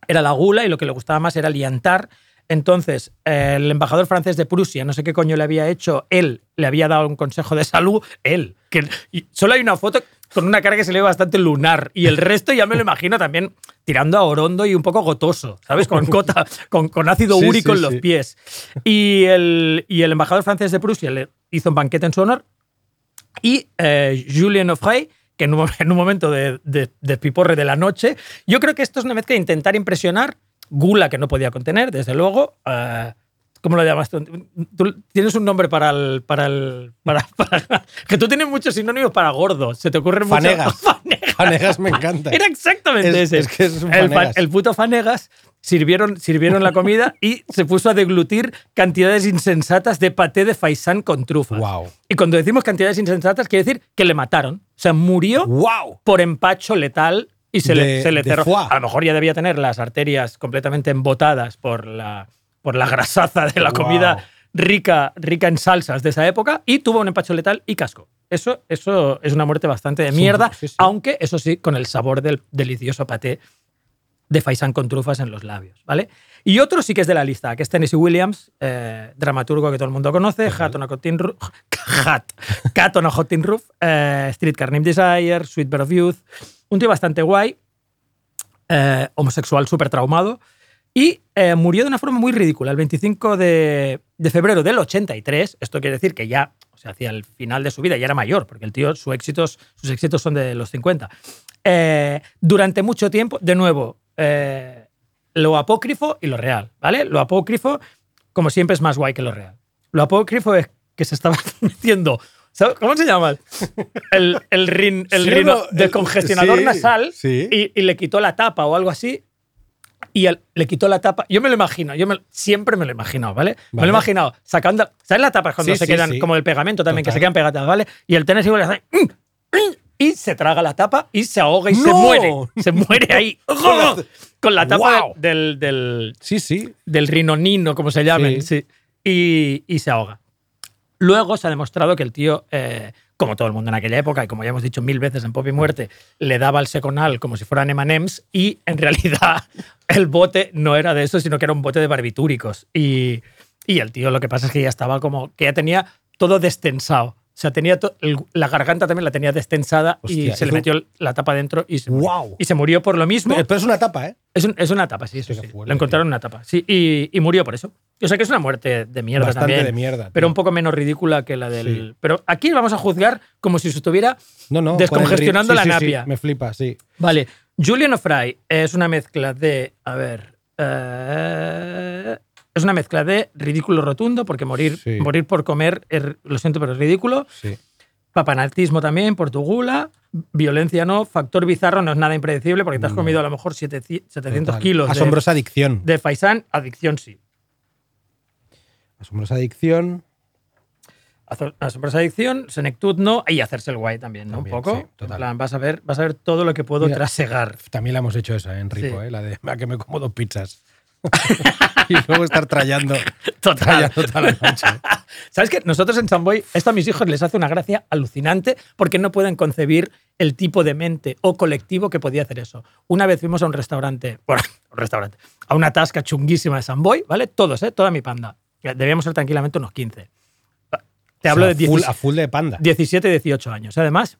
era la gula y lo que le gustaba más era liantar. Entonces, el embajador francés de Prusia, no sé qué coño le había hecho, él le había dado un consejo de salud, él, que y solo hay una foto con una cara que se le ve bastante lunar y el resto ya me lo imagino también tirando a orondo y un poco gotoso, ¿sabes? Con, cota, con, con ácido Sí, úrico sí, en los sí. pies. Y el, y el embajador francés de Prusia le hizo un banquete en su honor y eh, Julien Offray, que en un, [LAUGHS] en un momento de, de- de piporre de la noche, yo creo que esto es una mezcla de intentar impresionar, gula que no podía contener, desde luego. eh, ¿Cómo lo llamas tú? Tú tienes un nombre para el. Para el para, [LAUGHS] para- que tú tienes muchos sinónimos para gordo. Se te ocurren muchos. Fanegas. [LAUGHS] Fanegas. Fanegas me encanta. Era exactamente Es- ese. es que es un el, el puto Fanegas sirvieron, sirvieron la comida y se puso a deglutir cantidades insensatas de paté de faisán con trufas. Wow. Y cuando decimos cantidades insensatas, quiere decir que le mataron. O sea, murió ¡Wow! por empacho letal y se, le, De- se le cerró. foie. A lo mejor ya debía tener las arterias completamente embotadas por la, por la grasaza de la Wow. comida rica, rica en salsas de esa época y tuvo un empacho letal y casco. Eso, eso es una muerte bastante de Sí, mierda, sí, sí. aunque eso sí, con el sabor del delicioso paté de faisán con trufas en los labios, ¿vale? Y otro sí que es de la lista, que es Tennessee Williams, eh, dramaturgo que todo el mundo conoce, [LAUGHS] Hat on a Cotton Roof, Hat, Cat on a Hot Tin Roof, eh, Streetcar Named Desire, Sweet Bird of Youth, un tío bastante guay, eh, homosexual súper traumado, y eh, murió de una forma muy ridícula. El 25 de, de febrero del 83, esto quiere decir que ya, o sea, hacia el final de su vida, ya era mayor, porque el tío, sus éxitos, sus éxitos son de los 50. Eh, durante mucho tiempo, de nuevo, eh, lo apócrifo y lo real, ¿vale? Lo apócrifo, como siempre, es más guay que lo real. Lo apócrifo es que se estaba [LAUGHS] metiendo. ¿sabes? ¿Cómo se llama? El, el, rin, el Sí, rino no, de el- congestionador sí, nasal sí. y, y le quitó la tapa o algo así. Y él le quitó la tapa. Yo me lo imagino, yo me- siempre me lo he imaginado, ¿vale? Me lo Vale. he imaginado sacando. ¿Sabes las tapas cuando se quedan como el pegamento también, que Total. se quedan pegadas, ¿vale? Y el tenis igual hace. Y se traga la tapa y se ahoga y se ¡No! muere. Se muere ahí. [LAUGHS] la- Con la tapa ¡Guau! del, del, Sí, sí. del rinonino, como se llamen, Sí. sí. Y, y se ahoga. Luego se ha demostrado que el tío, eh, como todo el mundo en aquella época, y como ya hemos dicho mil veces en Pop y Muerte, le daba al seconal como si fueran M&M's y en realidad [LAUGHS] el bote no era de eso, sino que era un bote de barbitúricos. Y, y el tío lo que pasa es que ya estaba como, que ya tenía todo destensado. O sea, tenía el- la garganta también la tenía destensada y se le metió la tapa dentro y se, murió. ¡Guau! y se murió por lo mismo. Pero, pero es una tapa, ¿eh? Es, un- es una tapa, sí, eso sí. fuerte, encontraron en una tapa. Sí, y, y murió por eso. O sea que es una muerte de mierda Bastante también. de mierda. Pero tío. un poco menos ridícula que la del. Sí. Pero aquí vamos a juzgar como si se estuviera. no, no, el descongestionando la napia. me flipa, sí. Vale. Julian O'Fry es una mezcla de. A ver. eh, es una mezcla de ridículo rotundo, porque morir, Sí. morir por comer, es- lo siento, pero es ridículo. sí. Papanatismo también, por tu gula. Violencia no. Factor bizarro no es nada impredecible, porque te has comido a lo mejor 700 700 Total. kilos de- Asombrosa adicción. de faisán. Adicción sí. Asombrosa adicción. Asombrosa adicción, senectud no, y hacerse el guay también, ¿no? También, un poco. sí, total. En plan, vas a ver, vas a ver todo lo que puedo Mira. trasegar. También la hemos hecho esa en Ripo, Sí. ¿eh? La de a que me como dos pizzas. [LAUGHS] [LAUGHS] y luego estar trayando, Total. trayendo toda la noche. [LAUGHS] ¿Sabes qué? Nosotros en Samboy, esto a mis hijos les hace una gracia alucinante porque no pueden concebir el tipo de mente o colectivo que podía hacer eso. Una vez fuimos a un restaurante, bueno, [LAUGHS] un restaurante, a una tasca chunguísima de Samboy, ¿vale? Todos, ¿eh? Toda mi panda. Debíamos ser tranquilamente unos 15. Te hablo O sea, de full- 16 a full de panda. 17, 18 años. Además,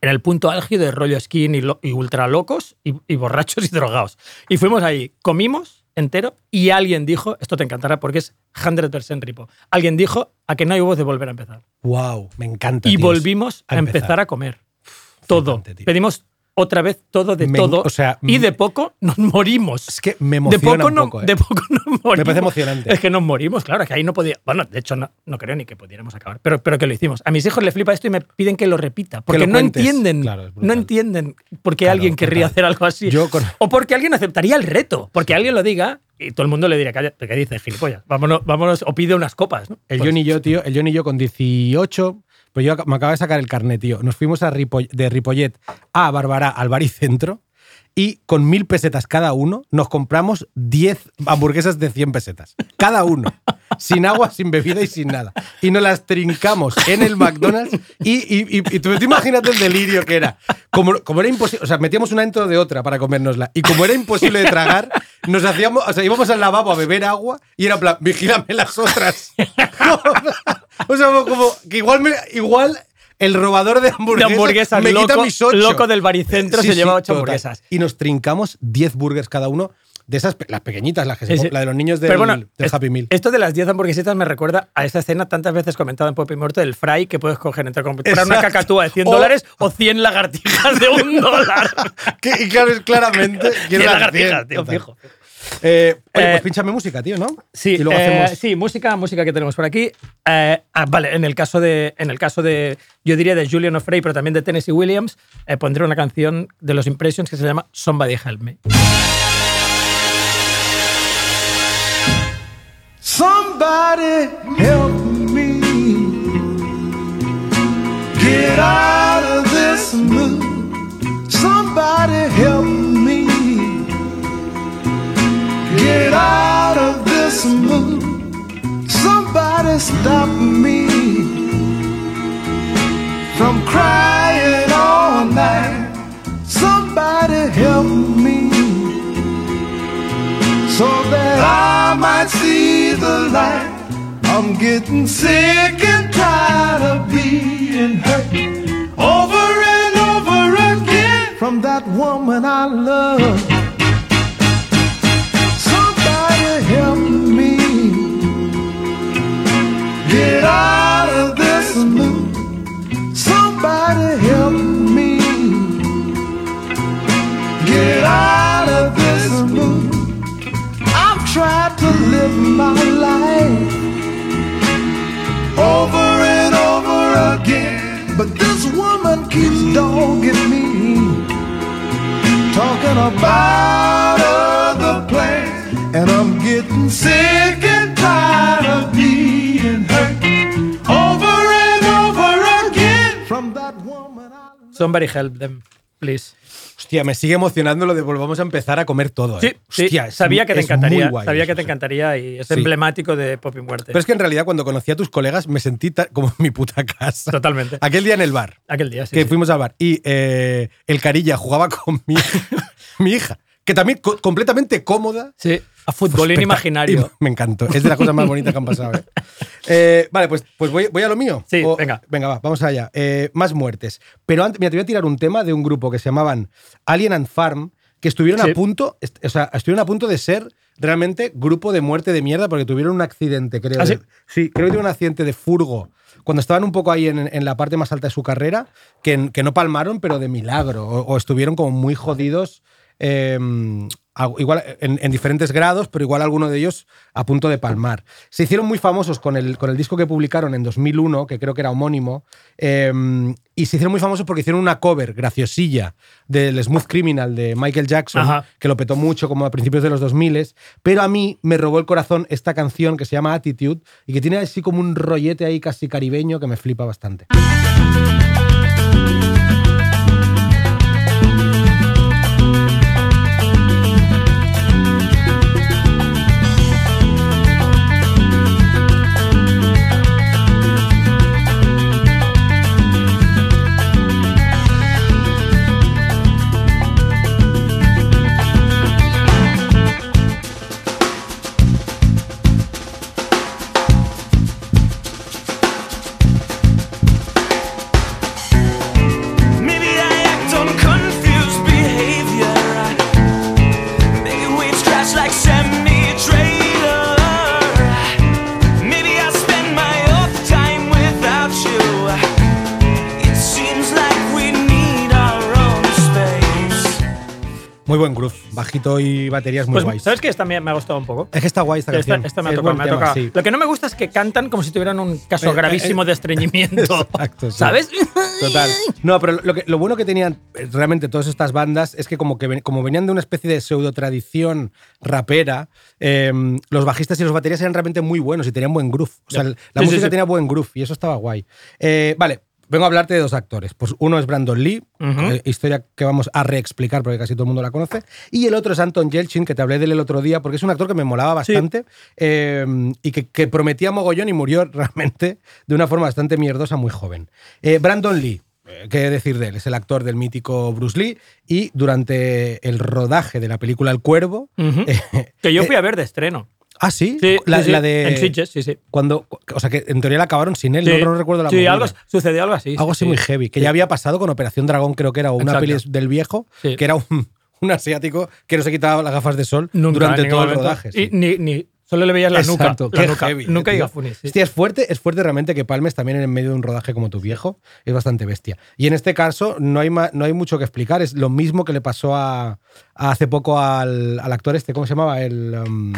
era el punto álgido de rollo skin y, lo- y ultra locos y, y borrachos y drogados. Y fuimos ahí, comimos entero y alguien dijo, esto te encantará porque es 100% ripo, alguien dijo a que no hay huevos de volver a empezar. Wow, me encanta. Y volvimos a empezar. empezar. a comer. Todo. Pedimos otra vez todo de Me- todo. o sea, y de poco nos morimos. Es que me de emociona poco, un no, poco, ¿eh? de poco nos morimos. Me parece emocionante. Es que nos morimos, claro, que ahí no podía. Bueno, de hecho, no, no creo ni que pudiéramos acabar, pero, pero que lo hicimos. A mis hijos les flipa esto y me piden que lo repita, porque lo no cuentes. entienden. Claro, no entienden por qué Claro, alguien querría hacer algo así. Yo con- O porque alguien aceptaría el reto, porque alguien lo diga y todo el mundo le dirá, ¿qué dices, gilipollas? Vámonos, vámonos, o pide unas copas, ¿no? El Pues- John y yo, tío, el John y yo con 18, pues yo me acaba de sacar el carnet, tío. Nos fuimos a Ripoll- de Ripollet a Barbará, al Baricentro, y con mil pesetas cada uno nos compramos 10 hamburguesas de 100 pesetas. Cada uno. Sin agua, sin bebida y sin nada. Y nos las trincamos en el McDonald's y, y, y- y tú, tú imagínate el delirio que era. Como, como era imposible, o sea, metíamos una dentro de otra para comérnosla. Y como era imposible de tragar, nos hacíamos, o sea, íbamos al lavabo a beber agua y era en plan, vigílame las otras. [LAUGHS] o sea, como que igual, me- igual el robador de De hamburguesas, hamburguesas, me quita loco, mis ocho. loco del baricentro Sí, se sí, lleva ocho total. hamburguesas. Y nos trincamos 10 burgers cada uno. De esas, las pequeñitas, las que se Sí, la de los niños del, bueno, del es- Happy Meal. Esto de las 10 hamburguesitas me recuerda a esa escena tantas veces comentada en Pop y Muerto del fry que puedes coger entre comprar una Exacto. cacatúa de 100 O- dólares o 100 lagartijas de un [LAUGHS] dólar. Que- y claro, es claramente. 100 quiero las lagartijas, 100, tío, fijo. Eh, oye, Eh, pues pínchame música, tío, ¿no? Sí, Y luego eh, hacemos. sí, música, música que tenemos por aquí. Eh, ah, vale, en el caso de, en el caso de, yo diría de Julian O'Frey, pero también de Tennessee Williams, eh, pondré una canción de los Impressions que se llama Somebody Help Me. Somebody help me get out of this mood. Somebody help me get out of this mood. Somebody stop me from crying all night. Somebody help me so that I might see the light. I'm getting sick and tired of being hurt over and over again from that woman I love. Out of this. I've tried to live my life over and over again, but this woman keeps dogging me, talking about other plans, and I'm getting sick and tired of being hurt over and over again from that woman I. Somebody Help Them, please. Hostia, me sigue emocionando lo de volvamos a empezar a comer todo. Sí, ¿eh? sí, Hostia, es sabía que te encantaría. guay sabía que te sí. encantaría y es Sí. emblemático de Pop y Muerte. Pero es que en realidad cuando conocí a tus colegas me sentí como en mi puta casa. Totalmente. Aquel día en el bar, Aquel día, sí. que sí. fuimos al bar, y eh, el Carilla jugaba con mi, [LAUGHS] mi hija, que también co- completamente cómoda. Sí, a futbolín Espectac- imaginario. Me encantó. Es de las cosas más bonitas que han pasado. ¿eh? Eh, vale, pues, pues voy, voy a lo mío. Sí, O- venga. Venga, va, vamos allá. Eh, más muertes. Pero antes, mira, te voy a tirar un tema de un grupo que se llamaban Alien and Farm, que estuvieron Sí. a punto, o sea, estuvieron a punto de ser realmente grupo de muerte de mierda porque tuvieron un accidente, creo. ¿Ah, sí? sí, creo que tuvieron un accidente de furgo. Cuando estaban un poco ahí en, en la parte más alta de su carrera, que, que no palmaron, pero de milagro. O, o estuvieron como muy jodidos eh, a- igual en, en diferentes grados, pero igual alguno de ellos a punto de palmar. Se hicieron muy famosos con el, con el disco que publicaron en 2001, que creo que era homónimo, eh, y se hicieron muy famosos porque hicieron una cover graciosilla del Smooth Criminal de Michael Jackson, Ajá. que lo petó mucho como a principios de los 2000, pero a mí me robó el corazón esta canción que se llama Attitude y que tiene así como un rollete ahí casi caribeño que me flipa bastante. Muy buen groove, bajito y baterías muy Pues, guays. ¿sabes que Esta me, me ha gustado un poco? Es que está guay esta Esta, canción. esta me ha tocado, me ha tocado. sí. Lo que no me gusta es que cantan como si tuvieran un caso Eh, eh, gravísimo eh, de estreñimiento. [LAUGHS] Exacto, sí. ¿Sabes? Total. No, pero lo, que, lo bueno que tenían eh, realmente todas estas bandas es que como, que ven- como venían de una especie de pseudo tradición rapera, eh, los bajistas y los baterías eran realmente muy buenos y tenían buen groove. O sea, la Sí, música tenía buen groove y eso estaba guay. Eh, vale, vengo a hablarte de dos actores. Pues uno es Brandon Lee, eh, historia que vamos a reexplicar porque casi todo el mundo la conoce. Y el otro es Anton Yelchin, que te hablé de él el otro día, porque es un actor que me molaba bastante eh, y que, que prometía mogollón y murió [LAUGHS] realmente de una forma bastante mierdosa muy joven. Eh, Brandon Lee. ¿Qué decir de él? Es el actor del mítico Bruce Lee y durante el rodaje de la película El Cuervo. Eh, Que yo eh, fui a ver de estreno. Ah, sí. Sí, la, sí, sí, la de. En Sitges, sí, sí. Cuando, o sea, que en teoría la acabaron sin él, Sí. no, no recuerdo la Sí, algo, sucedió algo así. Algo sí, así sí. muy heavy, que ya había pasado con Operación Dragón, creo que era, o una Exacto. peli del viejo, que era un, un asiático que no se quitaba las gafas de sol Nunca, durante todo el rodaje. Y ni, ni- solo le veías la Exacto, nuca. La nuca. heavy, Nunca y tío. Gafunis. sí. Hostia, es fuerte, es fuerte realmente que palmes también en medio de un rodaje como tu viejo. Es bastante bestia. Y en este caso no hay, no hay mucho que explicar. Es lo mismo que le pasó a, a hace poco al, al actor este, ¿cómo se llamaba? El, um,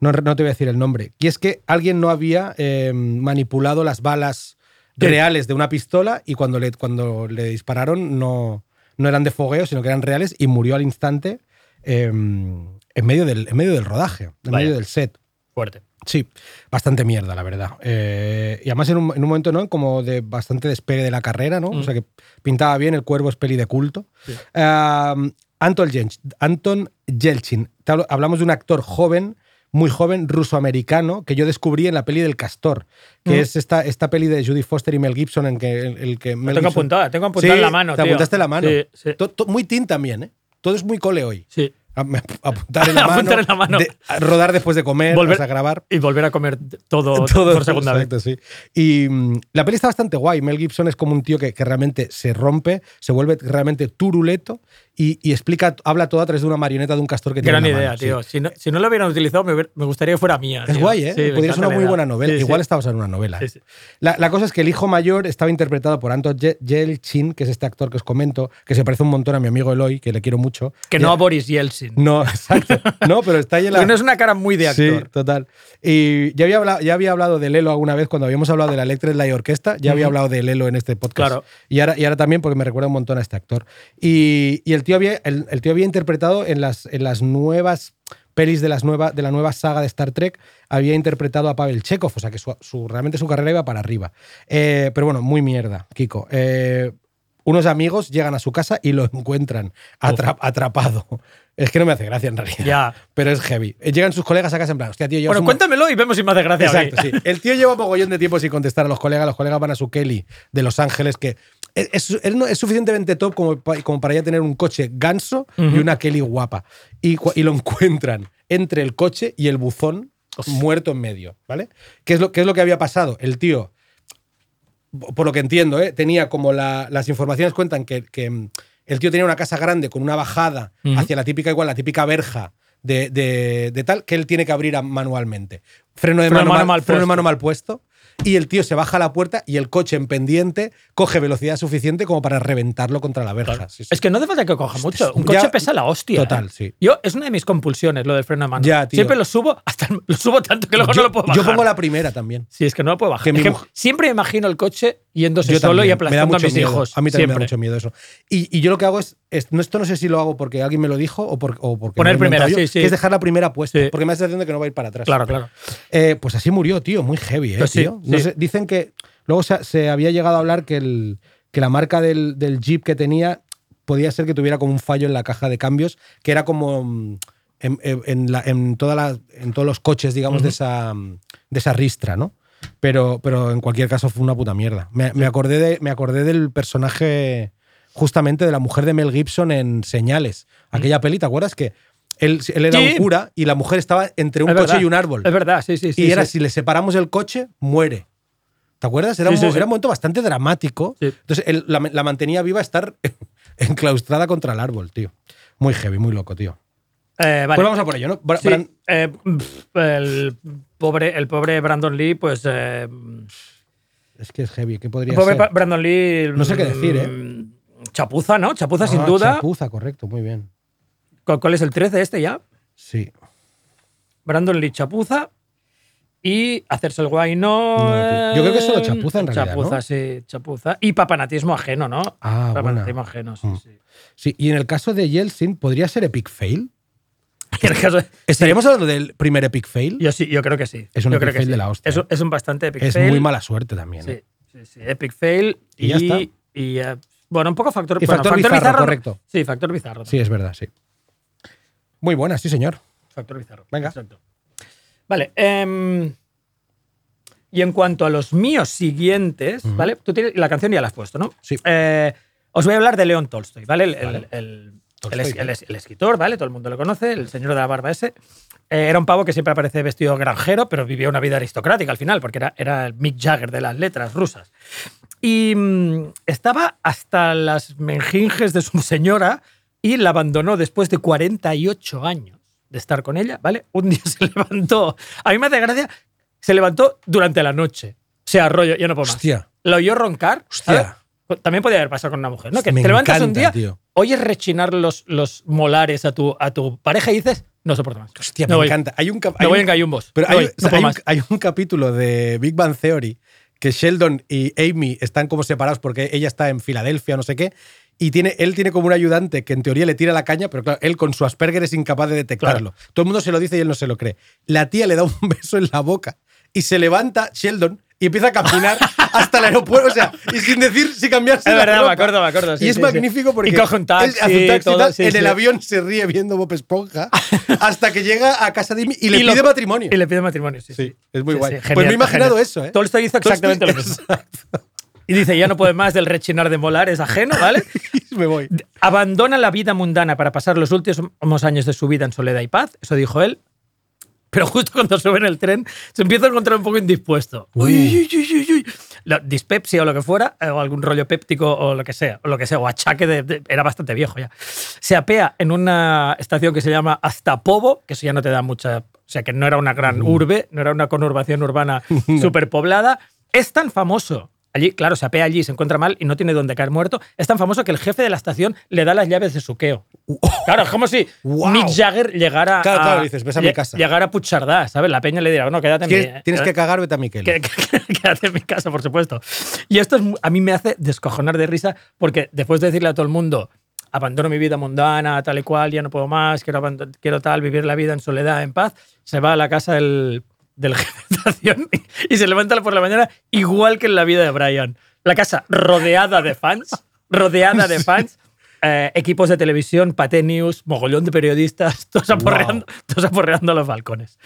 no, no te voy a decir el nombre. Y es que alguien no había eh, manipulado las balas reales de una pistola y cuando le, cuando le dispararon no, no eran de fogueo, sino que eran reales y murió al instante eh, en, medio del, en medio del rodaje, en Vaya. medio del set. Fuerte. Sí, bastante mierda, la verdad. Eh, y además en un, en un momento, ¿no? Como de bastante despegue de la carrera, ¿no? Mm. O sea que pintaba bien, el cuervo es peli de culto. Anton, Yelch- Anton Yelchin. Hablamos de un actor joven, muy joven, ruso-americano, que yo descubrí en la peli del Castor, que Mm. es esta, esta peli de Judy Foster y Mel Gibson, en que el, el que Mel tengo Gibson- apuntada, tengo apuntada Sí, en la mano. Te tío. apuntaste la mano. Sí, sí. To- to- muy teen también, ¿eh? Todo es muy cole hoy. sí. A- me- Apuntar en la [LAUGHS] mano. Apuntar en la mano. de- a rodar después de comer, Volver- sea, grabar. Y volver a comer todo, [LAUGHS] Todo por segunda vez. sí. Y mm, la peli está bastante guay. Mel Gibson es como un tío que, que realmente se rompe, se vuelve realmente turuleto y, y explica, habla todo a través de una marioneta de un castor que Gran tiene. en la idea, mano, sí. tío. Si, no, si no lo hubieran utilizado, me, me gustaría que fuera mía. Es tío. guay, ¿eh? Sí, Podría ser una muy idea. buena novela. Sí, sí. Igual está basada en una novela. Sí, ¿eh? sí. La, la cosa es que el hijo mayor estaba interpretado por Anton Ye- Yelchin, que es este actor que os comento, que se parece un montón a mi amigo Eloy, que le quiero mucho. Que Ya- no a Boris Yeltsin. No, [LAUGHS] exacto. No, pero está ahí en la. No es una cara muy de actor. Sí, total. Y ya había, hablado, ya había hablado de Lelo alguna vez cuando habíamos hablado de la Electric Light Orquesta, ya había hablado de Lelo en este podcast. Claro. Y ahora, y ahora también porque me recuerda un montón a este actor. Y, y el, tío había, el, el tío había interpretado en las, en las nuevas pelis de, las nueva, de la nueva saga de Star Trek, había interpretado a Pavel Chekhov, o sea que su, su- realmente su carrera iba para arriba. Eh, pero bueno, muy mierda, Kiko. Eh, unos amigos llegan a su casa y lo encuentran atra- atrapado. Es que no me hace gracia en realidad. Ya. Pero es heavy. Eh, Llegan sus colegas a casa en plan, hostia, tío, Bueno, cuéntamelo y vemos si me hace gracia. Exacto, sí. El tío lleva mogollón de tiempo sin contestar a los colegas. Los colegas van a su Kelly de Los Ángeles, que es, es- es suficientemente top como, como para ya tener un coche ganso y una Kelly guapa. Y, y lo encuentran entre el coche y el buzón muerto en medio, ¿vale? ¿Qué es lo, qué es lo que había pasado? El tío, por lo que entiendo, ¿eh? tenía como la- las informaciones cuentan que, que, mm, el tío tenía una casa grande con una bajada hacia la típica, igual, la típica verja de, de- de tal, que él tiene que abrir manualmente. Freno de Freno mano, mano mal, mal freno puesto. mano mal puesto. Y el tío se baja a la puerta y el coche en pendiente coge velocidad suficiente como para reventarlo contra la verja. Sí, sí. Es que no hace falta que coja mucho. Un Ya- coche pesa la hostia. Total, ¿eh? sí. Yo, es una de mis compulsiones lo del freno de mano. Ya, tío. Siempre lo subo, hasta lo subo tanto que luego yo, no lo puedo yo bajar. pongo la primera también. Sí, es que no lo puedo bajar. Que Es que mujer- siempre me imagino el coche yéndose Yo solo y también, da aplastando a mis miedo. hijos. A mí también me da mucho miedo eso. Y, y yo lo que hago es, es- esto no sé si lo hago porque alguien me lo dijo o, por, o porque Poner primera, yo, sí, sí. que es dejar la primera puesta, porque me da la sensación de que no va a ir para atrás. Claro, claro. Eh, pues así murió, tío, muy heavy, ¿eh, Pues tío? No sí. sé, dicen que luego se, se había llegado a hablar que, el, que la marca del, del Jeep que tenía podía ser que tuviera como un fallo en la caja de cambios, que era como mm, en, en- la- en toda la- en todos los coches, digamos, de, esa, mm, de esa ristra, ¿no? Pero, pero en cualquier caso fue una puta mierda. Me, me acordé de, me acordé del personaje justamente de la mujer de Mel Gibson en Señales. Aquella peli, ¿te acuerdas? Que él, él era Sí. un cura y la mujer estaba entre un Es coche verdad. y un árbol. Es verdad, sí, sí. sí y era sí. si le separamos el coche, muere. ¿Te acuerdas? Era, un, era momento bastante dramático. Entonces él la, la mantenía viva estar [LAUGHS] enclaustrada contra el árbol, tío. Muy heavy, muy loco, tío. Eh, vale. Pues vamos a por ello, ¿no? Bra- Sí, Bran- eh, el, pobre, el pobre Brandon Lee, pues. eh, es que es heavy, ¿qué podría el pobre ser? Brandon Lee. No sé qué decir, ¿eh? mm, Chapuza, ¿no? Chapuza, sin Ah, duda. Chapuza, correcto, muy bien. ¿Cuál es el 13 este ya? Sí. Brandon Lee Chapuza. Y hacerse el guay no. Yo creo que es solo eh, chapuza en realidad, Chapuza, ¿no? sí, chapuza. Y papanatismo ajeno, ¿no? Ah, papanatismo buena. ajeno, sí, Mm. sí. Sí, y en el caso de Yeltsin, ¿podría ser Epic Fail? [LAUGHS] En el caso- ¿Estaríamos hablando del primer Epic Fail? Yo sí, yo creo que sí. Es un yo epic creo que fail sí. de la hostia. Es, un- es un bastante epic es fail. muy mala suerte también. Sí, ¿eh? Sí, sí, Epic Fail. Y ya está. y, eh, bueno, un poco factor, Y bueno, factor bizarro, correcto. Sí, factor bizarro. Sí, es verdad, sí. Muy buena, sí, señor. Factor bizarro. Venga. Exacto. Vale. em, y en cuanto a los míos siguientes, ¿vale? Tú tienes, la canción ya la has puesto, ¿no? Sí. Eh, os voy a hablar de León Tolstoy, ¿vale? El, Vale. el- Tolstoy, el bien. el es- el escritor, ¿vale? Todo el mundo lo conoce, el señor de la barba ese. Eh, era un pavo que siempre aparece vestido granjero, pero vivía una vida aristocrática al final, porque era, era el Mick Jagger de las letras rusas. Y mm, estaba hasta las menjinges de su [LAUGHS] señora y la abandonó después de 48 años de estar con ella, ¿vale? Un día se [LAUGHS] levantó. A mí me hace gracia, se levantó durante la noche. O sea, rollo, yo no puedo más. Hostia. La oyó roncar. Hostia. ¿sabes? También podía haber pasado con una mujer, ¿no? Que Me te levantas un día, tío. oyes rechinar los, los molares a tu, a tu pareja y dices, no soporto más. Hostia, No me voy. encanta. Hay un, hay voy un- en gallumbos. Pero No hay, voy, o no sea, puedo hay un, hay un capítulo de Big Bang Theory que Sheldon y Amy están como separados porque ella está en Filadelfia, no sé qué, y tiene, él tiene como un ayudante que en teoría le tira la caña, pero claro, él con su Asperger es incapaz de detectarlo. Todo el mundo se lo dice y él no se lo cree. La tía le da un [LAUGHS] beso en la boca y se levanta Sheldon y empieza a caminar [LAUGHS] hasta el aeropuerto, o sea, y sin decir, sin cambiarse Es la verdad, me ropa. acuerdo, me acuerdo. sí, y es sí, magnífico sí. porque Y coge un taxi, un taxi y todo, tal, en el avión se ríe viendo Bob Esponja [LAUGHS] hasta que llega a casa de Amy y le lo- pide matrimonio. Y le pide matrimonio, sí. Sí, es muy guay. sí, pues genial, me he imaginado genial. eso, ¿eh? Tolstoy hizo exactamente lo mismo. Exacto. Y dice, ya no puede más del rechinar de molares ajeno, ¿vale? [LAUGHS] me voy. Abandona la vida mundana para pasar los últimos años de su vida en soledad y paz, eso dijo él. Pero justo cuando sube en el tren se empieza a encontrar un poco indispuesto. Uy, uy, uy, uy, uy. La dispepsia o lo que fuera, eh, o algún rollo péptico o lo que sea, o lo que sea, o achaque de, de- era bastante viejo ya. Se apea en una estación que se llama Astapovo, que eso ya no te da mucha, o sea, que no era una gran urbe, no era una conurbación urbana [LAUGHS] superpoblada. Es tan famoso. Allí, claro, se apea allí, se encuentra mal y no tiene dónde caer muerto. Es tan famoso que el jefe de la estación le da las llaves de su queo. Claro, es como si Wow. Mick Jagger llegara Claro, a. claro, dices, ves a mi casa. Llegara a Puchardá, ¿sabes? La peña le dirá, no, quédate en mi- Tienes, tienes que cagar, vete a Miquel. que- [LAUGHS] que- Quédate en mi casa, por supuesto. Y esto es a mí me hace descojonar de risa porque después de decirle a todo el mundo, abandono mi vida mundana, tal y cual, ya no puedo más, quiero, quiero tal, vivir la vida en soledad, en paz, se va a la casa del, de [LAUGHS] estación y, se levanta por la mañana igual que en la vida de Brian. La casa rodeada de fans, rodeada de fans. eh, equipos de televisión, Pate News, mogollón de periodistas, [LAUGHS] todos aporreando, todos aporreando a los balcones.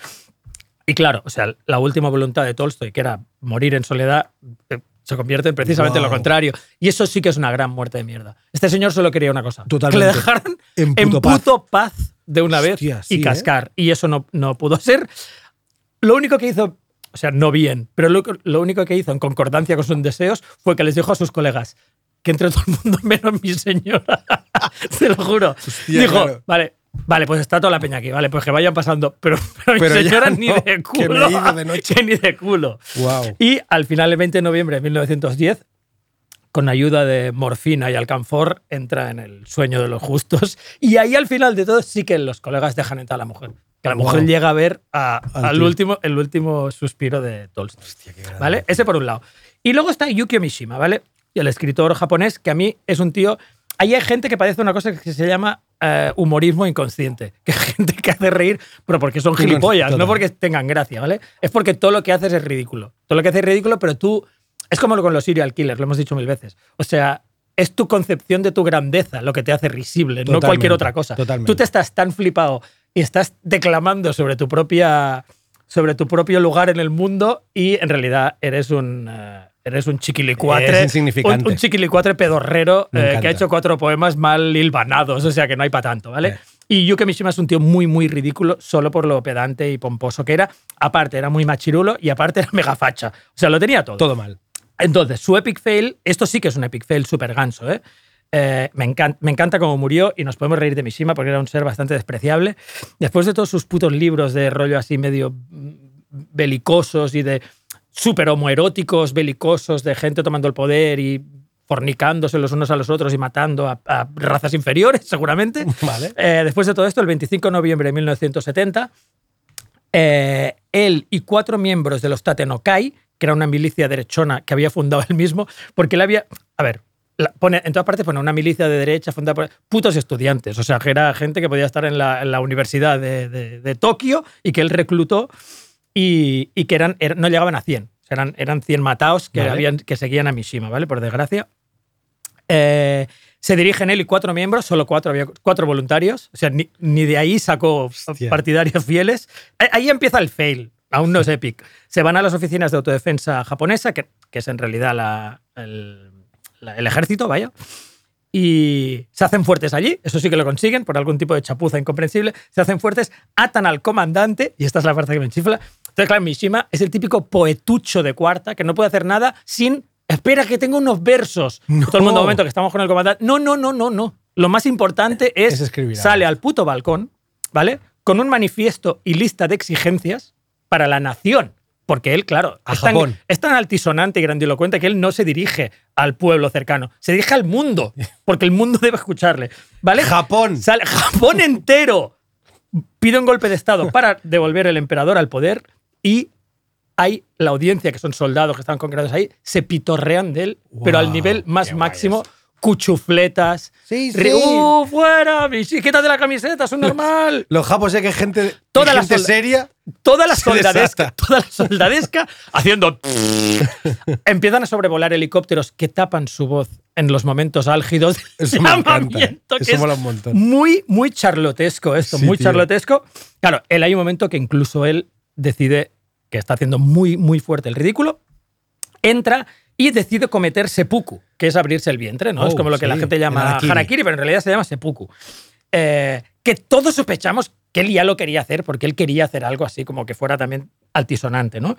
Y claro, o sea, la última voluntad de Tolstoy, que era morir en soledad, eh, se convierte en precisamente lo Wow. contrario. Y eso sí que es una gran muerte de mierda. Este señor solo quería una cosa: Totalmente. que le dejaran En en puto puto, paz. paz. de una vez Hostia, y sí, ¿eh? cascar. Y eso no, no pudo ser. Lo único que hizo, o sea, no bien, pero lo, lo único que hizo en concordancia con sus deseos fue que les dijo a sus colegas que entre todo el mundo [LAUGHS] menos mi señora. [LAUGHS] Te lo juro. Hostia, Dijo, claro. vale, vale, pues está toda la peña aquí, vale, pues que vayan pasando. Pero, [LAUGHS] pero mi Pero ya señora no, ni de que me culo. de noche. que ni de culo. Wow. Y al final, el 20 de noviembre de 1910, con ayuda de morfina y alcanfor, entra en el sueño de los justos. Y ahí al final de todo sí que los colegas dejan entrar a la mujer. Que la mujer Wow. llega a ver a- Al último, el último suspiro de Tolstoy. ¿Vale? Ese por un lado. Y luego está Yukio Mishima, ¿vale? Y el escritor japonés, que a mí es un tío. Ahí hay gente que parece una cosa que se llama eh, humorismo inconsciente. [LAUGHS] Que hay gente que hace reír, pero porque son gilipollas, no porque tengan gracia, ¿vale? Es porque todo lo que haces es ridículo. Todo lo que haces es ridículo, pero tú. Es como con los serial killers, lo hemos dicho mil veces. O sea, es tu concepción de tu grandeza lo que te hace risible, no cualquier otra cosa. totalmente. Tú te estás tan flipado y estás declamando sobre tu propia sobre tu propio lugar en el mundo y en realidad eres un eh, eres un chiquilicuatre Eres insignificante. un, un chiquilicuatre pedorrero eh, que ha hecho cuatro poemas mal hilvanados o sea que no hay para tanto vale Eh. y Yuki Mishima es un tío muy muy ridículo solo por lo pedante y pomposo que era aparte era muy machirulo y aparte era mega facha o sea lo tenía todo Todo mal. entonces, su epic fail, esto sí que es un epic fail súper ganso, ¿eh? Eh, me, encanta, me encanta cómo murió y nos podemos reír de Mishima porque era un ser bastante despreciable. Después de todos sus putos libros de rollo así medio mm, belicosos y de súper homoeróticos, belicosos, de gente tomando el poder y fornicándose los unos a los otros y matando a, a razas inferiores, [LAUGHS] seguramente. [LAUGHS] Vale. Eh, después de todo esto, el 25 de noviembre de 1970, eh, él y cuatro miembros de los Tatenokai, que era una milicia derechona que había fundado [LAUGHS] él mismo, porque él había. A ver, la- pone, en todas partes pone una milicia de derecha fundada por putos estudiantes, o sea, que era gente que podía estar en la, en la Universidad de, de- de Tokio y que él reclutó y, y que eran, er- no llegaban a 100. O Eran, eran 100 mataos que, Vale. habían, que seguían a Mishima, ¿vale? Por desgracia. Eh, se dirigen él y cuatro miembros, solo cuatro, había cuatro voluntarios. O sea, ni, ni de ahí sacó Hostia. partidarios fieles. Ahí- Ahí empieza el fail. Aún no es [LAUGHS] Epic. Se van a las oficinas de autodefensa japonesa, que, que es en realidad la- el, la- el ejército, vaya. Y se hacen fuertes allí, eso sí que lo consiguen, por algún tipo de chapuza incomprensible. Se hacen fuertes, atan al comandante, y esta es la parte que me chifla. Entonces, claro, Mishima es el típico poetucho de cuarta que no puede hacer nada sin. Espera, que tengo unos versos. Todo el mundo, momento que estamos con el comandante. No, no, no, no, no. Lo más importante es. Es escribir sale al puto balcón, ¿vale? Con un manifiesto y lista de exigencias para la nación. Porque él, claro, A es tan, Japón. es tan altisonante y grandilocuente que él no se dirige al pueblo cercano, se dirige al mundo, [LAUGHS] porque el mundo debe escucharle. ¿Vale? Japón. Sale- Japón entero pide un golpe de Estado para devolver el emperador al poder y hay la audiencia, que son soldados que están congregados ahí, se pitorrean de él, pero al nivel más máximo, cuchufletas. Sí, sí. ¡Uh, fuera! Michi, quítate la camiseta, es un normal. Los japos que gente, Toda la gente seria. toda la Se soldadesca, toda la soldadesca haciendo. [LAUGHS] Empiezan a sobrevolar helicópteros que tapan su voz en los momentos álgidos Eso me que Eso es mola un montón. Muy, muy charlotesco esto, Sí, muy tío. charlotesco. Claro, él hay un momento que incluso él decide que está haciendo muy, muy fuerte el ridículo, entra y decide cometer seppuku, que es abrirse el vientre, ¿no? es Oh, como lo que la gente llama harakiri. harakiri, pero en realidad se llama seppuku. Eh, que todos sospechamos que él ya lo quería hacer porque él quería hacer algo así como que fuera también altisonante, ¿no?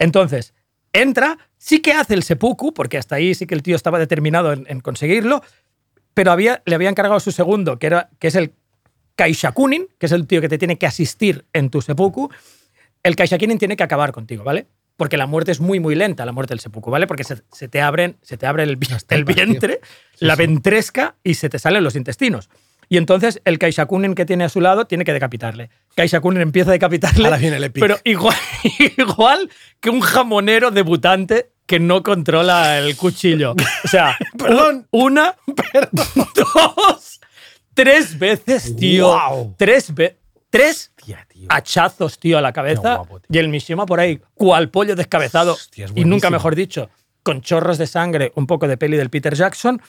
Entonces, entra, sí que hace el seppuku, porque hasta ahí sí que el tío estaba determinado en, en conseguirlo, pero había, le había encargado su segundo, que, era, que es el Kaishakunin, que es el tío que te tiene que asistir en tu seppuku. El Kaishakunin tiene que acabar contigo, ¿vale? Porque la muerte es muy, muy lenta, la muerte del seppuku, ¿vale? Porque se, se te, abren, se te abre el, vientre, la ventresca y se te salen los intestinos. Y entonces el Kaishakunin que tiene a su lado tiene que decapitarle. Kaishakunin empieza a decapitarle. Ahora viene el epic. Pero igual, [LAUGHS] igual que un jamonero debutante que no controla el cuchillo. O sea, [LAUGHS] Perdón. un- una, [LAUGHS] dos, tres veces, tío. Guau. Tres veces. Tres Tía, tío. hachazos, tío, a la cabeza. Qué guapo, tío. y el Mishima por ahí, cual pollo descabezado. Hostia, y nunca mejor dicho, con chorros de sangre, un poco de peli del Peter Jackson.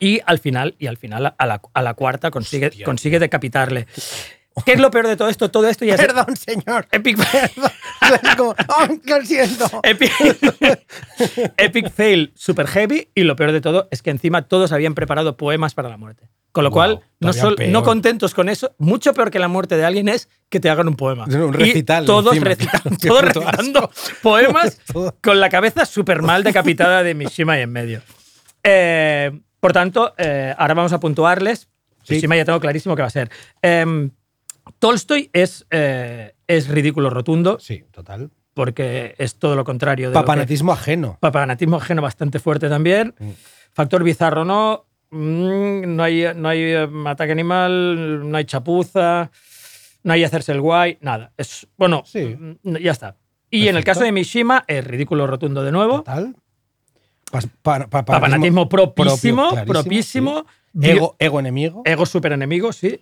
Y al final, y al final a la, a la cuarta consigue, Hostia, consigue decapitarle. ¿Qué es lo peor de todo esto? Todo esto ya Perdón, señor. Epic, [LAUGHS] como, "Oh, lo siento. Epic, [LAUGHS] Epic fail super heavy y lo peor de todo es que encima todos habían preparado poemas para la muerte. Con lo Wow, cual, no, sol- no contentos con eso, mucho peor que la muerte de alguien es que te hagan un poema. Un Y recital todos, encima, [LAUGHS] todos recitando poemas [LAUGHS] con la cabeza súper mal decapitada de Mishima y en medio. Eh, por tanto, eh, ahora vamos a puntuarles. Sí. Mishima ya tengo clarísimo que va a ser. Em, Tolstoy es, eh, es ridículo rotundo Sí, total. porque es todo lo contrario de lo que- Papanatismo ajeno. Papanatismo ajeno bastante fuerte también. Mm. Factor bizarro no. Mm, No hay, no hay eh, ataque animal, no hay chapuza, no hay hacerse el guay, nada. Es, bueno, Sí. mm, ya está. Y en el caso de Mishima, es ridículo rotundo de nuevo. Total. Pas- pa- pa- Papanatismo propísimo, propio, propísimo. sí. Ego, ego enemigo. Ego super enemigo, sí.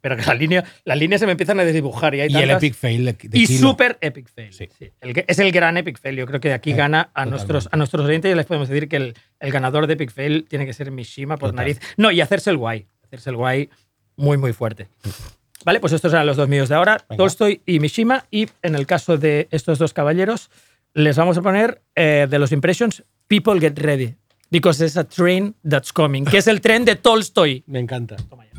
Pero que la línea, las líneas se me empiezan a desdibujar y hay y el epic fail de, de y Kilo. super epic fail. Sí. sí. El es el gran epic fail. Yo creo que de aquí Eh, gana a totalmente. nuestros, a nuestros oyentes y les podemos decir que el, el ganador de epic fail tiene que ser Mishima por Total. nariz. No, y hacerse el guay. Hacerse el guay muy, muy fuerte. [LAUGHS] Vale, pues estos eran los dos míos de ahora, Venga. Tolstoy y Mishima. Y en el caso de estos dos caballeros, les vamos a poner eh, de los impressions, People Get Ready. Because there's a train that's coming, que es el tren de Tolstoy. [LAUGHS] Me encanta. Toma ya.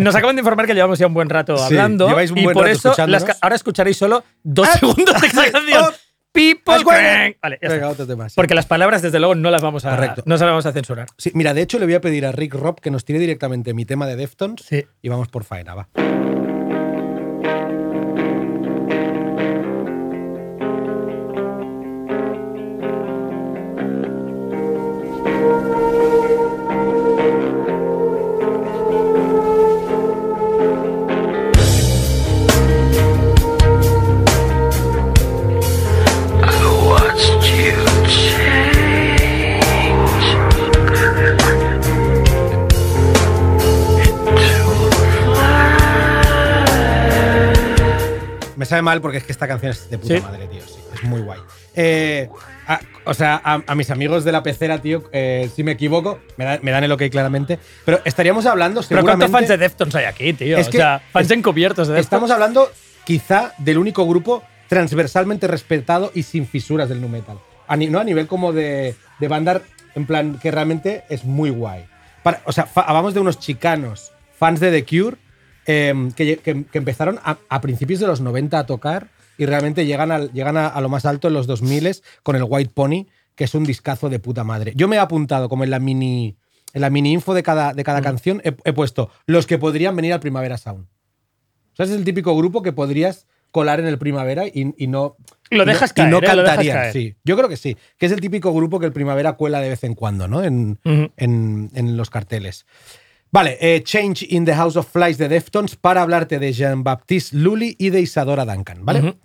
Nos acaban de informar que llevamos ya un buen rato Sí, hablando lleváis un y buen por rato eso las ahora escucharéis solo dos segundos de [LAUGHS] esa canción. People. Vale, ya Venga, está. otro tema. sí. Porque las palabras, desde luego, no las vamos a, Correcto. no se las vamos a censurar. Sí, mira, de hecho le voy a pedir a Rick Rob que nos tire directamente mi tema de Deftones Sí. y vamos por faena, va. Sabe mal porque es que esta canción es de puta Sí. madre, tío. sí, es muy guay. Eh, a- o sea, a, a mis amigos de la pecera, tío, eh, si me equivoco, me, da- me dan el ok claramente. Pero estaríamos hablando Pero seguramente. ¿cuántos fans de Deftones hay aquí, tío? Es o que sea, fans es- encubiertos de Deftones. Estamos hablando quizá del único grupo transversalmente respetado y sin fisuras del nu metal. A ni- no a nivel como de, de banda, en plan, que realmente es muy guay. Para- o sea, fa- hablamos de unos chicanos, fans de The Cure, em, que, que- que empezaron a, a principios de los 90 a tocar y realmente llegan, al- llegan a, a lo más alto en los 2000 con el White Pony, que es un discazo de puta madre. Yo me he apuntado como en la mini, en la mini info de cada, de cada canción, he, he puesto los que podrían venir al Primavera Sound. O sea, es el típico grupo que podrías colar en el primavera y, y no. Lo y no- dejas y caer, no ¿eh? Dejas cantarían, caer. sí. Yo creo que sí. Que es el típico grupo que el primavera cuela de vez en cuando, ¿no? En, en, en los carteles. Vale, eh, Change in the House of Flies de Deftones para hablarte de Jean-Baptiste Lully y de Isadora Duncan, ¿vale?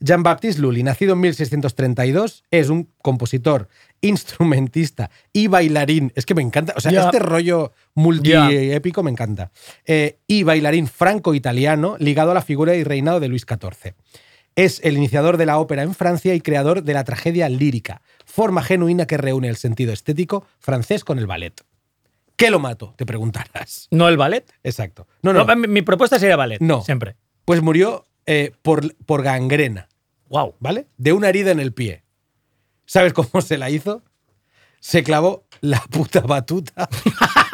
Jean-Baptiste Lully, nacido en 1632, es un compositor, instrumentista y bailarín. Es que me encanta, o sea, este rollo multiépico me encanta. Eh, y bailarín franco-italiano ligado a la figura y reinado de Luis XIV. Es el iniciador de la ópera en Francia y creador de la tragedia lírica, forma genuina que reúne el sentido estético francés con el ballet. ¿Qué lo mato? Te preguntarás. ¿No el ballet? Exacto. No, no. No, mi, mi propuesta sería ballet. No. Siempre. Pues murió eh, por, por gangrena, Wow. ¿vale? De una herida en el pie. ¿Sabes cómo se la hizo? Se clavó la puta batuta. [LAUGHS]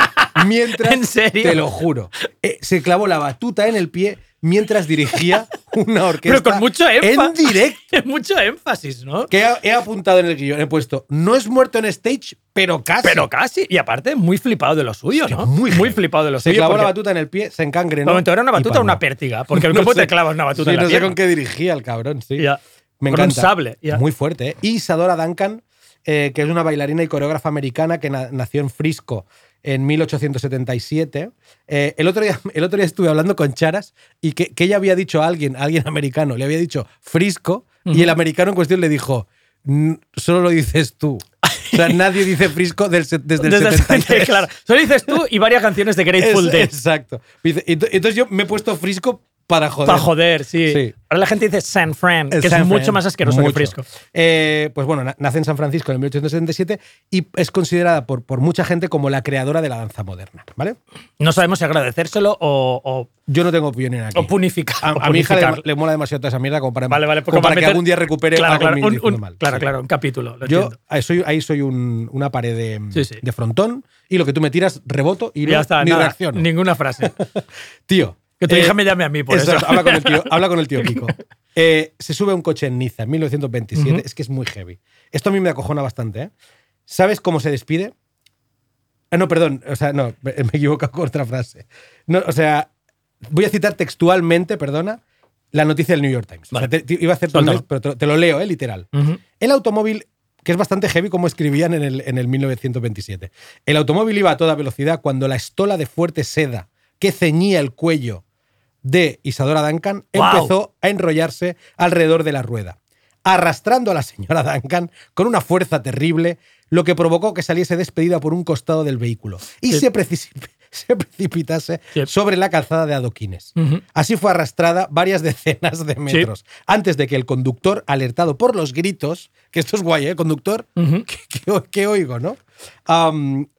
[LAUGHS] mientras. ¿En serio? Te lo juro. Eh, se clavó la batuta en el pie mientras dirigía una [LAUGHS] orquesta. Pero con mucho énfasis. En directo. [LAUGHS] mucho énfasis, ¿no? Que he, he apuntado en el guion, he puesto, no es muerto en stage, pero casi. Pero casi. Y aparte, muy flipado de lo suyo, ¿no? muy muy flipado de lo Se suyo. clavó la porque- batuta en el pie, se encangrenó. Momento, ¿era una batuta o una pértiga? Porque No ¿cómo te clavas una batuta Sí, en la no sé con qué dirigía el cabrón, sí. Ya. Me Con un encanta. sable, ya. Muy fuerte, ¿eh? Y Isadora Duncan, eh, que es una bailarina y coreógrafa americana que na- nació en Frisco en 1877. Eh, el, otro día, [LAUGHS] el otro día estuve hablando con Charas y que, que ella había dicho a alguien, a alguien americano, le había dicho Frisco y el americano en cuestión le dijo, "Mm, solo lo dices tú. O sea, [LAUGHS] nadie dice Frisco del desde, Desde el el 73. claro. Solo dices tú y varias canciones de Grateful Dead. Exacto. Entonces yo me he puesto Frisco para joder. Para joder, sí. Sí. Ahora la gente dice San Fran, que es mucho Fran, más asqueroso mucho. que Frisco. Eh, pues bueno, na- nace en San Francisco en 1877 y es considerada por, por mucha gente como la creadora de la danza moderna, ¿vale? No sabemos si agradecérselo o, o, Yo no tengo opinión aquí. o punificar. a, o a mi hija le, le mola demasiado toda esa mierda como para, Vale, vale. como para que meter- algún día recupere claro, algo claro, un- mal. Claro, Sí. claro, un capítulo. Lo Yo ahí soy, ahí soy un- una pared de, Sí, sí. de frontón y lo que tú me tiras reboto y ya no, está, ni nada, reacciono. ninguna frase. [LAUGHS] Tío. Que tu eh, hija me llame a mí por eso. Habla con el tío, [LAUGHS] habla con el tío Kiko. Eh, se sube a un coche en Niza en 1927. Ujú. Es que es muy heavy. Esto a mí me acojona bastante. ¿eh? ¿Sabes cómo se despide? Ah, no, perdón. O sea, no, me he equivocado con otra frase. No, o sea, voy a citar textualmente, perdona, la noticia del New York Times. O sea, Vale. te- te- iba a hacer tonterías, pero te, lo- te lo leo, ¿eh? literal. Ujú. El automóvil, que es bastante heavy como escribían en el, en el 1927. El automóvil iba a toda velocidad cuando la estola de fuerte seda que ceñía el cuello de Isadora Duncan empezó a enrollarse alrededor de la rueda, arrastrando a la señora Duncan con una fuerza terrible, lo que provocó que saliese despedida por un costado del vehículo y Sí. se, preci- [LAUGHS] se precipitase Sí. sobre la calzada de adoquines. Así fue arrastrada varias [LAUGHS] decenas de metros antes de que el conductor, alertado por los gritos, que esto es guay, ¿eh? Conductor, [LAUGHS] que oigo, ¿no?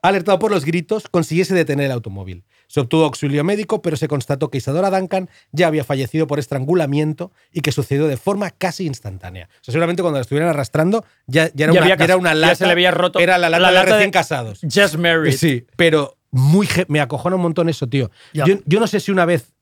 Alertado por los gritos, consiguiese detener el automóvil. Se obtuvo auxilio médico, pero se constató que Isadora Duncan ya había fallecido por estrangulamiento y que sucedió de forma casi instantánea. O sea, seguramente cuando la estuvieran arrastrando ya, ya era, Ya una, había ya era una ya lata. se le había roto Era la lata, la de lata de- recién casados. Just married. Sí, pero muy me acojona un montón eso, tío. Ya. Yo, yo no sé si una vez,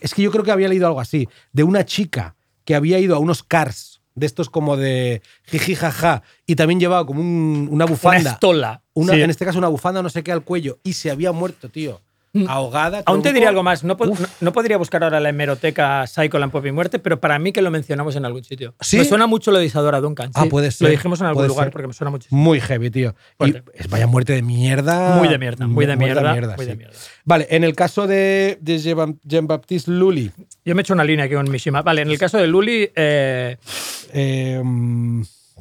es que yo creo que había leído algo así, de una chica que había ido a unos cars de estos como de jiji jaja, y también llevaba como un- una Una bufanda. estola. Una- Sí. En este caso, una bufanda, no sé qué, al cuello, y se había muerto, tío. Ahogada. Mm. Aún te diría algo más. No, no- no podría buscar ahora la hemeroteca Psycho, Pop y Muerte, pero para mí que lo mencionamos en algún sitio. ¿Sí? Me suena mucho lo de Isadora Duncan. Ah, sí. puede ser, Lo dijimos en algún lugar ser. porque me suena muchísimo. Muy heavy, tío. Y vaya muerte de mierda. Muy de mierda, muy de mierda, muy de sí. mierda. Vale, en el caso de, de Jean- Jean-Baptiste Lully, Yo me he hecho una línea aquí con Mishima. Vale, en el caso de Luli, eh, eh,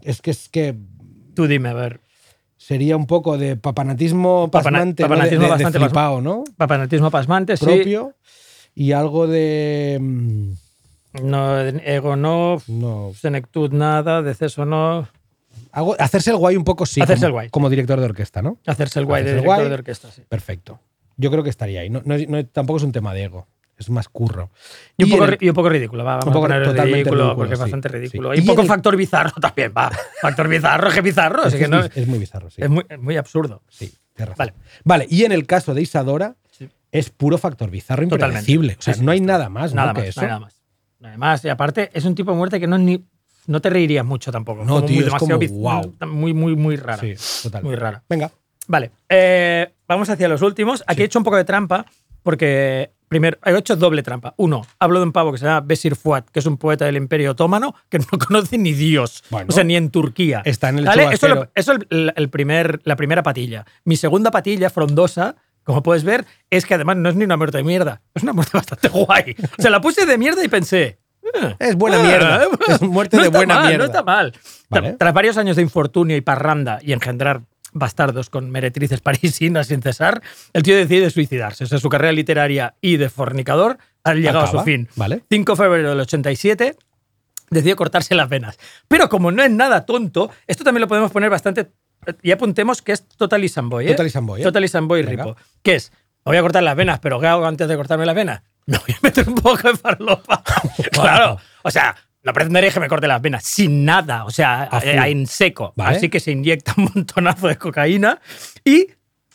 es que es que tú dime, a ver. Sería un poco de papanatismo Papana- pasmante, ¿no? De- papanatismo de, de bastante flipao, ¿no? Papanatismo pasmante, sí. Propio. Y algo de. mm, No, ego no, No. senectud nada, deceso no. Algo, hacerse el guay un poco, sí. Hacerse como, el guay. Como director de orquesta, ¿no? Hacerse el guay de Hacerse director guay. de orquesta, sí. Perfecto. Yo creo que estaría ahí. No, no- no- tampoco es un tema de ego. Es más curro. Y un, poco, en el- ri- y un poco ridículo, va, vamos Un poco a ridículo, ridículo, porque es bastante sí. ridículo. Y Y un poco el- factor bizarro también, va. [LAUGHS] Factor bizarro, es que bizarro, es, que no, es muy bizarro, sí. es, muy, absurdo. Sí, razón. Vale. Vale, y en el caso de Isadora, Sí. es puro factor bizarro impredecible. O sea, no hay nada más, Nada ¿no? más, que eso. no hay nada más. Nada más. Y aparte, es un tipo de muerte que no, es ni, no te reirías mucho tampoco. No, Como tío, muy, es demasiado como, guau. Muy, muy, muy rara. Sí, total. Muy rara. Venga. Vale, eh, vamos hacia los últimos. Aquí he hecho un poco de trampa porque, primero, he hecho doble trampa. Uno, hablo de un pavo que se llama Besir Fuat, que es un poeta del Imperio Otomano que no [LAUGHS] conoce ni Dios. Bueno. o sea, ni en Turquía. Está en el ¿Vale? Eso, eso el, el primer, la primera patilla. Mi segunda patilla, frondosa, como puedes ver, es que además no es ni una muerte de mierda. Es una muerte [LAUGHS] bastante guay. O sea, la puse de mierda y pensé. eh, Es buena ah, mierda. Es muerte no de buena mal, mierda. No está mal. Vale. Tra- Tras varios años de infortunio y parranda y engendrar bastardos con meretrices [LAUGHS] parisinas sin cesar, el tío decide suicidarse. O sea, su carrera literaria y de fornicador ha llegado a su fin. vale. 5 de febrero del 87 decidió cortarse las venas. Pero como no es nada tonto, esto también lo podemos poner bastante... Y apuntemos que es Totally Samboy. ¿eh? Totally Samboy, ¿eh? Totally Samboy. Ripo. Que es, me voy a cortar las venas, pero ¿qué hago antes de cortarme las venas? [LAUGHS] Me voy a meter un poco de farlopa. [LAUGHS] claro. O sea, no pretenderéis que me corte las venas sin nada. O sea, A eh, en seco. Vale. Así que se inyecta un [LAUGHS] montonazo de cocaína. Y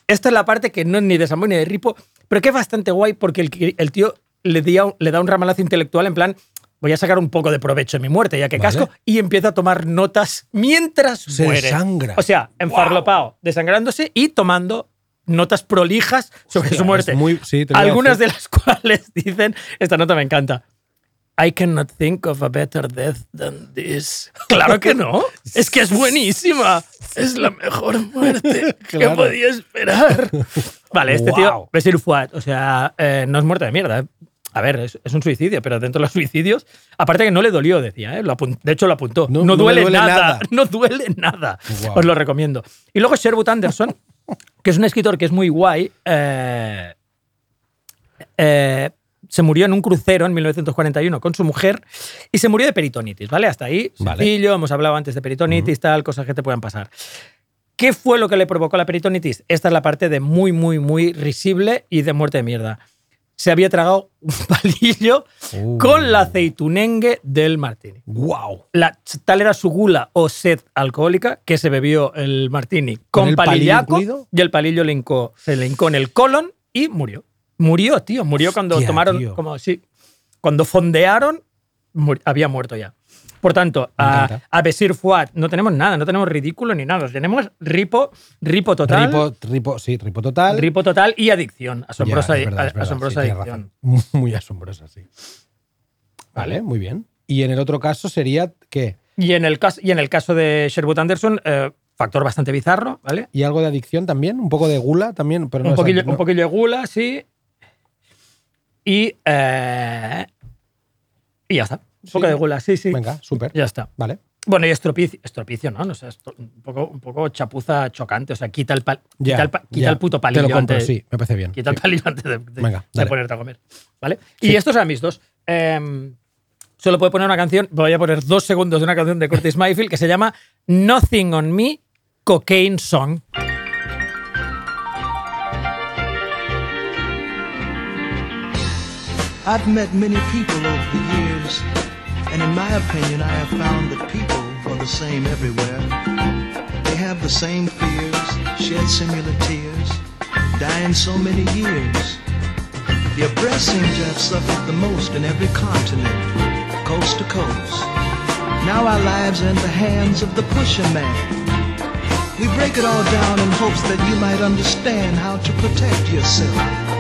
esta es la parte que no es ni de Samboy ni de Ripo, pero que es bastante guay porque el, el tío le, da un ramalazo intelectual en plan, voy a sacar un poco de provecho de mi muerte, ya que Vale. casco, y empieza a tomar notas mientras Se muere. desangra. O sea, enfarlopao, desangrándose y tomando notas prolijas sobre Hostia, su muerte. muy- sí, Algunas de las [LAUGHS] cuales dicen, esta nota me encanta. I cannot think of a better death than this. Claro que no. Es que es buenísima. Es la mejor muerte [LAUGHS] Claro. que podía esperar. Vale, este tío, Guau. Besir Fuad, o sea, eh, no es muerte de mierda. ¿eh? A ver, es, es un suicidio, pero dentro de los suicidios, aparte que no le dolió, decía, ¿eh? Lo de hecho lo apuntó. No- No, no le duele, duele nada, nada. [LAUGHS] no duele nada. Os lo recomiendo. Y luego Sherwood Anderson, que es un escritor que es muy guay, eh, eh, se murió en un crucero en 1941 con su mujer y se murió de peritonitis, ¿vale? Hasta ahí, Vale. sencillo, hemos hablado antes de peritonitis, tal, cosas que te puedan pasar. ¿Qué fue lo que le provocó la peritonitis? Esta es la parte de muy, muy, muy risible y de muerte de mierda. Se había tragado un [LAUGHS] palillo Uh. con la aceitunengue del martini. ¡Wow! La, tal era su gula o sed alcohólica que se bebió el martini ¿Con con, el palillo palillaco incluido? y el palillo le hincó- se le hincó en el colon y murió. Murió, tío. Murió cuando Hostia, tomaron, tío. como sí, cuando fondearon, muri- había muerto ya. Por tanto, a, a Besir Fuad no tenemos nada, no tenemos ridículo ni nada. Tenemos ripo, ripo total, ripo, Ripo, ripo, sí, ripo total. total y adicción. Asombrosa, Ya, es verdad, es verdad, asombrosa sí, adicción. [LAUGHS] Muy asombrosa, sí. Vale, muy bien. Y en el otro caso sería ¿qué? Y en el caso, y en el caso de Sherwood Anderson, eh, factor bastante bizarro, ¿vale? ¿Y algo de adicción también? ¿Un poco de gula también? Pero no un, poquillo, adicción, un no. poquillo de gula, sí. Y, eh, y ya está. Un poco Sí. de gula, sí, sí. Venga, súper. Ya está. Vale. Bueno, y estropicio, estropicio ¿no? no sé, esto- un, poco, un poco chapuza chocante. O sea, quita el, pal- quita el, pa- quita el puto Te palillo lo compro, antes, sí, me parece bien. Quita el palillo antes de, de- Venga, de dale. ponerte a comer. ¿Vale? Sí. Y estos eran mis dos. Em, solo puedo poner una canción, voy a poner dos segundos de una canción de Curtis Mayfield que se llama Nothing on Me, Cocaine Song. I've met many people over the years, and in my opinion, I have found that people are the same everywhere. They have the same fears, shed similar tears, in so many years. The oppressed seem to have suffered the most in every continent, coast to coast. Now our lives are in the hands of the pusher man. We break it all down in hopes that you might understand how to protect yourself.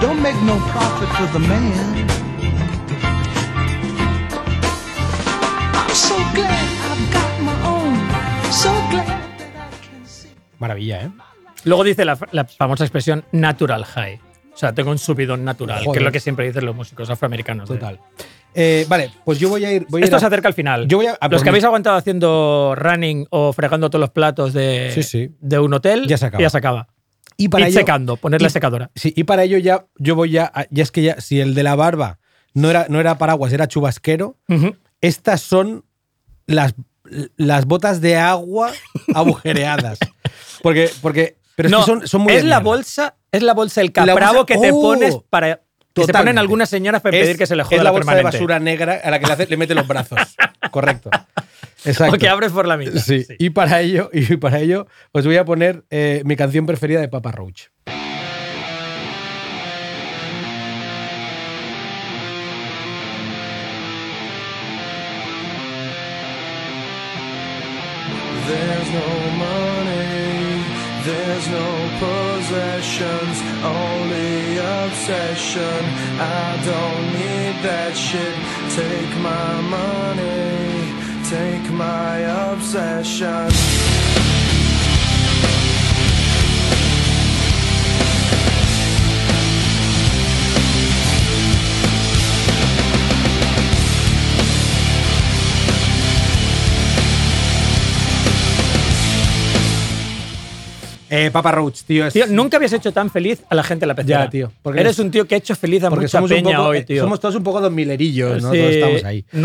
Don't make no profit for the man. I'm so glad I've got my own. So glad that I can see. Maravilla, ¿eh? Luego dice la, la famosa expresión natural high. O sea, tengo un subidón natural, que es lo que siempre dicen los músicos afroamericanos. de- Total. Eh, vale, pues yo voy a ir. Voy a ir Esto a- se acerca al final. Yo voy a- a los por que habéis aguantado haciendo running o fregando todos los platos de, Sí, sí. de un hotel, Ya se acaba. Ya se acaba. Y para Ir ello- secando, poner la secadora. Sí, y para ello ya yo voy ya. a- Ya es que ya, si el de la barba no era, no era paraguas, era chubasquero, estas son las, las botas de agua [LAUGHS] agujereadas. Porque, porque, pero es que son, son muy es la bolsa, es la bolsa bolsa- capravo que te ¡Oh! pones para que se ponen algunas señoras para Es- pedir que se le joda es la bolsa permanente. de basura negra a la que le, hace- le mete los brazos. [LAUGHS] Correcto. Exacto. O que abres por la mitad. Sí. Sí. Y para ello, y para ello, os voy a poner eh, mi canción preferida de Papa Roach. There's no money, there's no possessions, only obsession. I don't need that shit. Take my money, take my obsession. Eh, Papa Roach, tío. Es, Tío, nunca habías hecho tan feliz a la gente de la pecera. Ya, tío, porque Eres es- un tío que ha hecho feliz a mucha somos un peña poco, hoy, eh, tío. somos todos un poco dos milerillos, ¿no? Sí, Todos estamos ahí. Ya.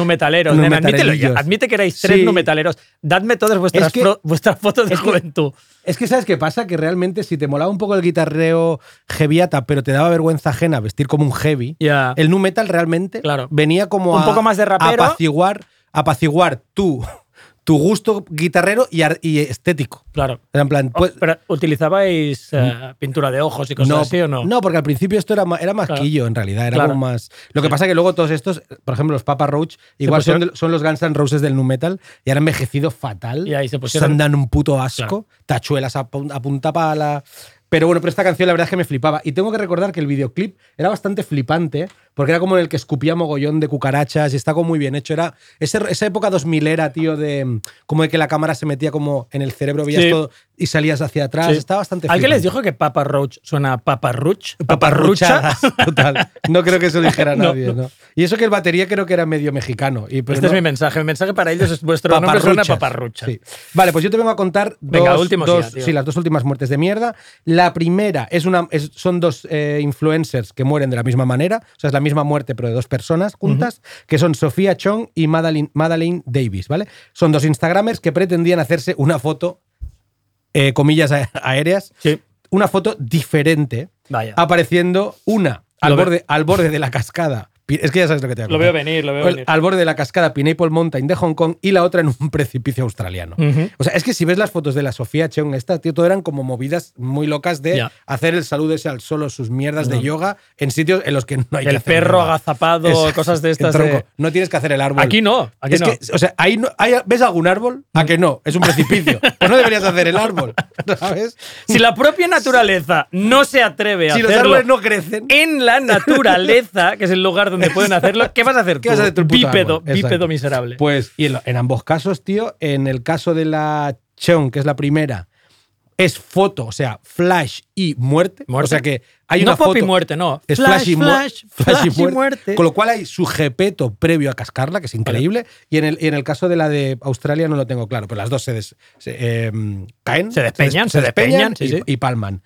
Numetalillos. Admite que erais tres Sí. numetaleros. Dadme todas vuestras, Es que- fro- vuestras fotos de es que- juventud. Es que ¿sabes qué pasa? Que realmente si te molaba un poco el guitarreo heavyata, pero te daba vergüenza ajena vestir como un heavy, Ya. el nu metal realmente Claro. venía como Un a, poco más de rapero. a apaciguar, apaciguar tu, tu gusto guitarrero y, estético. Claro. Era en plan, Oh, pues, pero ¿utilizabais eh, pintura de ojos y cosas no, así o no? No, porque al principio esto era, era más Claro. quillo, en realidad. Era Claro. como más. Lo que pasa es que luego todos estos, por ejemplo, los Papa Roach, igual son, pusieron- de- son los Guns N' Roses del nu metal y han envejecido fatal. Y ahí se pusieron- dan un puto asco. Tachuelas a, a punta pala. Pero bueno, pero esta canción la verdad es que me flipaba. Y tengo que recordar que el videoclip era bastante flipante, porque era como en el que escupía mogollón de cucarachas y está como muy bien hecho. Era ese- esa época 2000 era, tío, de como de que la cámara se metía como en el cerebro, veías Sí. todo y salías hacia atrás. Sí. Está bastante ¿Alguien les dijo que Papa Roach suena a Papa Roach? [LAUGHS] Total. No creo que eso [LAUGHS] dijera No, nadie, no. ¿no? Y eso que el batería creo que era medio mexicano. Y, pero Este es mi mensaje. Mi mensaje para ellos es vuestro nombre suena. Paparrucha. Sí. Vale, pues yo te vengo a contar Venga, dos, últimos dos- ya, sí, las dos últimas muertes de mierda. La primera es una, es- son dos eh, influencers que mueren de la misma manera, o sea, es la misma muerte, pero de dos personas juntas, que son Sofía Chong y Madeline, Madeline Davis, ¿vale? Son dos Instagramers que pretendían hacerse una foto, eh, comillas aéreas, Sí. una foto diferente, Vaya. apareciendo una al borde, al borde de la cascada. Es que ya sabes lo que te voy a Lo contar. veo venir, lo veo venir. Al borde de la cascada Pineapple Mountain de Hong Kong y la otra en un [LAUGHS] precipicio australiano. O sea, es que si ves las fotos de la Sofía Cheung, esta, tío, todo eran como movidas muy locas de hacer el saludo ese al solo, sus mierdas de yoga en sitios en los que no hay que El hacer perro agazapado, cosas de estas. de- No tienes que hacer el árbol. Aquí no, aquí es no. que, o sea, ahí no, hay- ¿ves algún árbol? ¿A que no? Es un precipicio. [LAUGHS] pues no deberías hacer el árbol, ¿sabes? Si la propia naturaleza no se atreve a Si los hacerlo árboles no crecen, en la naturaleza, que es el lugar donde pueden hacerlo, ¿qué vas a hacer ¿Qué vas a hacer tú, bípedo, bípedo miserable. Pues, y en, ambos casos, tío, en el caso de la Cheung, que es la primera, es foto, o sea, flash y muerte. Muerte. O sea que hay no una pop foto. y muerte, no. Es flash, flash, y, mu- flash, [LAUGHS] flash y flash y muerte. Con lo cual hay su jepeto previo a cascarla, que es increíble. Y en el, y en el caso de la de Australia no lo tengo claro, pero las dos se, des- se, eh, caen. Se despeñan, des- se despeñan, sí, y, sí. y palman.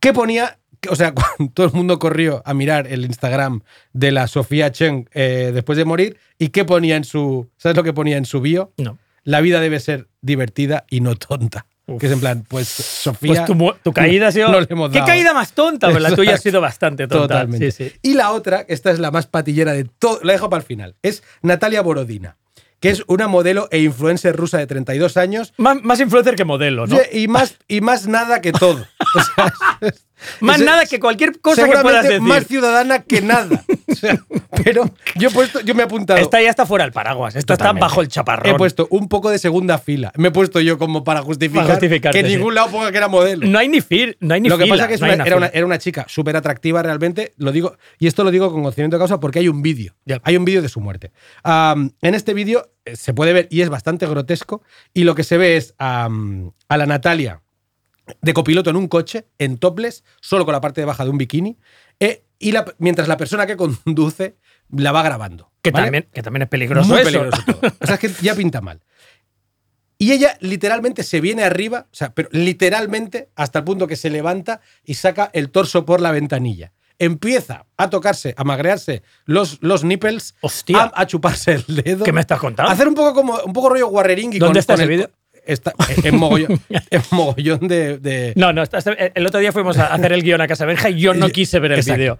¿Qué ponía? O sea, [LAUGHS] cuando todo el mundo corrió a mirar el Instagram de la Sofía Cheng eh, después de morir. ¿Y qué ponía en su. ¿Sabes lo que ponía en su bio? No. La vida debe ser divertida y no tonta. Uf. Que es en plan, pues Sofía. Pues tu, caída ha sido. no le hemos ¿Qué dado. caída más tonta? Pues la tuya ha sido bastante tonta. Totalmente. Sí, sí. Y la otra, esta es la más patillera de todo, la dejo para el final, es Natalia Borodina, que es una modelo e influencer rusa de 32 años Más, más influencer que modelo, ¿no? y, más, y más nada que todo. O sea, es- [LAUGHS] Más es- nada que cualquier cosa que puedas decir. más ciudadana que nada. [LAUGHS] Pero yo he puesto, yo me he apuntado. Esta ya está fuera del paraguas. Esta está bajo el chaparrón. He puesto un poco de segunda fila. Me he puesto yo como para justificar que en sí. ningún lado ponga que era modelo. No hay ni fil, no hay ni lo que fila, pasa es que no una- era, una, era una chica súper atractiva realmente, lo digo, y esto lo digo con conocimiento de causa porque hay un vídeo. Hay un vídeo de su muerte. En este vídeo eh, se puede ver y es bastante grotesco, y lo que se ve es a la Natalia de copiloto en un coche, en topless, solo con la parte de baja de un bikini, eh, y la- mientras la persona que conduce la va grabando. Que, ¿vale? también, que también es peligroso Muy eso. peligroso todo. [LAUGHS] O sea, es que ya pinta mal. Y ella literalmente se viene arriba, o sea, pero literalmente hasta el punto que se levanta y saca el torso por la ventanilla. Empieza a tocarse, a magrearse los, los nipples, Hostia. A, a chuparse el dedo. ¿Qué me estás contando? A hacer un poco como un poco rollo guarreringui. ¿Dónde con- está con ese el- vídeo? Está en mogollón, [LAUGHS] en mogollón de, de- No, no, el otro día fuimos a hacer el guion a Casa Benja y yo no quise ver el Exacto. vídeo.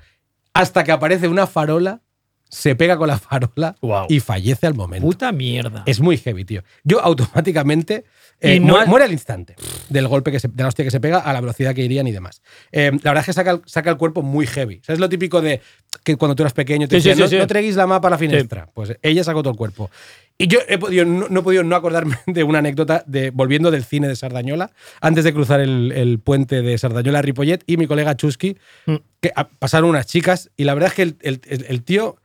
Hasta que aparece una farola, se pega con la farola y fallece al momento. Puta mierda. Es muy heavy, tío. Yo automáticamente eh, no muere al instante del golpe que se, de la hostia que se pega a la velocidad que irían y demás. Eh, la verdad es que saca, el- saca el cuerpo muy heavy. ¿Sabes lo típico de que cuando tú eras pequeño te Sí, sí, decían, sí, no, no treguis la mapa a la finestra? Pues ella sacó todo el cuerpo. Y yo he podido, no, no he podido no acordarme de una anécdota de volviendo del cine de Sardañola, antes de cruzar el, el puente de Sardañola a Ripollet, y mi colega Chusky, Mm. que pasaron unas chicas, y la verdad es que el, el- el- el tío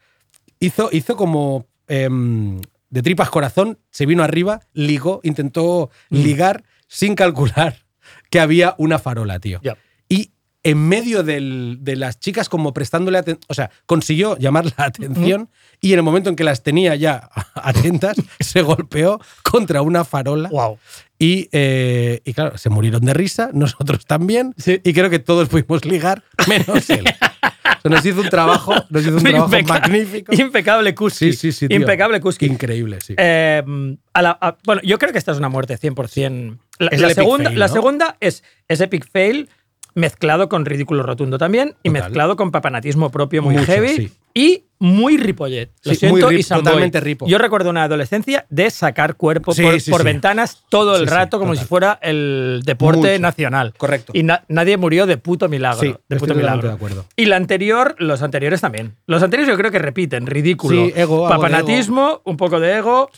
hizo, hizo como em, de tripas corazón, se vino arriba, ligó, intentó Mm. ligar sin calcular que había una farola, tío. Y en medio del- de las chicas como prestándole atención, o sea, consiguió llamar la atención y en el momento en que las tenía ya [LAUGHS] atentas, se golpeó contra una farola Wow. y, eh, y claro, se murieron de risa, nosotros también, Sí. y creo que todos pudimos ligar, menos él. O sea, nos hizo un trabajo, nos hizo un trabajo magnífico. Impecable Kuski. Sí, sí, sí. tío. Impecable Kuski. Increíble, sí. Eh, a la- a- bueno, yo creo que esta es una muerte 100%. La, Es la segunda, fail, la ¿no? segunda es, es Epic Fail mezclado con ridículo rotundo también y Total. mezclado con papanatismo propio muy Mucho, heavy sí. y muy Ripollet. Lo Sí, muy siento, rip- y totalmente ripo. Yo recuerdo una adolescencia de sacar cuerpo Sí, por, ventanas todo el rato como total. si fuera el deporte Mucho. nacional. Correcto. Y na- nadie murió de puto milagro. De puto milagro. de acuerdo. Y la anterior, los anteriores también. Los anteriores yo creo que repiten, ridículo. Sí, ego, Papanatismo, un poco de ego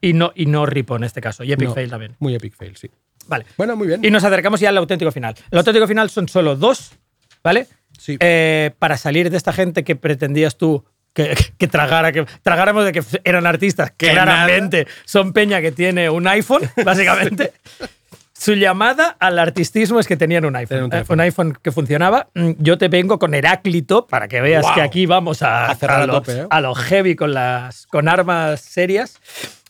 y no, y no ripo en este caso. Y Epic No, Fail también. Muy epic fail, sí. Vale. Bueno, muy bien. Y nos acercamos ya al auténtico final. El auténtico final son solo dos, ¿vale? Sí. Eh, para salir de esta gente que pretendías tú que, que tragara, que tragáramos de que eran artistas, que claramente son peña que tiene un iPhone, [LAUGHS] básicamente. Su llamada al artistismo es que tenían un iPhone. Un eh, un iPhone que funcionaba. Mm, Yo te vengo con Heráclito para que veas que aquí vamos a, A cerrar a lo, tope, ¿eh? a lo heavy con, las, con armas serias.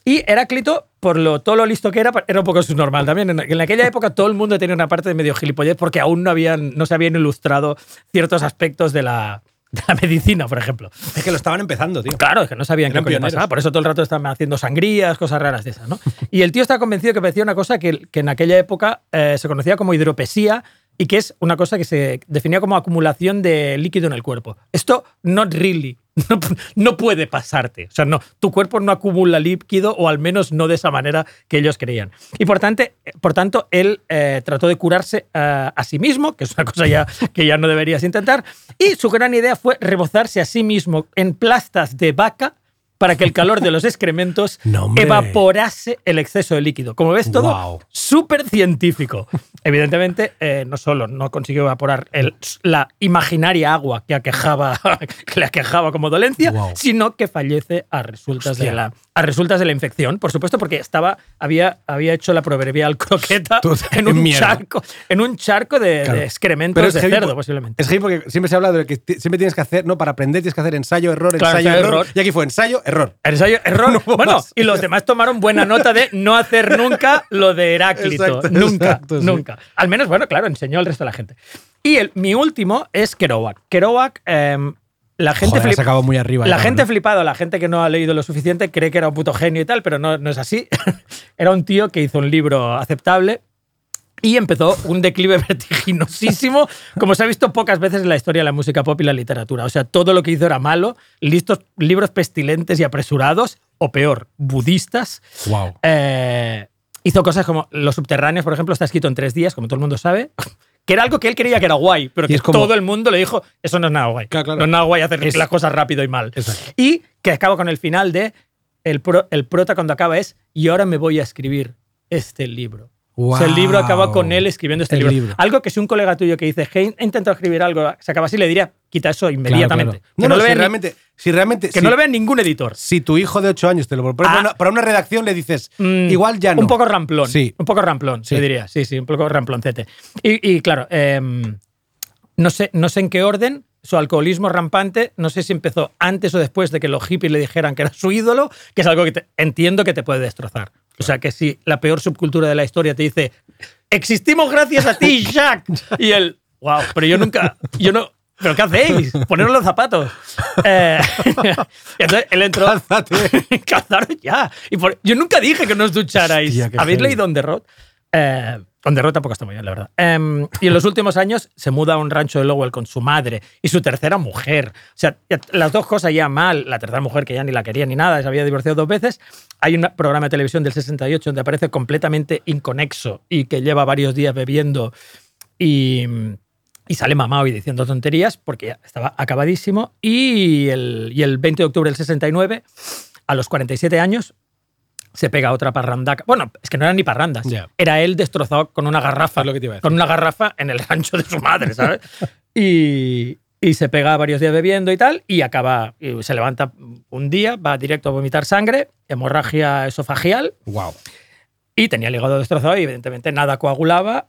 Y Heráclito, por lo, todo lo listo que era, era un poco subnormal también. En, en aquella época todo el mundo tenía una parte de medio gilipollez porque aún no, habían, no se habían ilustrado ciertos aspectos de la, de la medicina, por ejemplo. Es que lo estaban empezando, tío. Claro, es que no sabían qué Eran pasaba. Por eso todo el rato estaban haciendo sangrías, cosas raras de esas, ¿no? Y el tío está convencido que parecía una cosa que, que en aquella época eh, se conocía como hidropesía y que es una cosa que se definía como acumulación de líquido en el cuerpo. Esto, not really. [LAUGHS] No, no puede pasarte. O sea, no, tu cuerpo no acumula líquido, o al menos no de esa manera que ellos creían. Y por tanto, por tanto él eh, trató de curarse eh, a sí mismo, que es una cosa ya que ya no deberías intentar. Y su gran idea fue rebozarse a sí mismo en plastas de vaca para que el calor de los [LAUGHS] excrementos No, evaporase el exceso de líquido. Como ves, todo Guau. súper científico. Evidentemente, eh, no solo no consiguió evaporar el- la imaginaria agua que, aquejaba, [LAUGHS] que le aquejaba como dolencia, sino que fallece a resultas, de la, a resultas de la infección, por supuesto, porque estaba, había, había hecho la proverbial croqueta [LAUGHS] en un, mierda. charco, en un charco de, Claro. de excrementos Pero es de heavy cerdo, posiblemente. Es heavy porque siempre se habla de que siempre tienes que hacer, ¿no? Para aprender tienes que hacer ensayo, error, Claro, ensayo, error. error. Y aquí fue ensayo, error. Ensayo, [LAUGHS] error. No bueno, más. y los demás tomaron buena nota de no hacer nunca lo de Heráclito. Exacto, nunca, exacto, sí. nunca. Al menos, bueno, claro, enseñó al resto de la gente. Y el, mi último es Kerouac. Kerouac, em, la gente Joder, flip- muy arriba. La ya, gente ¿no? flipado, la gente que no ha leído lo suficiente, cree que era un puto genio y tal, pero no, no es así. [LAUGHS] era un tío que hizo un libro aceptable y empezó un declive [LAUGHS] vertiginosísimo, como se ha visto pocas veces en la historia de la música pop y la literatura. O sea, todo lo que hizo era malo, listos, libros pestilentes y apresurados, o peor, budistas. Wow. Eh, hizo cosas como Los Subterráneos, por ejemplo, está escrito en tres días, como todo el mundo sabe. Que era algo que él creía que era guay, pero que como- todo el mundo le dijo, eso no es nada guay. Claro, claro. No es nada guay hacer Es- las cosas rápido y mal. Exacto. Y que acaba con el final de, el, pro- el prota cuando acaba es, y ahora me voy a escribir este libro. O sea, el libro acaba con él escribiendo este libro. Algo que si un colega tuyo que dice, hey, he intentado escribir algo, se acaba así, le diría, quita eso inmediatamente. claro. Que No, lo si vea ni- realmente, si realmente, que si, no lo vea ningún editor. si tu hijo de 8 años te lo propone Ah. para, una, para una redacción, le dices, Mm, igual ya no. Un poco ramplón. Sí. Un poco ramplón, Sí. diría. Sí, sí, un poco ramploncete. Y, y claro, em, no, sé, no sé en qué orden. Su alcoholismo rampante, no sé si empezó antes o después de que los hippies le dijeran que era su ídolo, que es algo que te- entiendo que te puede destrozar. O sea, que si la peor subcultura de la historia te dice, existimos gracias a ti, [LAUGHS] Jack. Y él, wow, pero yo nunca, yo no, ¿pero qué hacéis? Poneros los zapatos. [LAUGHS] Eh, [LAUGHS] entonces él entró. Cálzate. [LAUGHS] Cazaros ya. Y por- yo nunca dije que no os ducharais. Hostia, ¿Habéis leído On the Road? Eh, On the Road tampoco está muy bien, la verdad. Em, y en los últimos años se muda a un rancho de Lowell con su madre y su tercera mujer. O sea, las dos cosas ya mal. La tercera mujer que ya ni la quería ni nada, se había divorciado dos veces. Hay un programa de televisión del 68 donde aparece completamente inconexo y que lleva varios días bebiendo y, y sale mamado y diciendo tonterías porque ya estaba acabadísimo. Y el, y el 20 de octubre del 69, a los 47 años, se pega otra parrandaca. Bueno, es que no eran ni parrandas. Era él destrozado con una garrafa. Lo que te iba a decir. Con una garrafa en el rancho de su madre, ¿sabes? [LAUGHS] y, y se pega varios días bebiendo y tal, y acaba, y se levanta un día, va directo a vomitar sangre, hemorragia esofagial, Wow. y tenía el hígado destrozado y evidentemente nada coagulaba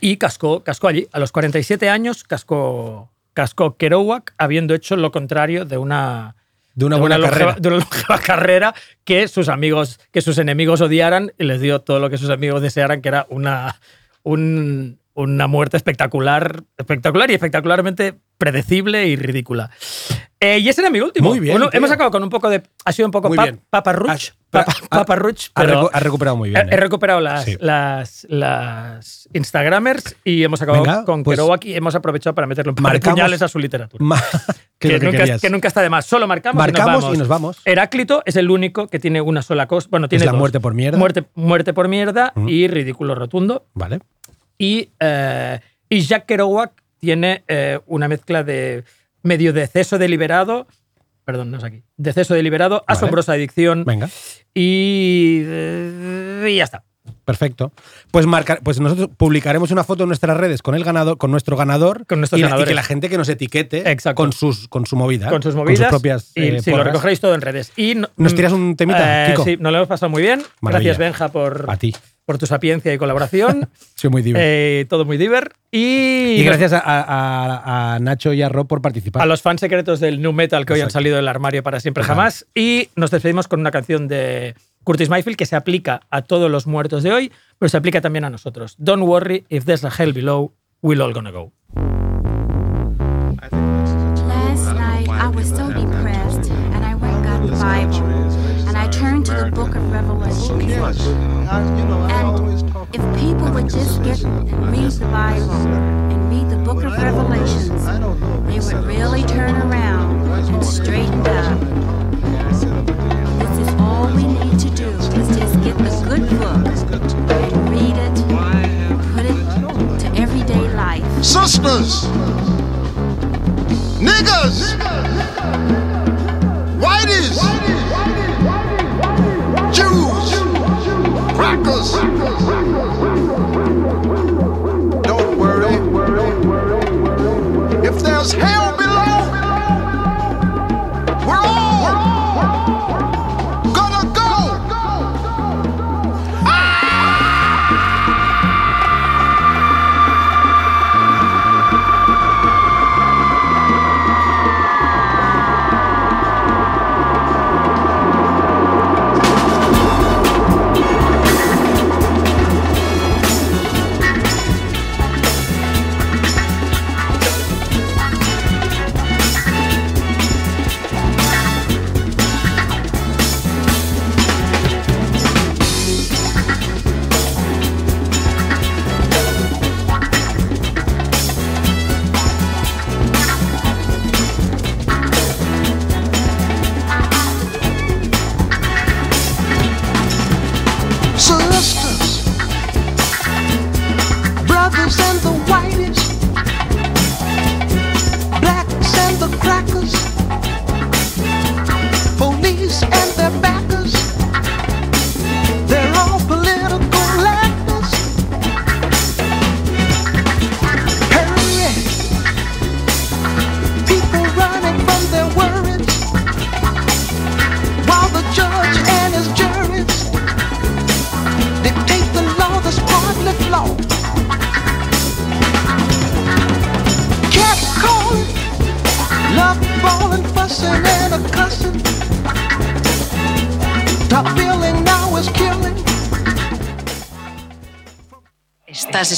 y cascó, cascó allí. A los 47 años cascó, cascó Kerouac habiendo hecho lo contrario de una, De una de buena carrera. de una longeva [LAUGHS] carrera que sus amigos, que sus enemigos odiaran y les dio todo lo que sus amigos desearan, que era una, un- una muerte espectacular, espectacular y espectacularmente predecible y ridícula. Eh, y ese era mi último. Muy bien, Bueno, hemos acabado con un poco de. Ha sido un poco Muy pa- bien. paparruch. Papa- ha- paparruch, Ha, pero recu- ha recuperado muy bien. he, he ¿eh? recuperado las, Sí. las, las Instagramers y hemos acabado Venga, con pues- Kerouac y hemos aprovechado para meterle un par de Marcamos- puñales a su literatura. Ma- ¿Qué [LAUGHS] Que es nunca, querías? que nunca está de más. Solo marcamos, Marcamos y nos y nos vamos. Heráclito es el único que tiene una sola cosa. Bueno, tiene la dos. muerte por mierda. Muerte, muerte por mierda y ridículo rotundo. Vale. Y, eh, y Jack Kerouac tiene eh, una mezcla de medio deceso deliberado. Perdón, no es aquí. Deceso deliberado, Vale. asombrosa adicción Venga. y, eh, y ya está. Perfecto. Pues marcar, pues nosotros publicaremos una foto en nuestras redes con el ganador, con nuestro ganador, Con y, la- y que la gente que nos etiquete Exacto. con sus con su movida, Con sus movidas. propias. y eh, sí, lo recogeréis todo en redes. Y no- ¿Nos tiras un temita, Eh, Kiko? Sí, nos lo hemos pasado muy bien. Maravilla. Gracias, Benja, por, A ti. Por tu sapiencia y colaboración. [LAUGHS] Soy muy divertido. Eh, todo muy diver. Y, y gracias a, a- a Nacho y a Rob por participar. a los fans secretos del New Metal que hoy han Exacto. salido del armario para siempre Ajá. jamás. Y nos despedimos con una canción de Curtis Mayfield que se aplica a todos los muertos de hoy, pero se aplica también a nosotros. Don't worry, if there's a hell below, we're all gonna go. Revelation. And if people would just get and read the Bible and read the book of Revelations, they would really turn around and straighten up. This is all we need to do is just get the good book and read it, put it to everyday life. sisters, niggas, If there's